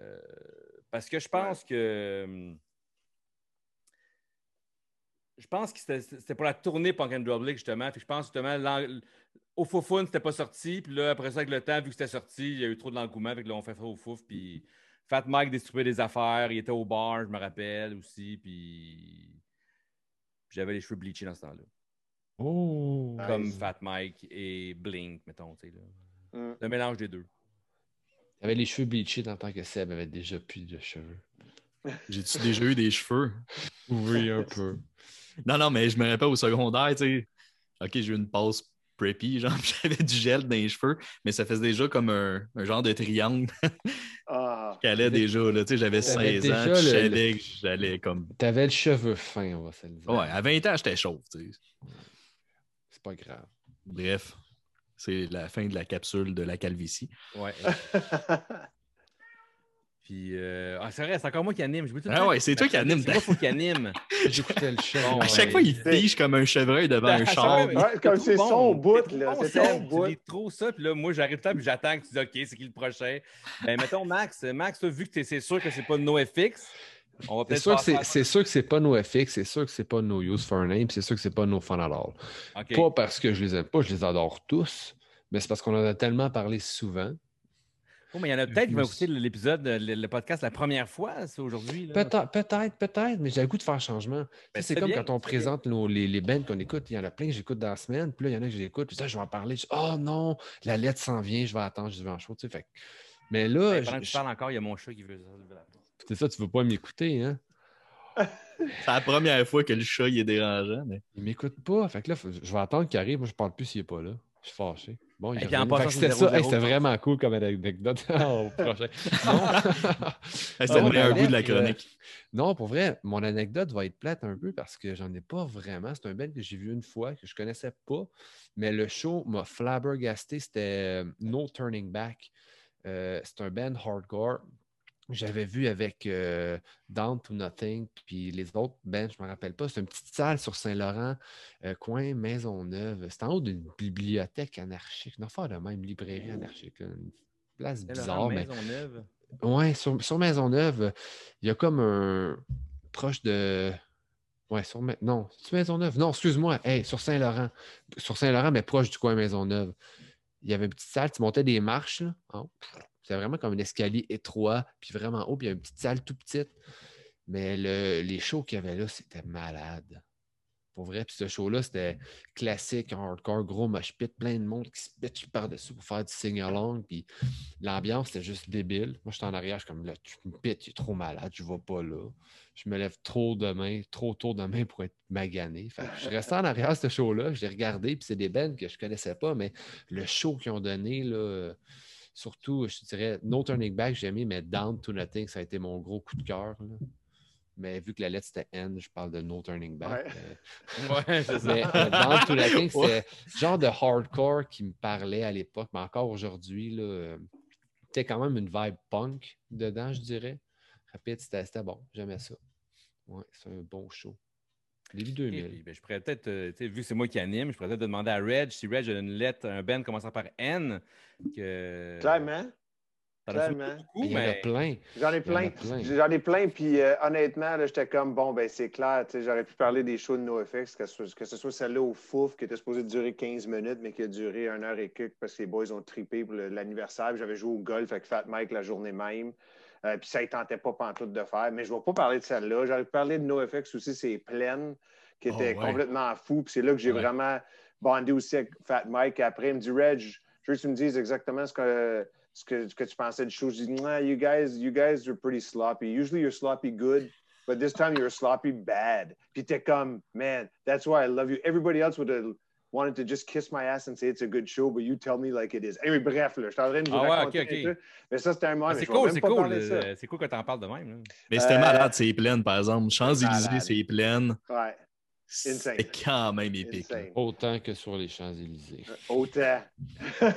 euh, parce que je pense que. hum, Je pense que c'était pour la tournée Punk and Drublic, justement. Puis je pense justement au Foufoun, c'était pas sorti. Puis là, après ça, avec le temps, vu que c'était sorti, il y a eu trop de l'engouement. Avec là, on fait ça au Fouf. Puis Fat Mike distribuait des affaires. Il était au bar, je me rappelle aussi. Puis j'avais les cheveux bleachés dans ce temps-là. Oh! Comme Nice. Fat Mike et Blink, mettons. tu sais, là. Mm. Le mélange des deux. T'avais les cheveux bleachés dans le temps que Seb avait déjà plus de cheveux. J'ai-tu déjà eu des cheveux? Oui, un peu. Non, non, mais je me rappelle au secondaire, tu sais. OK, j'ai eu une passe preppy, genre, j'avais du gel dans les cheveux, mais ça faisait déjà comme un, un genre de triangle Ah, qui allait déjà, là. Tu sais, j'avais T'avais 16 ans, je le- que j'allais comme. T'avais le cheveu fin, on va se le dire. Ouais, à 20 ans, j'étais chauve, tu sais. C'est pas grave. Bref, c'est la fin de la capsule de la calvitie. Ouais. Puis, euh, ah, c'est vrai, c'est encore moi qui anime. Je Ah ouais, c'est toi qui anime. C'est moi, faut qu'il anime. J'écoutais le. Bon, À chaque ouais. fois, il fige comme un chevreuil devant un Ah, char. ouais, comme c'est son bout, là, c'est son bout. Tu lis trop ça, puis là, moi, j'arrive là, puis j'attends que tu dis OK, c'est qui le prochain? Ben, mettons, Max, Max, toi, vu que c'est sûr que c'est pas NoFX, on va C'est peut-être sûr, c'est, c'est sûr que c'est pas nos FX, c'est sûr que c'est pas nos Use for a Name, c'est sûr que c'est pas nos Fun at All. Pas parce que je les aime pas, je les adore tous, mais c'est parce qu'on en a tellement parlé souvent. Oh, mais il y en a peut-être qui vont écouter l'épisode, le, le podcast la première fois, c'est aujourd'hui. Peut-être, peut-être, peut-être, mais j'ai le goût de faire changement. Tu sais, Ben, c'est comme bien, quand on présente nos- les, les bands qu'on écoute. Il y en a plein que j'écoute dans la semaine, puis là, il y en a que j'écoute, puis ça, je vais en parler. Je dis, oh non, la lettre s'en vient, je vais attendre, je vais en show. Tu sais, fait Mais là, Ben, pendant je- que tu parles encore, il y a mon chat qui veut c'est ça, tu veux pas m'écouter, hein? C'est la première fois que le chat il est dérangeant. Mais... Il m'écoute pas. Fait que là, je vais attendre qu'il arrive. Moi, je parle plus s'il est pas là. Je suis fâché. Bon, il en c'était 0-0, ça. Hey, c'était vraiment cool comme anecdote. Au prochain. Non. C'était le meilleur la bout de la lettre, euh, chronique. Non, pour vrai, mon anecdote va être plate un peu parce que j'en ai pas vraiment. C'est un band que j'ai vu une fois, que je connaissais pas, mais le show m'a flabbergasté. C'était euh, No Turning Back. Euh, c'est un band hardcore. J'avais vu avec euh, Down to Nothing, puis les autres bands, je ne me rappelle pas. C'est une petite salle sur Saint-Laurent, euh, coin Maisonneuve. C'est en haut d'une bibliothèque anarchique, une affaire de même, librairie anarchique. Une place bizarre, mais Maisonneuve. Ouais, sur, sur Maisonneuve, il y a comme un proche de. Ouais, sur Ma- Non, sur Maisonneuve? Non, excuse-moi. Hey, sur Saint-Laurent. Sur Saint-Laurent, mais proche du coin Maisonneuve. Il y avait une petite salle, tu montais des marches. là. haut. C'était vraiment comme un escalier étroit, puis vraiment haut, puis il y a une petite salle tout petite. Mais le- les shows qu'il y avait là, c'était malade. Pour vrai, puis ce show-là, c'était classique, hardcore, gros mosh pit, plein de monde qui se pitch par-dessus pour faire du sing-along, puis l'ambiance, c'était juste débile. Moi, j'étais en arrière, je suis comme, là, tu me pites, il est trop malade, je vais pas là. Je me lève trop demain, trop tôt demain pour être magané. Je restais en arrière ce show-là, je l'ai regardé, puis c'est des bands que je connaissais pas, mais le show qu'ils ont donné, là, surtout, je dirais, No Turning Back, j'ai aimé, mais Down to Nothing, ça a été mon gros coup de cœur. Mais vu que la lettre c'était N, je parle de No Turning Back. Ouais. euh, Ouais, c'est ça. mais euh, Down to Nothing, c'était le genre de hardcore qui me parlait à l'époque, mais encore aujourd'hui, là, euh, c'était quand même une vibe punk dedans, je dirais. Rapide, c'était c'était bon, j'aimais ça. Ouais, c'est un bon show. Début Ok, 2000. puis, ben, je pourrais peut-être, euh, tu sais, vu que c'est moi qui anime, je pourrais peut-être demander à Reg si Reg a une lettre, un band commençant par N. Que... Clairement. Clairement. beaucoup, Il y en a mais- plein. J'en ai plein. J'en ai plein, puis euh, honnêtement, là, j'étais comme, bon, ben c'est clair, tu sais, j'aurais pu parler des shows de NoFX, que, ce soit- que ce soit celle-là au Fouf, qui était supposée durer 15 minutes, mais qui a duré 1 heure et quelques parce que les boys ont trippé pour l'anniversaire. puis J'avais joué au golf avec Fat Mike la journée même. Euh, puis ça ne tentait pas pantoute de faire. Mais je ne vais pas parler de celle-là. J'aurais pu parler de NoFX aussi, c'est Pleine, qui Oh, était ouais. complètement fou. Puis c'est là que j'ai Ouais. vraiment bondé aussi avec Fat Mike. Après, il me dit, Reg, je veux que tu me dises exactement ce que, ce que, ce que tu pensais du show. Je dis, nah, you guys, you guys are pretty sloppy. Usually you're sloppy good, but this time you're sloppy bad. Puis t'es comme, man, that's why I love you. Everybody else would have wanted to just kiss my ass and say it's a good show, but you tell me like it is. Anyway, bref, là, je suis en train de vous Ah ouais, raconter ok, ok. un peu. Mais ça, c'était un moment. Ah, mais c'est cool, c'est cool. euh, C'est cool quand t'en parles de même. là. Mais c'était Euh, malade, c'est pleine, par exemple. Champs-Élysées, c'est pleine. Ouais, C'était quand même épique. insane. Autant que sur les Champs-Élysées. Autant.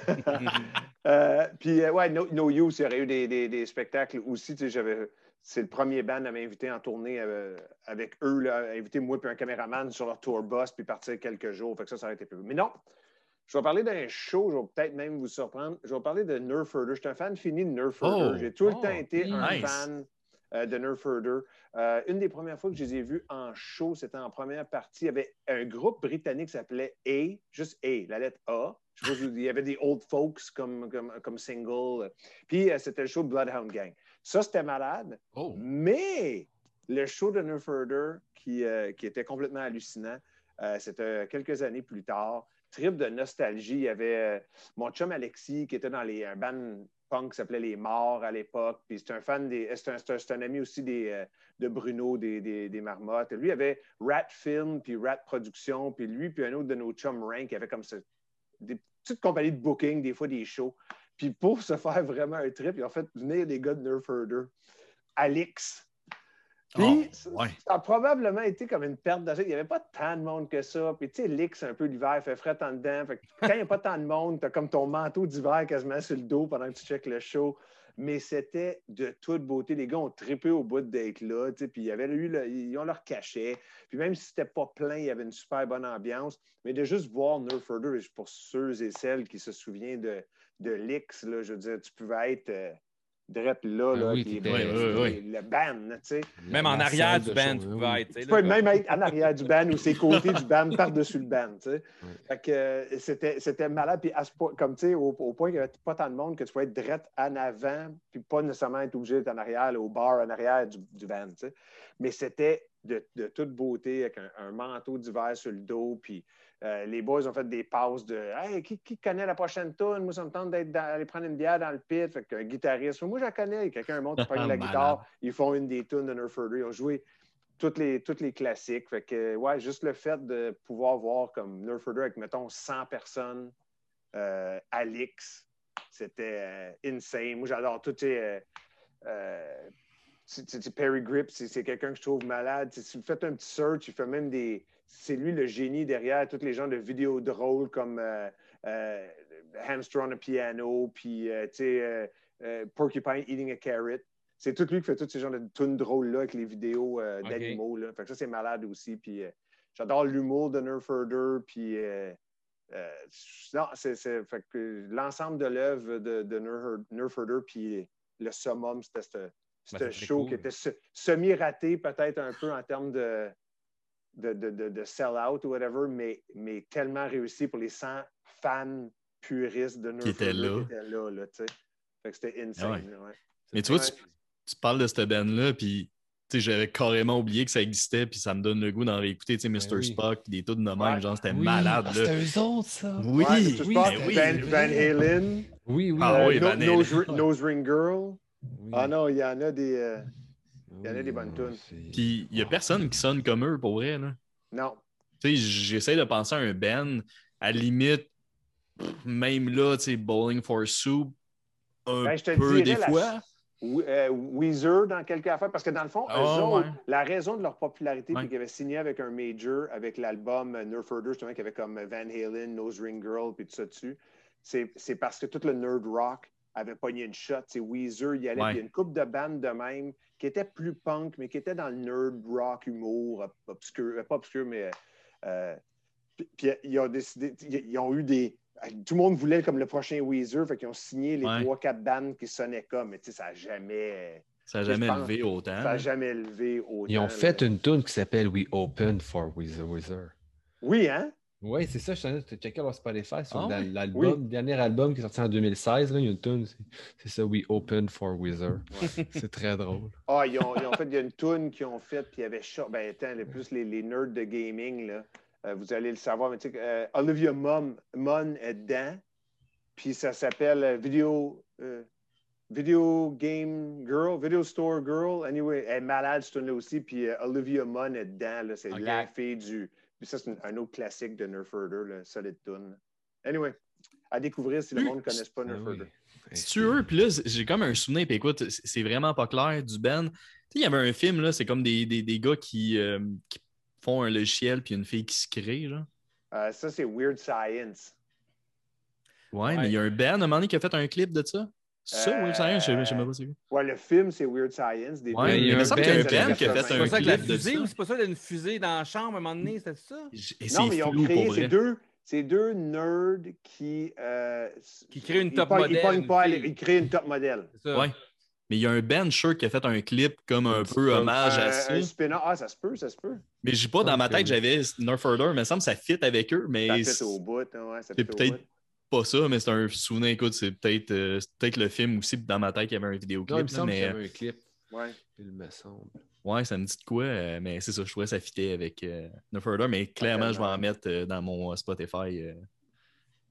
Euh, puis, euh, ouais, No, no Use, il y aurait eu des, des- des spectacles aussi. Tu sais, j'avais, c'est le premier band à m'inviter en tournée euh, avec eux, là, inviter moi puis un caméraman sur leur tour bus, puis partir quelques jours. Fait que ça, ça aurait été plus. Mais non, je vais parler d'un show, je vais peut-être même vous surprendre. Je vais parler de Nerf Herder. Je suis un fan fini de Nerf Herder. Oh, J'ai tout le oh, temps été un fan euh, de Nerf Herder. Euh, une des premières fois que je les ai vus en show, c'était en première partie. Il y avait un groupe britannique qui s'appelait A, juste A, la lettre A. Je sais pas il y avait des Old Folks comme, comme, comme single. Puis euh, c'était le show Bloodhound Gang. Ça, c'était malade. Oh. Mais le show de qui, euh, qui était complètement hallucinant, euh, c'était quelques années plus tard. Trip de nostalgie. Il y avait euh, mon chum Alexis qui était dans les, un band punk qui s'appelait Les Morts à l'époque. Puis c'est un fan des. C'est un, ami aussi des, euh, de Bruno des, des, des Marmottes. Lui, il avait Rat Film, puis Rat Production, puis lui, puis un autre de nos chums Rank, qui avait comme ça, des petites compagnies de booking, des fois des shows. Puis pour se faire vraiment un trip, ils ont fait venir des gars de Nerf Herder. Alix. Puis, Oh, ça- ouais. ça a probablement été comme une perte d'argent. Il n'y avait pas tant de monde que ça. Puis, tu sais, l'X, un peu l'hiver, fait frais en dedans. Fait que quand il n'y a pas tant de monde, tu as comme ton manteau d'hiver quasiment sur le dos pendant que tu checkes le show. Mais c'était de toute beauté. Les gars ont trippé au bout d'être là. Puis, il y avait eu le- ils ont leur cachet. Puis, même si c'était pas plein, il y avait une super bonne ambiance. Mais de juste voir Nerf Herder, pour ceux et celles qui se souviennent de, de l'X, là, je veux dire, tu pouvais être. euh, drette là, Ah là, oui, le band, tu sais. Même en arrière du show, tu pouvais être. tu peux là, même être en arrière du band ou ses côtés du band par-dessus le band. Tu sais. Ouais. Fait que euh, c'était, c'était malade. Puis à ce point, comme tu sais, au, au point qu'il n'y avait pas tant de monde que tu pouvais être drette en avant, puis pas nécessairement être obligé d'être en arrière, là, au bar en arrière du, du band. tu sais. Mais c'était de, de toute beauté avec un, un manteau d'hiver sur le dos. Puis euh, les boys ont fait des passes de Hey, qui, qui connaît la prochaine tune? Moi, ça me tente d'aller prendre une bière dans le pit. Fait qu'un guitariste, moi, je la connais. Quelqu'un monte, il prend la guitare. Ils font une des tunes de Nerf Herder. Ils ont joué toutes les, toutes les classiques. Fait que, ouais, juste le fait de pouvoir voir comme Nerf Herder avec, mettons, 100 personnes, euh, Alix, c'était euh, insane. Moi, j'adore tout, euh, Perry Grip, c'est quelqu'un que je trouve malade. Si vous faites un petit search, il fait même des. C'est lui le génie derrière tous les gens de vidéos drôles comme euh, euh, Hamster on a piano, puis euh, Porcupine eating a carrot. C'est tout lui qui fait tous ces genres de tunes drôles-là avec les vidéos d'animaux. Fait que ça, c'est malade aussi. Puis j'adore l'humour de Nerf Herder. Puis non, c'est, c'est- fait que l'ensemble de l'œuvre de, de Nerf Nerf Herder, puis le summum, c'était ce Ben, show cool. qui était se- semi-raté peut-être un peu en termes de, de, de, de- de sell-out ou whatever, mais, mais tellement réussi pour les 100 fans puristes de Nerf Qui étaient là. qui étaient là, là, tu sais. Fait que c'était insane. Ouais. là, ouais. Mais tu vois, tu, tu parles de cette band-là, puis tu sais, j'avais carrément oublié que ça existait, puis ça me donne le goût d'en réécouter, tu sais, Mr. oui. Spock, des tunes de même, Ouais. genre, c'était Oui, malade, ah, là. C'était eux autres, ça. Oui, oui, Spock, ben oui. Van, Van Halen, Oui, oui. Ah euh, oui, No- Van Halen. Nose, Nose Ring Girl. oui. Ah non, il y en a des. euh, il y en a des bonnes tunes. Puis il y a personne qui sonne comme eux, pour vrai, là. Non. Tu sais, j'essaie de penser à un band, à la limite, même là, tu sais, Bowling for Soup, un Ben, je te peu dirais des la- fois. We- euh, Weezer dans quelques affaires, parce que dans le fond, Ah, eux autres, ouais. la raison de leur popularité, Ouais. puis qu'ils avaient signé avec un major, avec l'album euh, Nerf Herder, justement, qui avait comme Van Halen, Nose Ring Girl, puis tout ça dessus, c'est c'est parce que tout le nerd rock avait pogné une shot. C'est Weezer, il y allait, Ouais. puis il y a une coupe de bandes de même qui était plus punk, mais qui était dans le nerd rock humour, ob- obscur, euh, pas obscur, mais. euh, puis, ils ont décidé, ils ont eu des. Tout le monde voulait comme le prochain Weezer, fait qu'ils ont signé les Ouais. trois, quatre bandes qui sonnaient comme, mais tu sais, ça n'a jamais. Ça n'a jamais pense- levé autant. Ça n'a jamais levé autant. Ils ont là. fait une tune qui s'appelle We Open for Wizard. Wizard. Oui, hein? Oui, c'est ça, je t'en ai checké leur Spotify sur Ah l'album, Oui. le dernier album qui est sorti en 2016, là, il y a une tune, c'est- ça, We Open for Wizard. c'est très drôle. Ah, ils ont, ils ont fait, il y a une tune qu'ils ont faite, puis il y avait ben, attends, le plus les, les nerds de gaming, là, euh, vous allez le savoir, mais tu sais, euh, Olivia Munn, est dedans, puis ça s'appelle euh, Video, euh, Video Game Girl, Video Store Girl, anyway, elle est malade, cette tune-là aussi, puis euh, Olivia Munn est dedans, c'est la fille du, puis ça, c'est un, un autre classique de Nerf Herder, là, solide tune. Anyway, à découvrir si le monde ne connaisse pas Ah Nerf oui. Herder. C'est eux, puis là, j'ai comme un souvenir, puis écoute, c'est- vraiment pas clair du band. Tu sais, il y avait un film, là, c'est comme des, des, des gars qui, euh, qui font un logiciel, puis une fille qui se crée, genre. Euh, ça, c'est Weird Science. Ouais, Ouais. mais il y a un band, à un moment donné, qui a fait un clip de ça. Ça, Euh, oui, ça rien, je je sais même pas c'est. Ouais, le film, c'est Weird Science. Des Ouais, il y a me semble qu'il y a un band qui a fait un C'est pas ça la clip de fusée ça. ou c'est pas ça d'une fusée dans la chambre à un moment donné, c'était ça? Et Non, c'est mais ils ont créé ces deux, ces deux nerds qui. euh, Qui créent une top modèle, Ils, créent une top modèle. C'est ça. Ouais. Mais il y a un band, sure, qui a fait un clip comme un peu hommage à ça. Ah, ça se peut, ça se peut. Mais j'ai pas dans ma tête, j'avais Nerf Herder, mais il me semble que ça fit avec eux, mais Ça fait c'est au bout. Ouais, ça c'est fait au peut-être bout. Pas ça, mais c'est un souvenir. Écoute, c'est peut-être euh, le film aussi, puis dans ma tête, il y avait un Non, il vidéoclip. me là, y euh, avait un clip. Ouais. Il me semble. ouais, ça me dit de quoi, euh, mais c'est ça, je trouvais que ça fitait avec euh, Nerf Herder, mais clairement, je vais en mettre euh, dans mon Spotify. euh,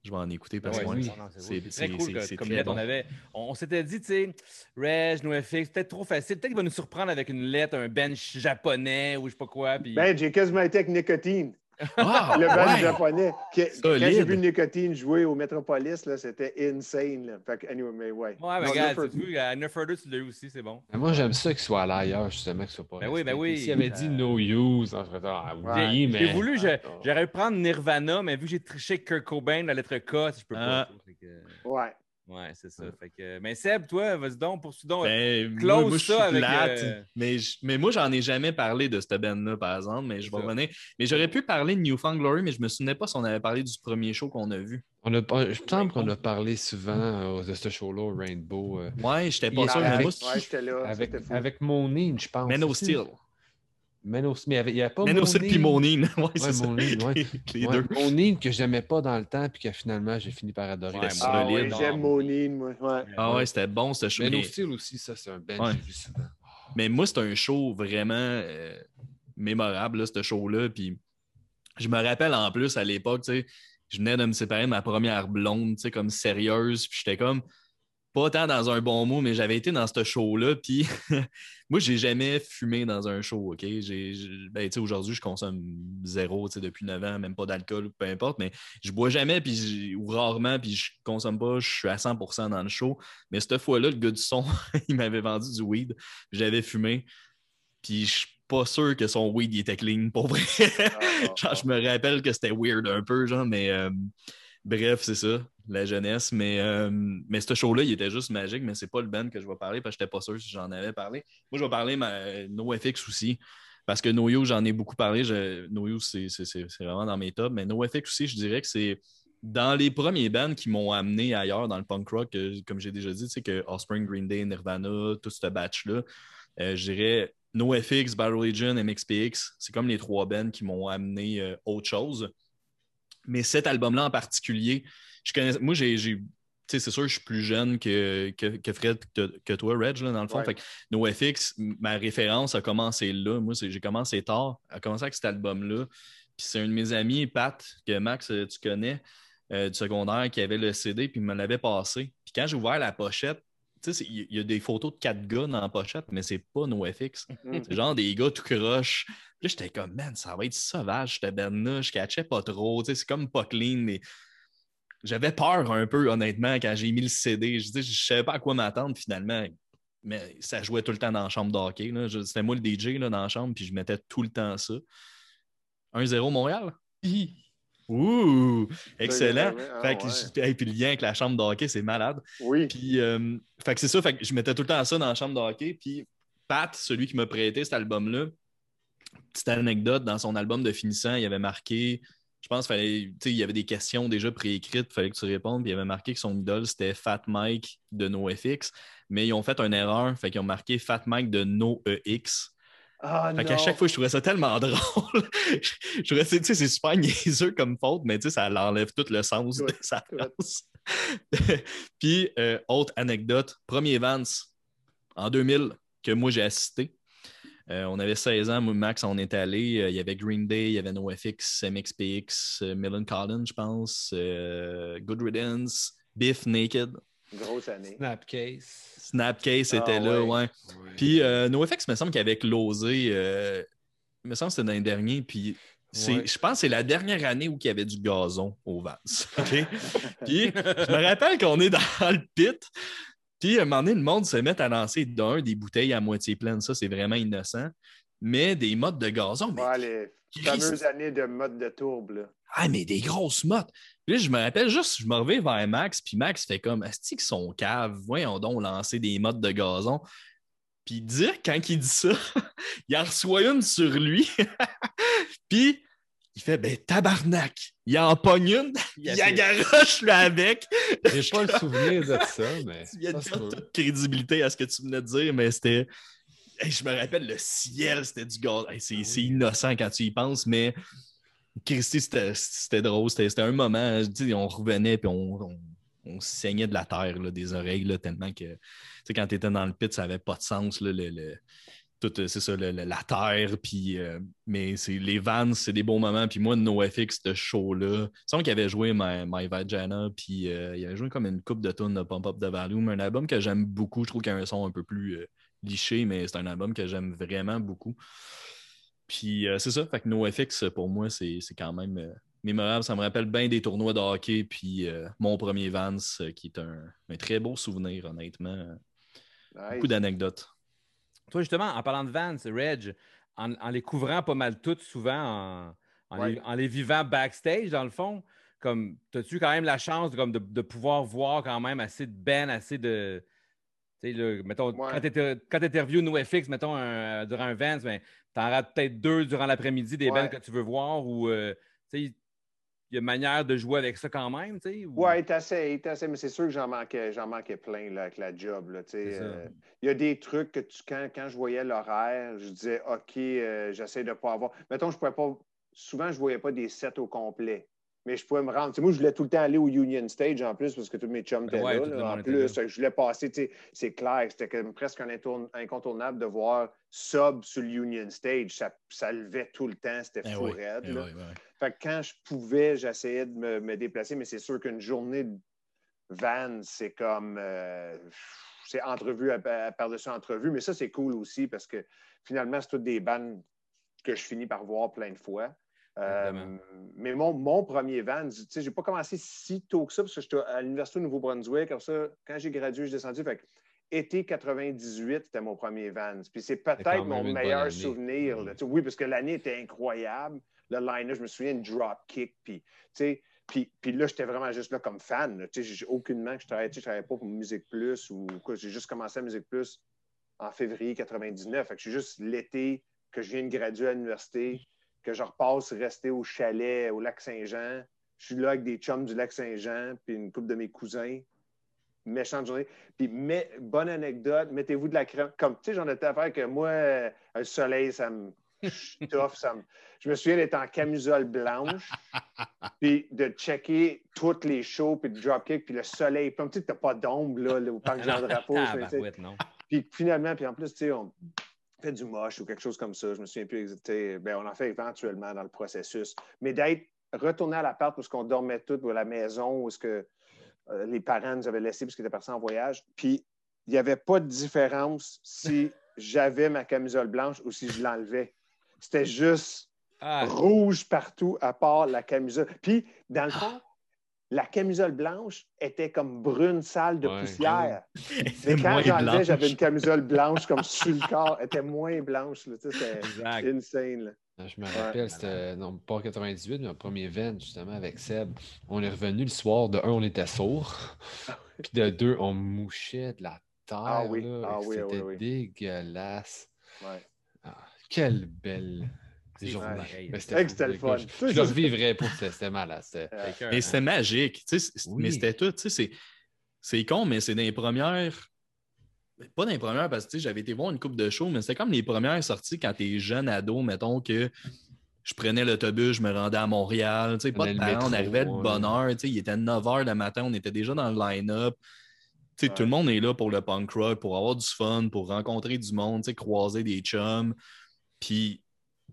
je vais en écouter parce que c'est- ouais, très cool que- comme très lettre. On, bon. avait, on, on s'était dit, tu sais, Reg, NoFX, peut-être trop facile. Peut-être qu'il va nous surprendre avec une lettre, un bench japonais ou je sais pas quoi. Puis... Ben, j'ai quasiment été avec Nicotine, Ah, le band ouais! japonais. Qui- quand j'ai vu Nicotine jouer au Metropolis, c'était insane. Là. Fait que, anyway, mais ouais. ouais, mais regarde, tu vois, à Nerf Herder, tu l'as eu aussi, c'est bon. Mais moi, j'aime ça qu'il soit allé ailleurs, justement, qu'il soit pas. Ben oui, ben resté. oui. S'il avait dit Euh, no use, on serait ah, Ouais. mais. J'ai voulu, je- Attends. j'aurais pu prendre Nirvana, mais vu que j'ai triché avec Kurt Cobain, la lettre K, je peux pas. Ah. Fait que- Ouais. Ouais, c'est ça. Fait que... Mais Seb, toi, vas-y donc, poursuis donc. Ben, Close moi, moi, je suis ça avec, plate, euh, mais, je- mais moi, j'en ai jamais parlé de cette band-là, par exemple, mais je vais revenir. Mais j'aurais pu parler de Newfound Glory, mais je me souvenais pas si on avait parlé du premier show qu'on a vu. On a, pas- je me semble qu'on a parlé souvent euh, de ce show-là, au Rainbow. euh, Ouais, j'étais pas sûr, avec- moi, Ouais, j'étais là. avec, Monine, je pense. Men of aussi. Steel. Steel. Mais il n'y avait pas Steel puis Monine. Ouais, c'est Ouais, ça. Monine, ouais. Les Ouais, deux. Monine que j'aimais pas dans le temps, puis que finalement, j'ai fini par adorer. Ouais, Ah ouais, j'aime Monine, moi. Ouais. Ah ouais, c'était bon, ce show. Steel aussi, ça, c'est un souvent. mais moi, c'est un show vraiment euh, mémorable, là, ce show-là. Puis je me rappelle en plus à l'époque, tu sais, je venais de me séparer de ma première blonde, tu sais, comme sérieuse. Puis j'étais comme pas tant dans un bon mot, mais j'avais été dans ce show-là. Puis moi, j'ai jamais fumé dans un show, OK? J'ai, ben, aujourd'hui, je consomme zéro, depuis 9 ans, même pas d'alcool, peu importe, mais je bois jamais, puis ou rarement, puis je consomme pas, je suis à 100% dans le show. Mais cette fois-là, le gars du son, il m'avait vendu du weed, j'avais fumé, puis je suis pas sûr que son weed, il était clean, pour vrai. Ah, Genre, je me rappelle que c'était weird un peu, genre, mais euh, bref, c'est ça, la jeunesse. Mais, euh, mais ce show-là, il était juste magique, mais c'est pas le band que je vais parler parce que j'étais pas sûr si j'en avais parlé. Moi, je vais parler ma NoFX aussi. Parce que NoYo, j'en ai beaucoup parlé. Je, NoYo, c'est c'est- c'est- c'est vraiment dans mes tops. Mais NoFX aussi, je dirais que c'est dans les premiers bands qui m'ont amené ailleurs dans le punk rock, comme j'ai déjà dit, sais, que Offspring, Green Day, Nirvana, tout ce batch-là. Euh, je dirais NoFX, Battle Legion, MXPX. C'est comme les trois bands qui m'ont amené euh, autre chose. Mais cet album-là en particulier, je connais, moi, j'ai. j'ai- tu sais, c'est sûr, je suis plus jeune que, que, que Fred, que, que toi, Reg, là, dans le fond. Ouais. Fait que NoFX, ma référence a commencé là. Moi, j'ai commencé tard, a commencé avec cet album-là. Puis c'est un de mes amis, Pat, que Max, euh, tu connais, euh, du secondaire, qui avait le CD, puis il me l'avait passé. Puis quand j'ai ouvert la pochette, tu sais, il y a des photos de quatre gars dans la pochette, mais c'est pas NoFX. Mm. C'est genre des gars tout croche. Puis Là, j'étais comme, man, ça va être sauvage, cette band-là. Je catchais pas trop. Tu sais, C'est comme pas clean. Mais... J'avais peur un peu, honnêtement, quand j'ai mis le CD. Je, dis, je savais pas à quoi m'attendre finalement. Mais ça jouait tout le temps dans la chambre d'hockey. C'était moi le DJ là, dans la chambre, puis je mettais tout le temps ça. 1-0 Montréal? Ouh! Excellent! Ah, Fait que ouais. je- hey, puis le lien avec la chambre d'hockey, c'est malade. Oui. Puis, euh, fait que c'est ça, fait que je mettais tout le temps ça dans la chambre de hockey. Puis, Pat, celui qui m'a prêté cet album-là, petite anecdote, dans son album de finissant, il avait marqué, je pense qu'il fallait, il y avait des questions déjà préécrites, il fallait que tu répondes, puis il avait marqué que son idole, c'était Fat Mike de NoFX, mais ils ont fait une erreur, fait qu'ils ont marqué Fat Mike de NoEX. Ah, Fait qu'à chaque fois, je trouvais ça tellement drôle. je trouvais, tu sais, c'est super niaiseux comme faute, mais tu sais, ça l'enlève tout le sens de sa. Puis, euh, autre anecdote, premier Vance en 2000 que moi j'ai assisté. Euh, on avait 16 ans, Max, on est allé. Euh, il y avait Green Day, il y avait NoFX, MXPX, euh, Millen Collins, je pense, euh, Good Riddance, Biff Naked, Grosse année. Snapcase. Snapcase Ah, était là, ouais. ouais. Puis euh, NoFX, me semble qu'il avait closé, euh, il me semble que c'était dans les derniers, puis je pense que c'est la dernière année où il y avait du gazon au Vance. OK? puis je me rappelle qu'on est dans le pit, puis à un moment donné, le monde se met à lancer d'un des bouteilles à moitié pleines. Ça, c'est vraiment innocent. Mais des mottes de gazon, mais, Ouais, les fameuses années de mode de tourbe, là. ah, mais des grosses mottes. Puis je me rappelle juste, je me reviens vers Max, puis Max fait comme, est-ce qu'ils sont caves? Voyons donc lancer des mottes de gazon. Puis dire, quand il dit ça, il en reçoit une sur lui. puis il fait ben tabarnak, il en pogne une, il Il a- agaroche là avec. J'ai pas le souvenir de ça, mais. Tu viens de perdre toute crédibilité à ce que tu venais de dire, mais c'était. Hey, je me rappelle, le ciel, c'était du gaz. Hey, c'est c'est innocent quand tu y penses, mais Christy, c'était drôle. C'était un moment, tu sais, on revenait puis on, on, on saignait de la terre, là, des oreilles, là, tellement que, tu sais, quand tu étais dans le pit, ça n'avait pas de sens, là, le, le- tout, c'est ça, le- le- la terre, puis, euh, mais c'est les Vans, c'est des bons moments, puis moi, de NoFX, ce show-là, c'est qu'il avait joué My, My Vagina, puis euh, il avait joué comme une coupe de tonnes de Pump Up the Volume, un album que j'aime beaucoup, je trouve qu'il y a un son un peu plus euh, liché, mais c'est un album que j'aime vraiment beaucoup. Puis euh, c'est ça, fait que NoFX, pour moi, c'est c'est quand même euh, mémorable. Ça me rappelle bien des tournois de hockey, puis euh, mon premier Vans, euh, qui est un, un très beau souvenir, honnêtement. Nice. Beaucoup d'anecdotes. Toi, justement, en parlant de Vans, Reg, en, en les couvrant pas mal toutes, souvent, en, en Ouais. les, en les vivant backstage, dans le fond, comme, as-tu quand même la chance de, comme, de, de pouvoir voir quand même assez de bands, assez de. Tu sais, là, mettons, Ouais. quand tu interviews NoFX, mettons, un- durant un Vans, ben, tu en rates peut-être deux durant l'après-midi des Ouais. bands que tu veux voir ou, euh, y a une manière de jouer avec ça quand même, tu sais? ou- assez, il assez, mais c'est sûr que j'en manquais, j'en manquais plein là, avec la job. Là, tu sais, C'est ça. euh, il y a des trucs que tu, quand, quand je voyais l'horaire, je disais OK, euh, j'essaie de ne pas avoir. Mettons, je pouvais pas. Souvent, je ne voyais pas des sets au complet. Mais je pouvais me rendre. Moi, je voulais tout le temps aller au Union Stage en plus parce que tous mes chums étaient Ouais, là. en plus, je voulais passer. C'est clair, c'était presque un incontournable de voir sub sur le Union Stage. Ça, ça levait tout le temps. C'était Eh fou oui, raide. eh là. oui, oui. Fait que quand je pouvais, j'essayais de me, me déplacer, mais c'est sûr qu'une journée de van, c'est comme. euh, c'est entrevue par-dessus entrevue, mais ça, c'est cool aussi parce que finalement, c'est toutes des bandes que je finis par voir plein de fois. Euh, mais mon, mon premier van, tu sais, j'ai pas commencé si tôt que ça parce que j'étais à l'Université du Nouveau-Brunswick. Comme ça, quand j'ai gradué, je suis descendu. Fait été 98, c'était mon premier van. Puis c'est peut-être mon une meilleur souvenir. là. Oui, parce que l'année était incroyable. Le line je me souviens de Dropkick. Puis, tu sais, puis, puis là, j'étais vraiment juste là comme fan. là. Tu sais, j'ai aucunement que je travaillais, tu sais, je travaillais pas pour Musique Plus ou quoi. J'ai juste commencé à Musique Plus en février 99. Fait que je suis juste l'été que je viens de graduer à l'université, que je repasse rester au chalet au lac Saint-Jean. Je suis là avec des chums du lac Saint-Jean, puis une couple de mes cousins. Méchante journée. Puis, mais, bonne anecdote, mettez-vous de la crème. Comme, tu sais, j'en étais à faire que moi, euh, le soleil, ça me tough. Ça me... Je me souviens d'être en camisole blanche, puis de checker toutes les shows, puis de dropkick, puis le soleil. Puis, tu sais, t'as pas d'ombre, là, au parc Jean-Drapeau. non. puis finalement, puis en plus, tu sais, on fait du moche ou quelque chose comme ça. Je me souviens plus. Ben, on en fait éventuellement dans le processus. Mais d'être retourné à l'appart parce qu'on dormait tous ou à la maison où est-ce que euh, les parents nous avaient laissé parce qu'ils étaient partis en voyage. Puis il n'y avait pas de différence si j'avais ma camisole blanche ou si je l'enlevais. C'était juste Ah, rouge partout à part la camisole. Puis, dans le fond, la camisole blanche était comme brune sale de Ouais. poussière. C'est Mais quand j'enlevais, j'avais une camisole blanche comme sur le corps. Elle était moins blanche. là. Tu sais, C'était exact. insane. là. Ah, Je me rappelle, c'était non, pas en 98, mais un premier event justement avec Seb. On est revenu le soir. De un, on était sourds. Puis de deux, on mouchait de la terre. Ah oui, là, ah oui, C'était oui, oui. dégueulasse. Ouais. Ah, quelle belle C'est pareil. C'était le fun. Je, je le revivrais pour ça. C'était malade. Euh, Mais hein. c'était magique. tu sais, c'est- Oui. Mais c'était tout. tu sais, C'est c'est con, mais c'est dans les premières. Pas dans les premières, parce que tu sais, j'avais été voir une coupe de show, mais c'était comme les premières sorties quand t'es jeune ado, mettons que je prenais l'autobus, je me rendais à Montréal. tu sais, Pas de parents, on arrivait de bonne heure. tu sais, Il était 9 h le matin, on était déjà dans le line-up. Tu sais, Tout le monde est là pour le punk rock, pour avoir du fun, pour rencontrer du monde, tu sais, croiser des chums. Puis,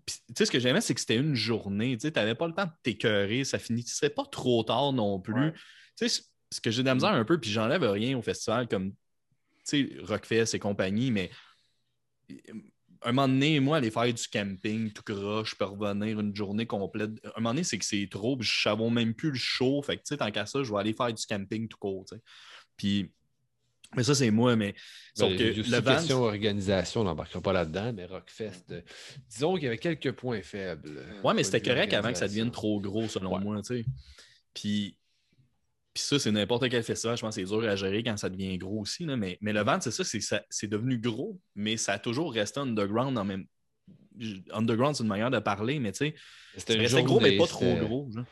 tu sais, ce que j'aimais, c'est que c'était une journée. Tu n'avais pas le temps de t'écœurer. Ça finissait pas trop tard non plus. Ouais. Tu sais, ce que j'ai de la misère un peu, puis j'enlève rien au festival comme, tu sais, Rockfest et compagnie, mais un moment donné, moi, aller faire du camping tout croche, je peux revenir une journée complète. Un moment donné, c'est que c'est trop, puis je savais même plus le show. Fait que, tu sais, tant qu'à ça, je vais aller faire du camping tout court, tu sais. Puis, mais ça, c'est moi, mais sauf Ben, que a aussi le van, question organisation, on n'embarquera pas là-dedans, mais Rockfest, euh, disons qu'il y avait quelques points faibles. euh, Ouais, mais c'était correct avant que ça devienne trop gros, selon Ouais. moi, tu sais. Puis, puis ça, c'est n'importe quel festival. Je pense que c'est dur à gérer quand ça devient gros aussi. là. Mais, mais le Vans, c'est ça, c'est que devenu gros, mais ça a toujours resté underground en même underground, c'est une manière de parler, mais tu sais, C'était gros, mais pas trop gros. genre.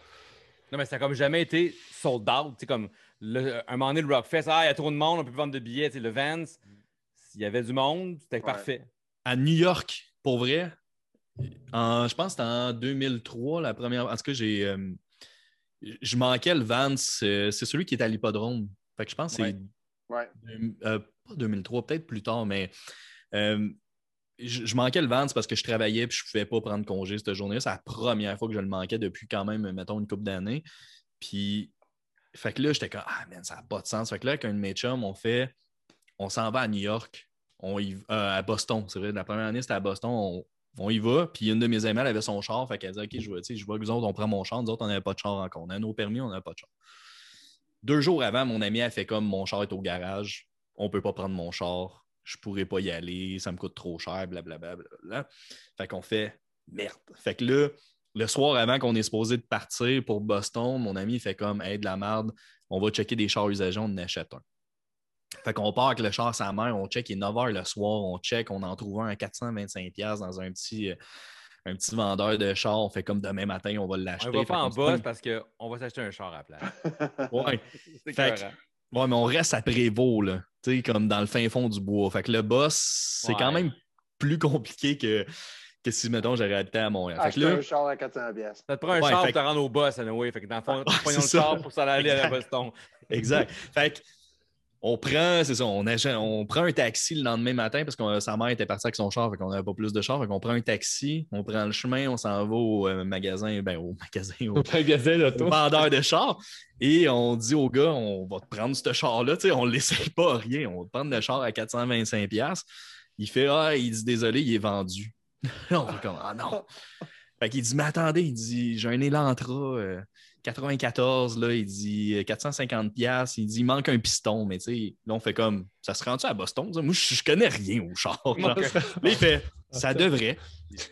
Non, mais ça n'a comme jamais été sold out. Tu sais, comme le- un moment donné, le Rockfest, ah, il y a trop de monde, on peut plus vendre de billets. Tu sais, le Vance, s'il y avait du monde, c'était parfait. À New York, pour vrai, en- je pense que c'était en 2003, la première. En tout cas, j'ai. euh, je manquais le Vance. euh, c'est celui qui est à l'hippodrome. Fait que je pense que c'est Ouais. euh, pas 2003, peut-être plus tard, mais euh, je, je manquais le Vance parce que je travaillais et je ne pouvais pas prendre congé cette journée-là. C'est la première fois que je le manquais depuis quand même, mettons, une couple d'années. Puis, fait que là, j'étais comme, ah, man, ça n'a pas de sens. Fait que là, avec un de mes chums, on fait, on s'en va à New York, on y- euh, à Boston. C'est vrai, la première année, c'était à Boston. On, on y va. Puis une de mes amies, elle avait son char. Fait qu'elle dit, OK, je vois, je vois que nous autres, on prend mon char. Nous autres, on n'avait pas de char encore. On a nos permis, on n'avait pas de char. Deux jours avant, mon ami a fait comme mon char est au garage, on peut pas prendre mon char, je pourrais pas y aller, ça me coûte trop cher, blablabla. blablabla. Fait qu'on fait merde. Fait que là, le soir avant qu'on est supposé de partir pour Boston, mon ami fait comme hey, de la merde, on va checker des chars usagés, on en achète un. Fait qu'on part avec le char à sa mère, on check, il est 9 h le soir, on check, on en trouve un à 425$ dans un petit, euh, un petit vendeur de chars. On fait comme demain matin, on va l'acheter. On va pas en boss parce qu'on va s'acheter un char à la place. Ouais. Fait que-. Ouais, mais on reste à Prévost, là. Tu sais, comme dans le fin fond du bois. Fait que le boss, c'est Ouais. quand même plus compliqué que, que si, mettons, j'aurais habité à Montréal. Fait que Acheter là, un char à 400 pièces. Ça te prend un Ouais, char pour te rendre au boss, anyway. Fait que dans le fond, Ouais, prenons le char pour s'en aller à Exact. Boston. exact. fait que on prend, c'est ça, on, achète- on prend un taxi le lendemain matin parce que sa mère était partie avec son char, fait qu'on n'avait pas plus de char. Fait qu'on prend un taxi, on prend le chemin, on s'en va au euh, magasin, ben au magasin, au, Au magasin au d'auto. vendeur de chars. Et on dit au gars, on va te prendre ce char-là. Tu sais, on ne l'essaye pas rien. On va te prendre le char à 425$. Il fait Ah, il dit désolé, il est vendu. on fait comme Ah non. Fait qu'il dit Mais attendez, il dit J'ai un Elantra euh, 94, là, il dit euh, 450$. Il dit Il manque un piston. Mais tu sais, là, on fait comme Ça se rend-tu à Boston? Moi, je je connais rien au char. genre. Là, il fait Ça devrait.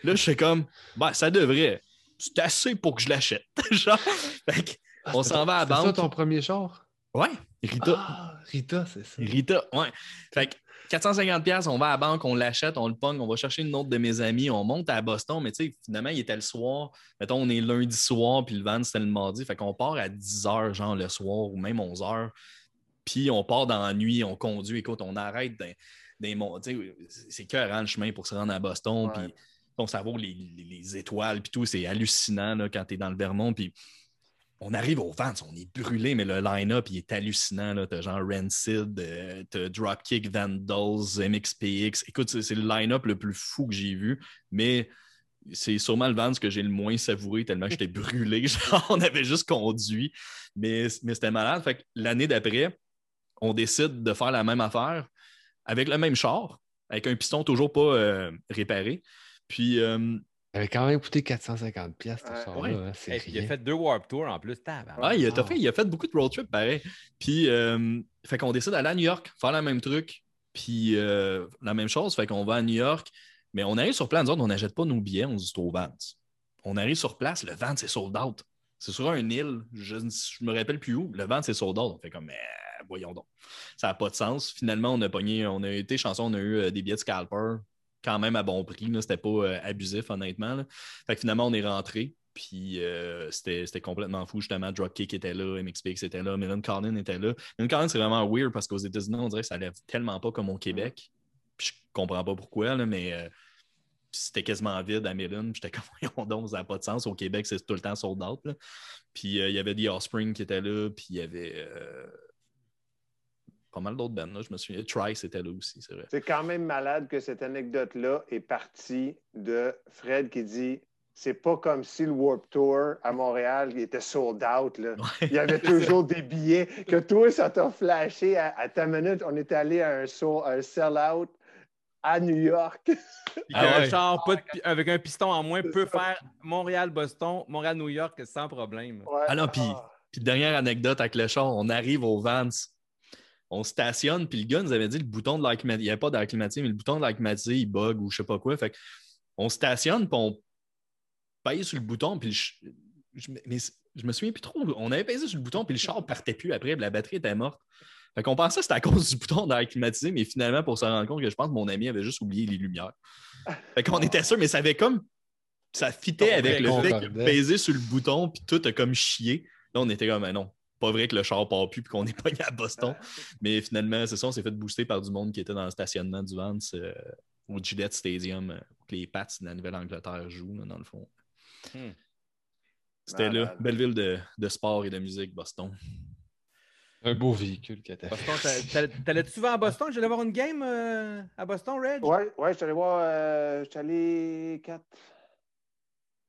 Là, je fais comme Ben, ça devrait. C'est assez pour que je l'achète. Genre, fait que, on s'en va à la C'est ça banque. ton premier char? Ouais, Rita. Ah, Rita, c'est ça. Rita, ouais. Fait que 450$, on va à la banque, on l'achète, on le pogne, on va chercher une autre de mes amis, on monte à Boston, mais tu sais, finalement, il était le soir. Mettons, on est lundi soir, puis le van, c'était le mardi. Fait qu'on part à 10h, genre le soir, ou même 11h. Puis on part dans la nuit, on conduit. Écoute, on arrête dans, des mon- tu sais, C'est cœurant le chemin pour se rendre à Boston. Puis on savoir les, les- les étoiles, puis tout, c'est hallucinant là, quand tu es dans le Vermont. Puis on arrive au Vance, on est brûlé, mais le line-up, il est hallucinant. là. T'as genre Rancid, euh, t'as Dropkick, Vandals, MXPX. Écoute, c'est c'est le line-up le plus fou que j'ai vu, mais c'est sûrement le Vance que j'ai le moins savouré tellement j'étais brûlé. Genre, on avait juste conduit, mais, mais c'était malade. Fait que l'année d'après, on décide de faire la même affaire avec le même char, avec un piston toujours pas euh, réparé. Puis, euh, avait quand même coûté 450 pièces ce Ouais. char-là. Ouais. hein, c'est Hey, puis il a fait deux Warp Tours en plus. Ouais, il a, fait, il a fait beaucoup de road trip pareil. Puis, euh, fait qu'on décide d'aller à New York, faire le même truc. Puis, euh, la même chose, fait qu'on va à New York. Mais on arrive sur place, nous autres, on n'achète pas nos billets, on se dit c'est au Vance. On arrive sur place, le Vance est sold out. C'est sur un île, je ne me rappelle plus où, le Vance est sold out. On fait comme, Eh, voyons donc. Ça n'a pas de sens. Finalement, on a pogné, on a été chanceux, on a eu euh, des billets de scalper quand même à bon prix. C'était pas euh, abusif, honnêtement. là. Fait que finalement, on est rentré. Puis euh, c'était complètement fou, justement. Dropkick était là, MXPX était là, Millen Collin était là. Millen Collin, c'est vraiment weird parce qu'aux États-Unis, on dirait que ça lève tellement pas comme au Québec. Puis je comprends pas pourquoi, là, mais euh, c'était quasiment vide à Millen. J'étais comme, voyons donc, ça n'a pas de sens. Au Québec, c'est tout le temps sold out. là. Puis il y avait The Offspring qui était là, puis il y avait pas mal d'autres bands. Là. Je me souviens, Trice était là aussi, c'est vrai. C'est quand même malade que cette anecdote-là est partie de Fred qui dit c'est pas comme si le Warp Tour à Montréal il était sold out. Là. Il y avait toujours des billets. Que toi, ça t'a flashé à, à ta minute. On est allé à un, sold- un sell-out à New York. Ah qu'un ouais. char pas de pi- avec un piston en moins peut faire Montréal-Boston, Montréal-New York sans problème. Ouais. Ah non, puis- Puis dernière anecdote avec le char, on arrive au Vance, on stationne, puis le gars nous avait dit le bouton de l'air climatisé, il n'y avait pas d'air climatisé, mais le bouton de l'air climatisé, il bug ou je sais pas quoi. Fait que on stationne, puis on paye sur le bouton, puis le je, mais je me souviens plus trop. On avait payé sur le bouton, puis le char partait plus après, puis la batterie était morte. Fait qu'on pensait que c'était à cause du bouton d'air climatisé, mais finalement, pour se rendre compte que je pense que mon ami avait juste oublié les lumières. Fait qu'on était sûr, mais ça avait comme. Ça fitait avec le fait a pesé sur le bouton, puis tout a comme chié. Là, on était comme, ah non, pas vrai que le char part plus, puis qu'on est pas à Boston. Mais finalement, c'est ça, on s'est fait booster par du monde qui était dans le stationnement du Vance euh, au Gillette Stadium, euh, que les Pats de la Nouvelle-Angleterre jouent, là, dans le fond. Hmm. C'était là, Malade. belle ville de, de sport et de musique, Boston. Un beau véhicule que t'as fait. Boston, t'a- t'a- T'allais-tu souvent à Boston? J'allais voir une game euh, à Boston, Reg? Ouais, ouais, je suis allé voir. euh, je suis allé quatre.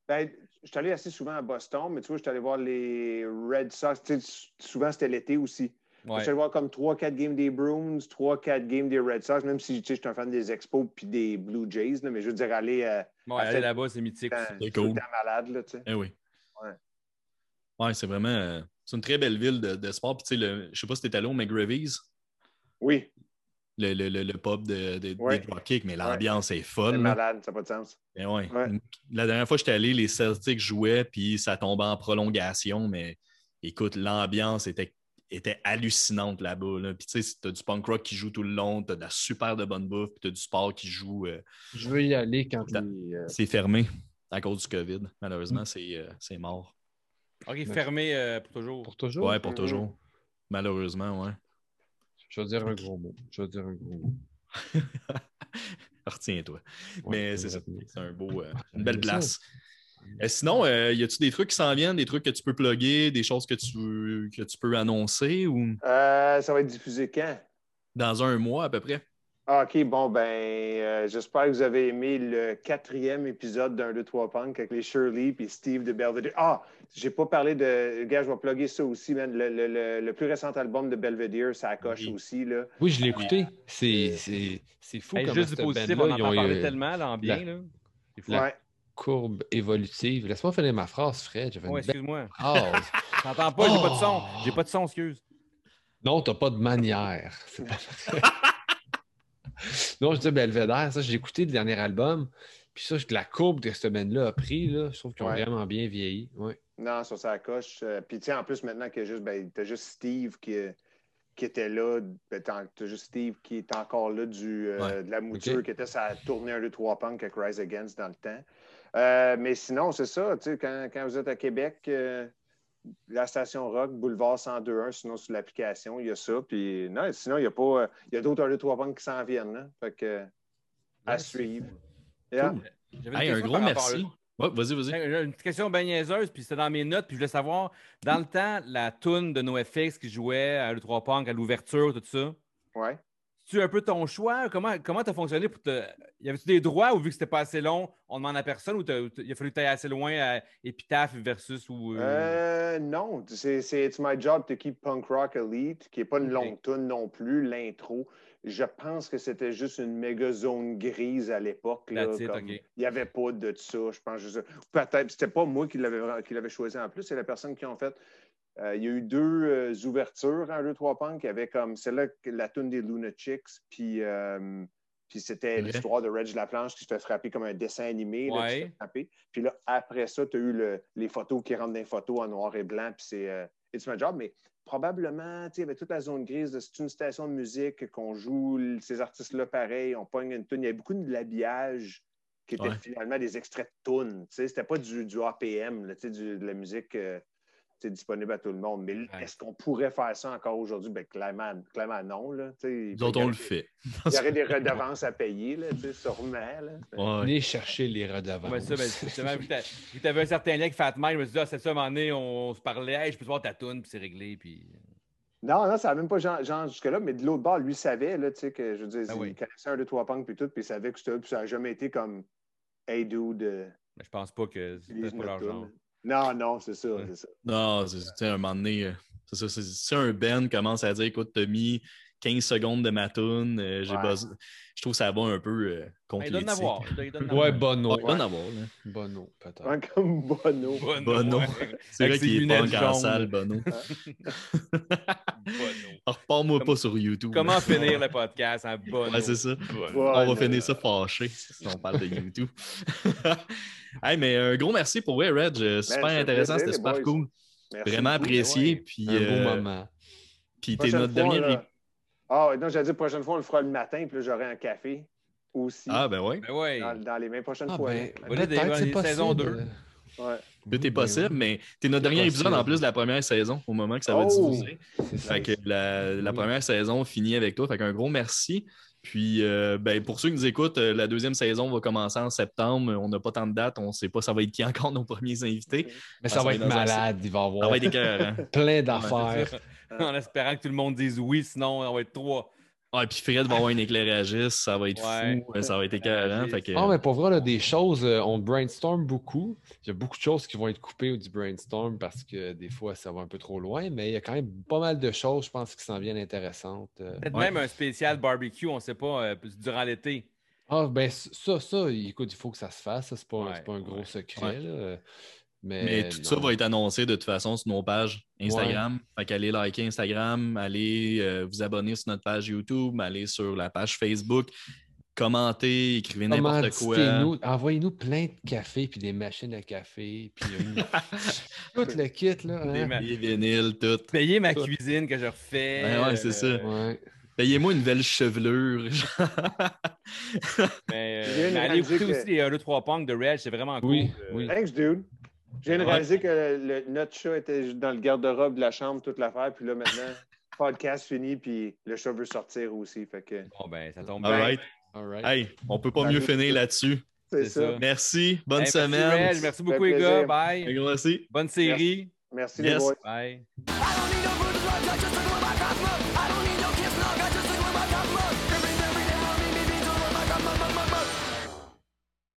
Ben, suis allé assez souvent à Boston, mais tu vois, je suis allé voir les Red Sox. Tu sais, souvent, c'était l'été aussi. Je suis allé voir comme 3-4 games des Bruins, 3-4 games des Red Sox, même si tu sais, je suis un fan des Expos puis des Blue Jays, là, mais je veux dire, aller euh, Ouais, aller là-bas, c'est mythique. C'est cool. temps malade, là, tu sais. Eh oui. Ouais. Ouais, c'est vraiment. euh, c'est une très belle ville de, de sport. Puis, tu sais, le- je sais pas si t'es allé au McGravy's, Oui, le, le, le, le pub de, de, Ouais. des Dropkicks, mais l'ambiance est folle. c'est malade, ça n'a pas de sens. Eh ouais. Ouais. La dernière fois que j'étais allé, les Celtics jouaient, puis ça tombait en prolongation, mais écoute, l'ambiance était, était hallucinante là-bas. Là. Puis tu sais, t'as du punk rock qui joue tout le long, t'as de la super de bonne bouffe, puis t'as du sport qui joue. euh, Je veux y aller quand euh, c'est fermé à cause du COVID. Malheureusement, c'est, euh, c'est mort. OK, fermé euh, pour toujours. Pour toujours? Ouais, pour toujours. Malheureusement, ouais. Je vais dire un gros mot. Je vais dire un gros mot. Retiens-toi. Ouais, Mais c'est ça. C'est un beau, euh, Ah, une belle place. Euh, sinon, euh, y a-tu des trucs qui s'en viennent, des trucs que tu peux plugger, des choses que tu, que tu peux annoncer ou? Euh, ça va être diffusé quand? dans un mois à peu près? Ah, OK, bon, ben, euh, j'espère que vous avez aimé le quatrième épisode d'un 2 3 Punk avec les Shirley puis Steve de Belvedere. Ah, j'ai pas parlé de. Gars, je vais plugger ça aussi, man. Le, le- le- le plus récent album de Belvedere, ça coche Oui. aussi, là. Oui, je l'ai écouté. C'est c'est- c'est fou Hey, comment juste du positif, on en ils ont entend parler eu tellement, là, en bien. la- Là. C'est fou. La- Ouais. courbe évolutive. Laisse-moi finir ma phrase, Fred. Belle excuse-moi. phrase. J'entends pas, j'ai pas de son. Oh! J'ai pas de son, excuse. Non, t'as pas de manière. C'est pas non, je dis Belvédère, ça, j'ai écouté le dernier album. Puis ça, la courbe que cette band-là a pris, là, je trouve qu'ils ont Ouais. vraiment bien vieilli. Ouais. Non, sur sa coche. Euh, puis, tu sais, en plus, maintenant qu'il y a juste, ben, t'as juste Steve qui, qui était là. Ben, t'as juste Steve qui est encore là du, euh, Ouais. de la mouture, qui était sa tournée 1, 2, 3 Punk avec Rise Against dans le temps. Euh, mais sinon, c'est ça, tu sais, quand, quand vous êtes à Québec, euh, la station rock, boulevard 1021, sinon sur l'application, il y a ça. Puis, non, sinon, il y a pas. euh, Il y a d'autres 1, 2, 3 Punk qui s'en viennent. Là. Fait que, à suivre. Yeah. Cool. J'avais une Hey, un gros merci. Ouais, vas-y, vas-y. Une petite question bien niaiseuse, puis c'était dans mes notes, puis je voulais savoir, dans le temps, la toune de NoFX qui jouait à l'E3 Punk, à l'ouverture, tout ça, Ouais. Tu un peu ton choix? Comment comment t'as fonctionné pour te. Y avait-tu des droits ou vu que c'était pas assez long, on demande à personne ou il a fallu que tu ailles assez loin à Epitaph versus ou. euh, Euh, non, c'est c'est It's My Job to Keep Punk Rock Elite, qui n'est pas une longue tune non plus, l'intro. Je pense que c'était juste une méga zone grise à l'époque. Il n'y avait pas de ça, je pense. juste- Peut-être, c'était pas moi qui l'avais vra- qui l'avais choisi en plus, c'est la personne qui en fait. Euh, il y a eu deux euh, ouvertures en 2-3 Punk. Il y avait comme celle-là, la tune des Lunatics, puis, euh, puis c'était l'histoire de Reg Laplanche qui se fait frapper comme un dessin animé. là, qui se Ouais. fait frapper. Puis là, après ça, tu as eu le- les photos qui rentrent dans les photos en noir et blanc, puis c'est It's My Job. Mais probablement, tu sais, il y avait toute la zone grise c'est une station de musique qu'on joue, ces artistes-là pareil, on pogne une tune. Il y avait beaucoup de l'habillage qui était Ouais. finalement des extraits de tunes. Tu sais, c'était pas du, du APM, là, tu sais, du- de la musique euh, disponible à tout le monde. Mais est-ce qu'on pourrait faire ça encore aujourd'hui? Ben, clairement, clairement non. Là, y on le fait. Il y aurait des redevances à payer, là, sûrement. Là. Ouais. Venez chercher les redevances. Ouais, ça, ben, justement, tu avais un certain lien avec Fat Mike, je me suis dit, ah, c'est ça, à un moment donné, on se parlait, hey, je peux te voir ta toune, puis c'est réglé, puis. Non, non, ça n'a même pas genre, genre jusque-là, mais de l'autre bord, lui savait, là, tu sais, que je veux dire, Ah oui. il connaissait un, deux, trois punks, puis tout, puis il savait que c'était, puis ça n'a jamais été comme, hey dude, euh, Mais je pense pas que c'était utilise pas leur genre. Non, non, c'est ça, c'est ça. Non, c'est un moment donné, euh, c'est ça. Si un Ben commence à dire écoute, mis 15 secondes de ma tune, euh, j'ai Ouais. Je trouve que ça va un peu euh, contre Ben, en Ouais, avoir. Bono. Ouais, là. Bono, peut-être. Comme Bono. Bono. Bono. ouais. C'est vrai qu'il est punk en salle, Bono. Bono. Repars-moi Comme- pas sur YouTube. Comment finir le podcast en Bono? Ouais, c'est ça. Bono. On va finir ça fâché si on parle de YouTube. hey, mais un gros merci pour vrai, Reg. Euh, Super ça fait intéressant, c'était les super boys. cool. Merci Vraiment beaucoup, apprécié. ouais. Puis, Un beau euh, moment. puis t'es notre dernier. Ah, ouais, non, j'allais dire, prochaine fois, on le fera le matin, puis là, j'aurai un café aussi. Ah, ben oui. Ben ouais. dans, dans les mêmes prochaines Ah, fois. ben, des- peut-être, possible. saisons deux. Ouais. Tout est possible, mais t'es notre dernier épisode en plus de la première saison au moment que ça va Oh! diffuser. Fait que la, la première saison finit avec toi. Fait qu'un gros merci. Puis, euh, ben, pour ceux qui nous écoutent, euh, la deuxième saison va commencer en septembre. On n'a pas tant de dates. On ne sait pas ça va être qui encore nos premiers invités. Mais Ah, ça ça va être un malade. Il va Ça avoir va être écœurant. plein d'affaires. en espérant que tout le monde dise oui, sinon on va être trois. Ouais, puis Fred va avoir un éclairagiste. Ça va être Ouais. fou. Ça va être écœurant. Fait que, Ah, mais pour vrai, là, des choses, euh, on brainstorm beaucoup. Il y a beaucoup de choses qui vont être coupées du brainstorm parce que des fois, ça va un peu trop loin, mais il y a quand même pas mal de choses, je pense, qui s'en viennent intéressantes. euh. Peut-être Ouais. même un spécial barbecue, on ne sait pas, euh, durant l'été. Ah, ben ça, ça, écoute, il faut que ça se fasse. Ça, c'est pas, Ouais, pas un gros ouais. secret. Ouais. là. Mais, Mais tout ça va être annoncé de toute façon sur nos pages Instagram. Fait qu'allez liker Instagram, allez euh, vous abonner sur notre page YouTube, allez sur la page Facebook, commentez, écrivez n'importe quoi. Envoyez-nous plein de café puis des machines à café. Puis une- tout le kit. Là, Des hein. ma- Les vinyles, tout. Payer ma Tout. cuisine que je refais. Ben ouais, c'est ça. euh, Ouais. Payez-moi une nouvelle chevelure. Mais, viens euh, mais allez écouter que- aussi les 1, 2, 3 punks de Reg, c'est vraiment cool. Oui, Euh, oui. Thanks, dude. Je viens de Ouais. réaliser que le- notre chat était dans le garde-robe de la chambre, toute l'affaire, puis là, maintenant, podcast fini, puis le chat veut sortir aussi. Fait que Bon, ben, ça tombe All bien. right. All right. Hey, on peut pas mieux finir là-dessus. c'est ça. ça. Merci. Bonne Hey, semaine. Merci. Merci beaucoup, les gars. Bye. merci. Bonne série. Merci, Yes. les boys. Bye.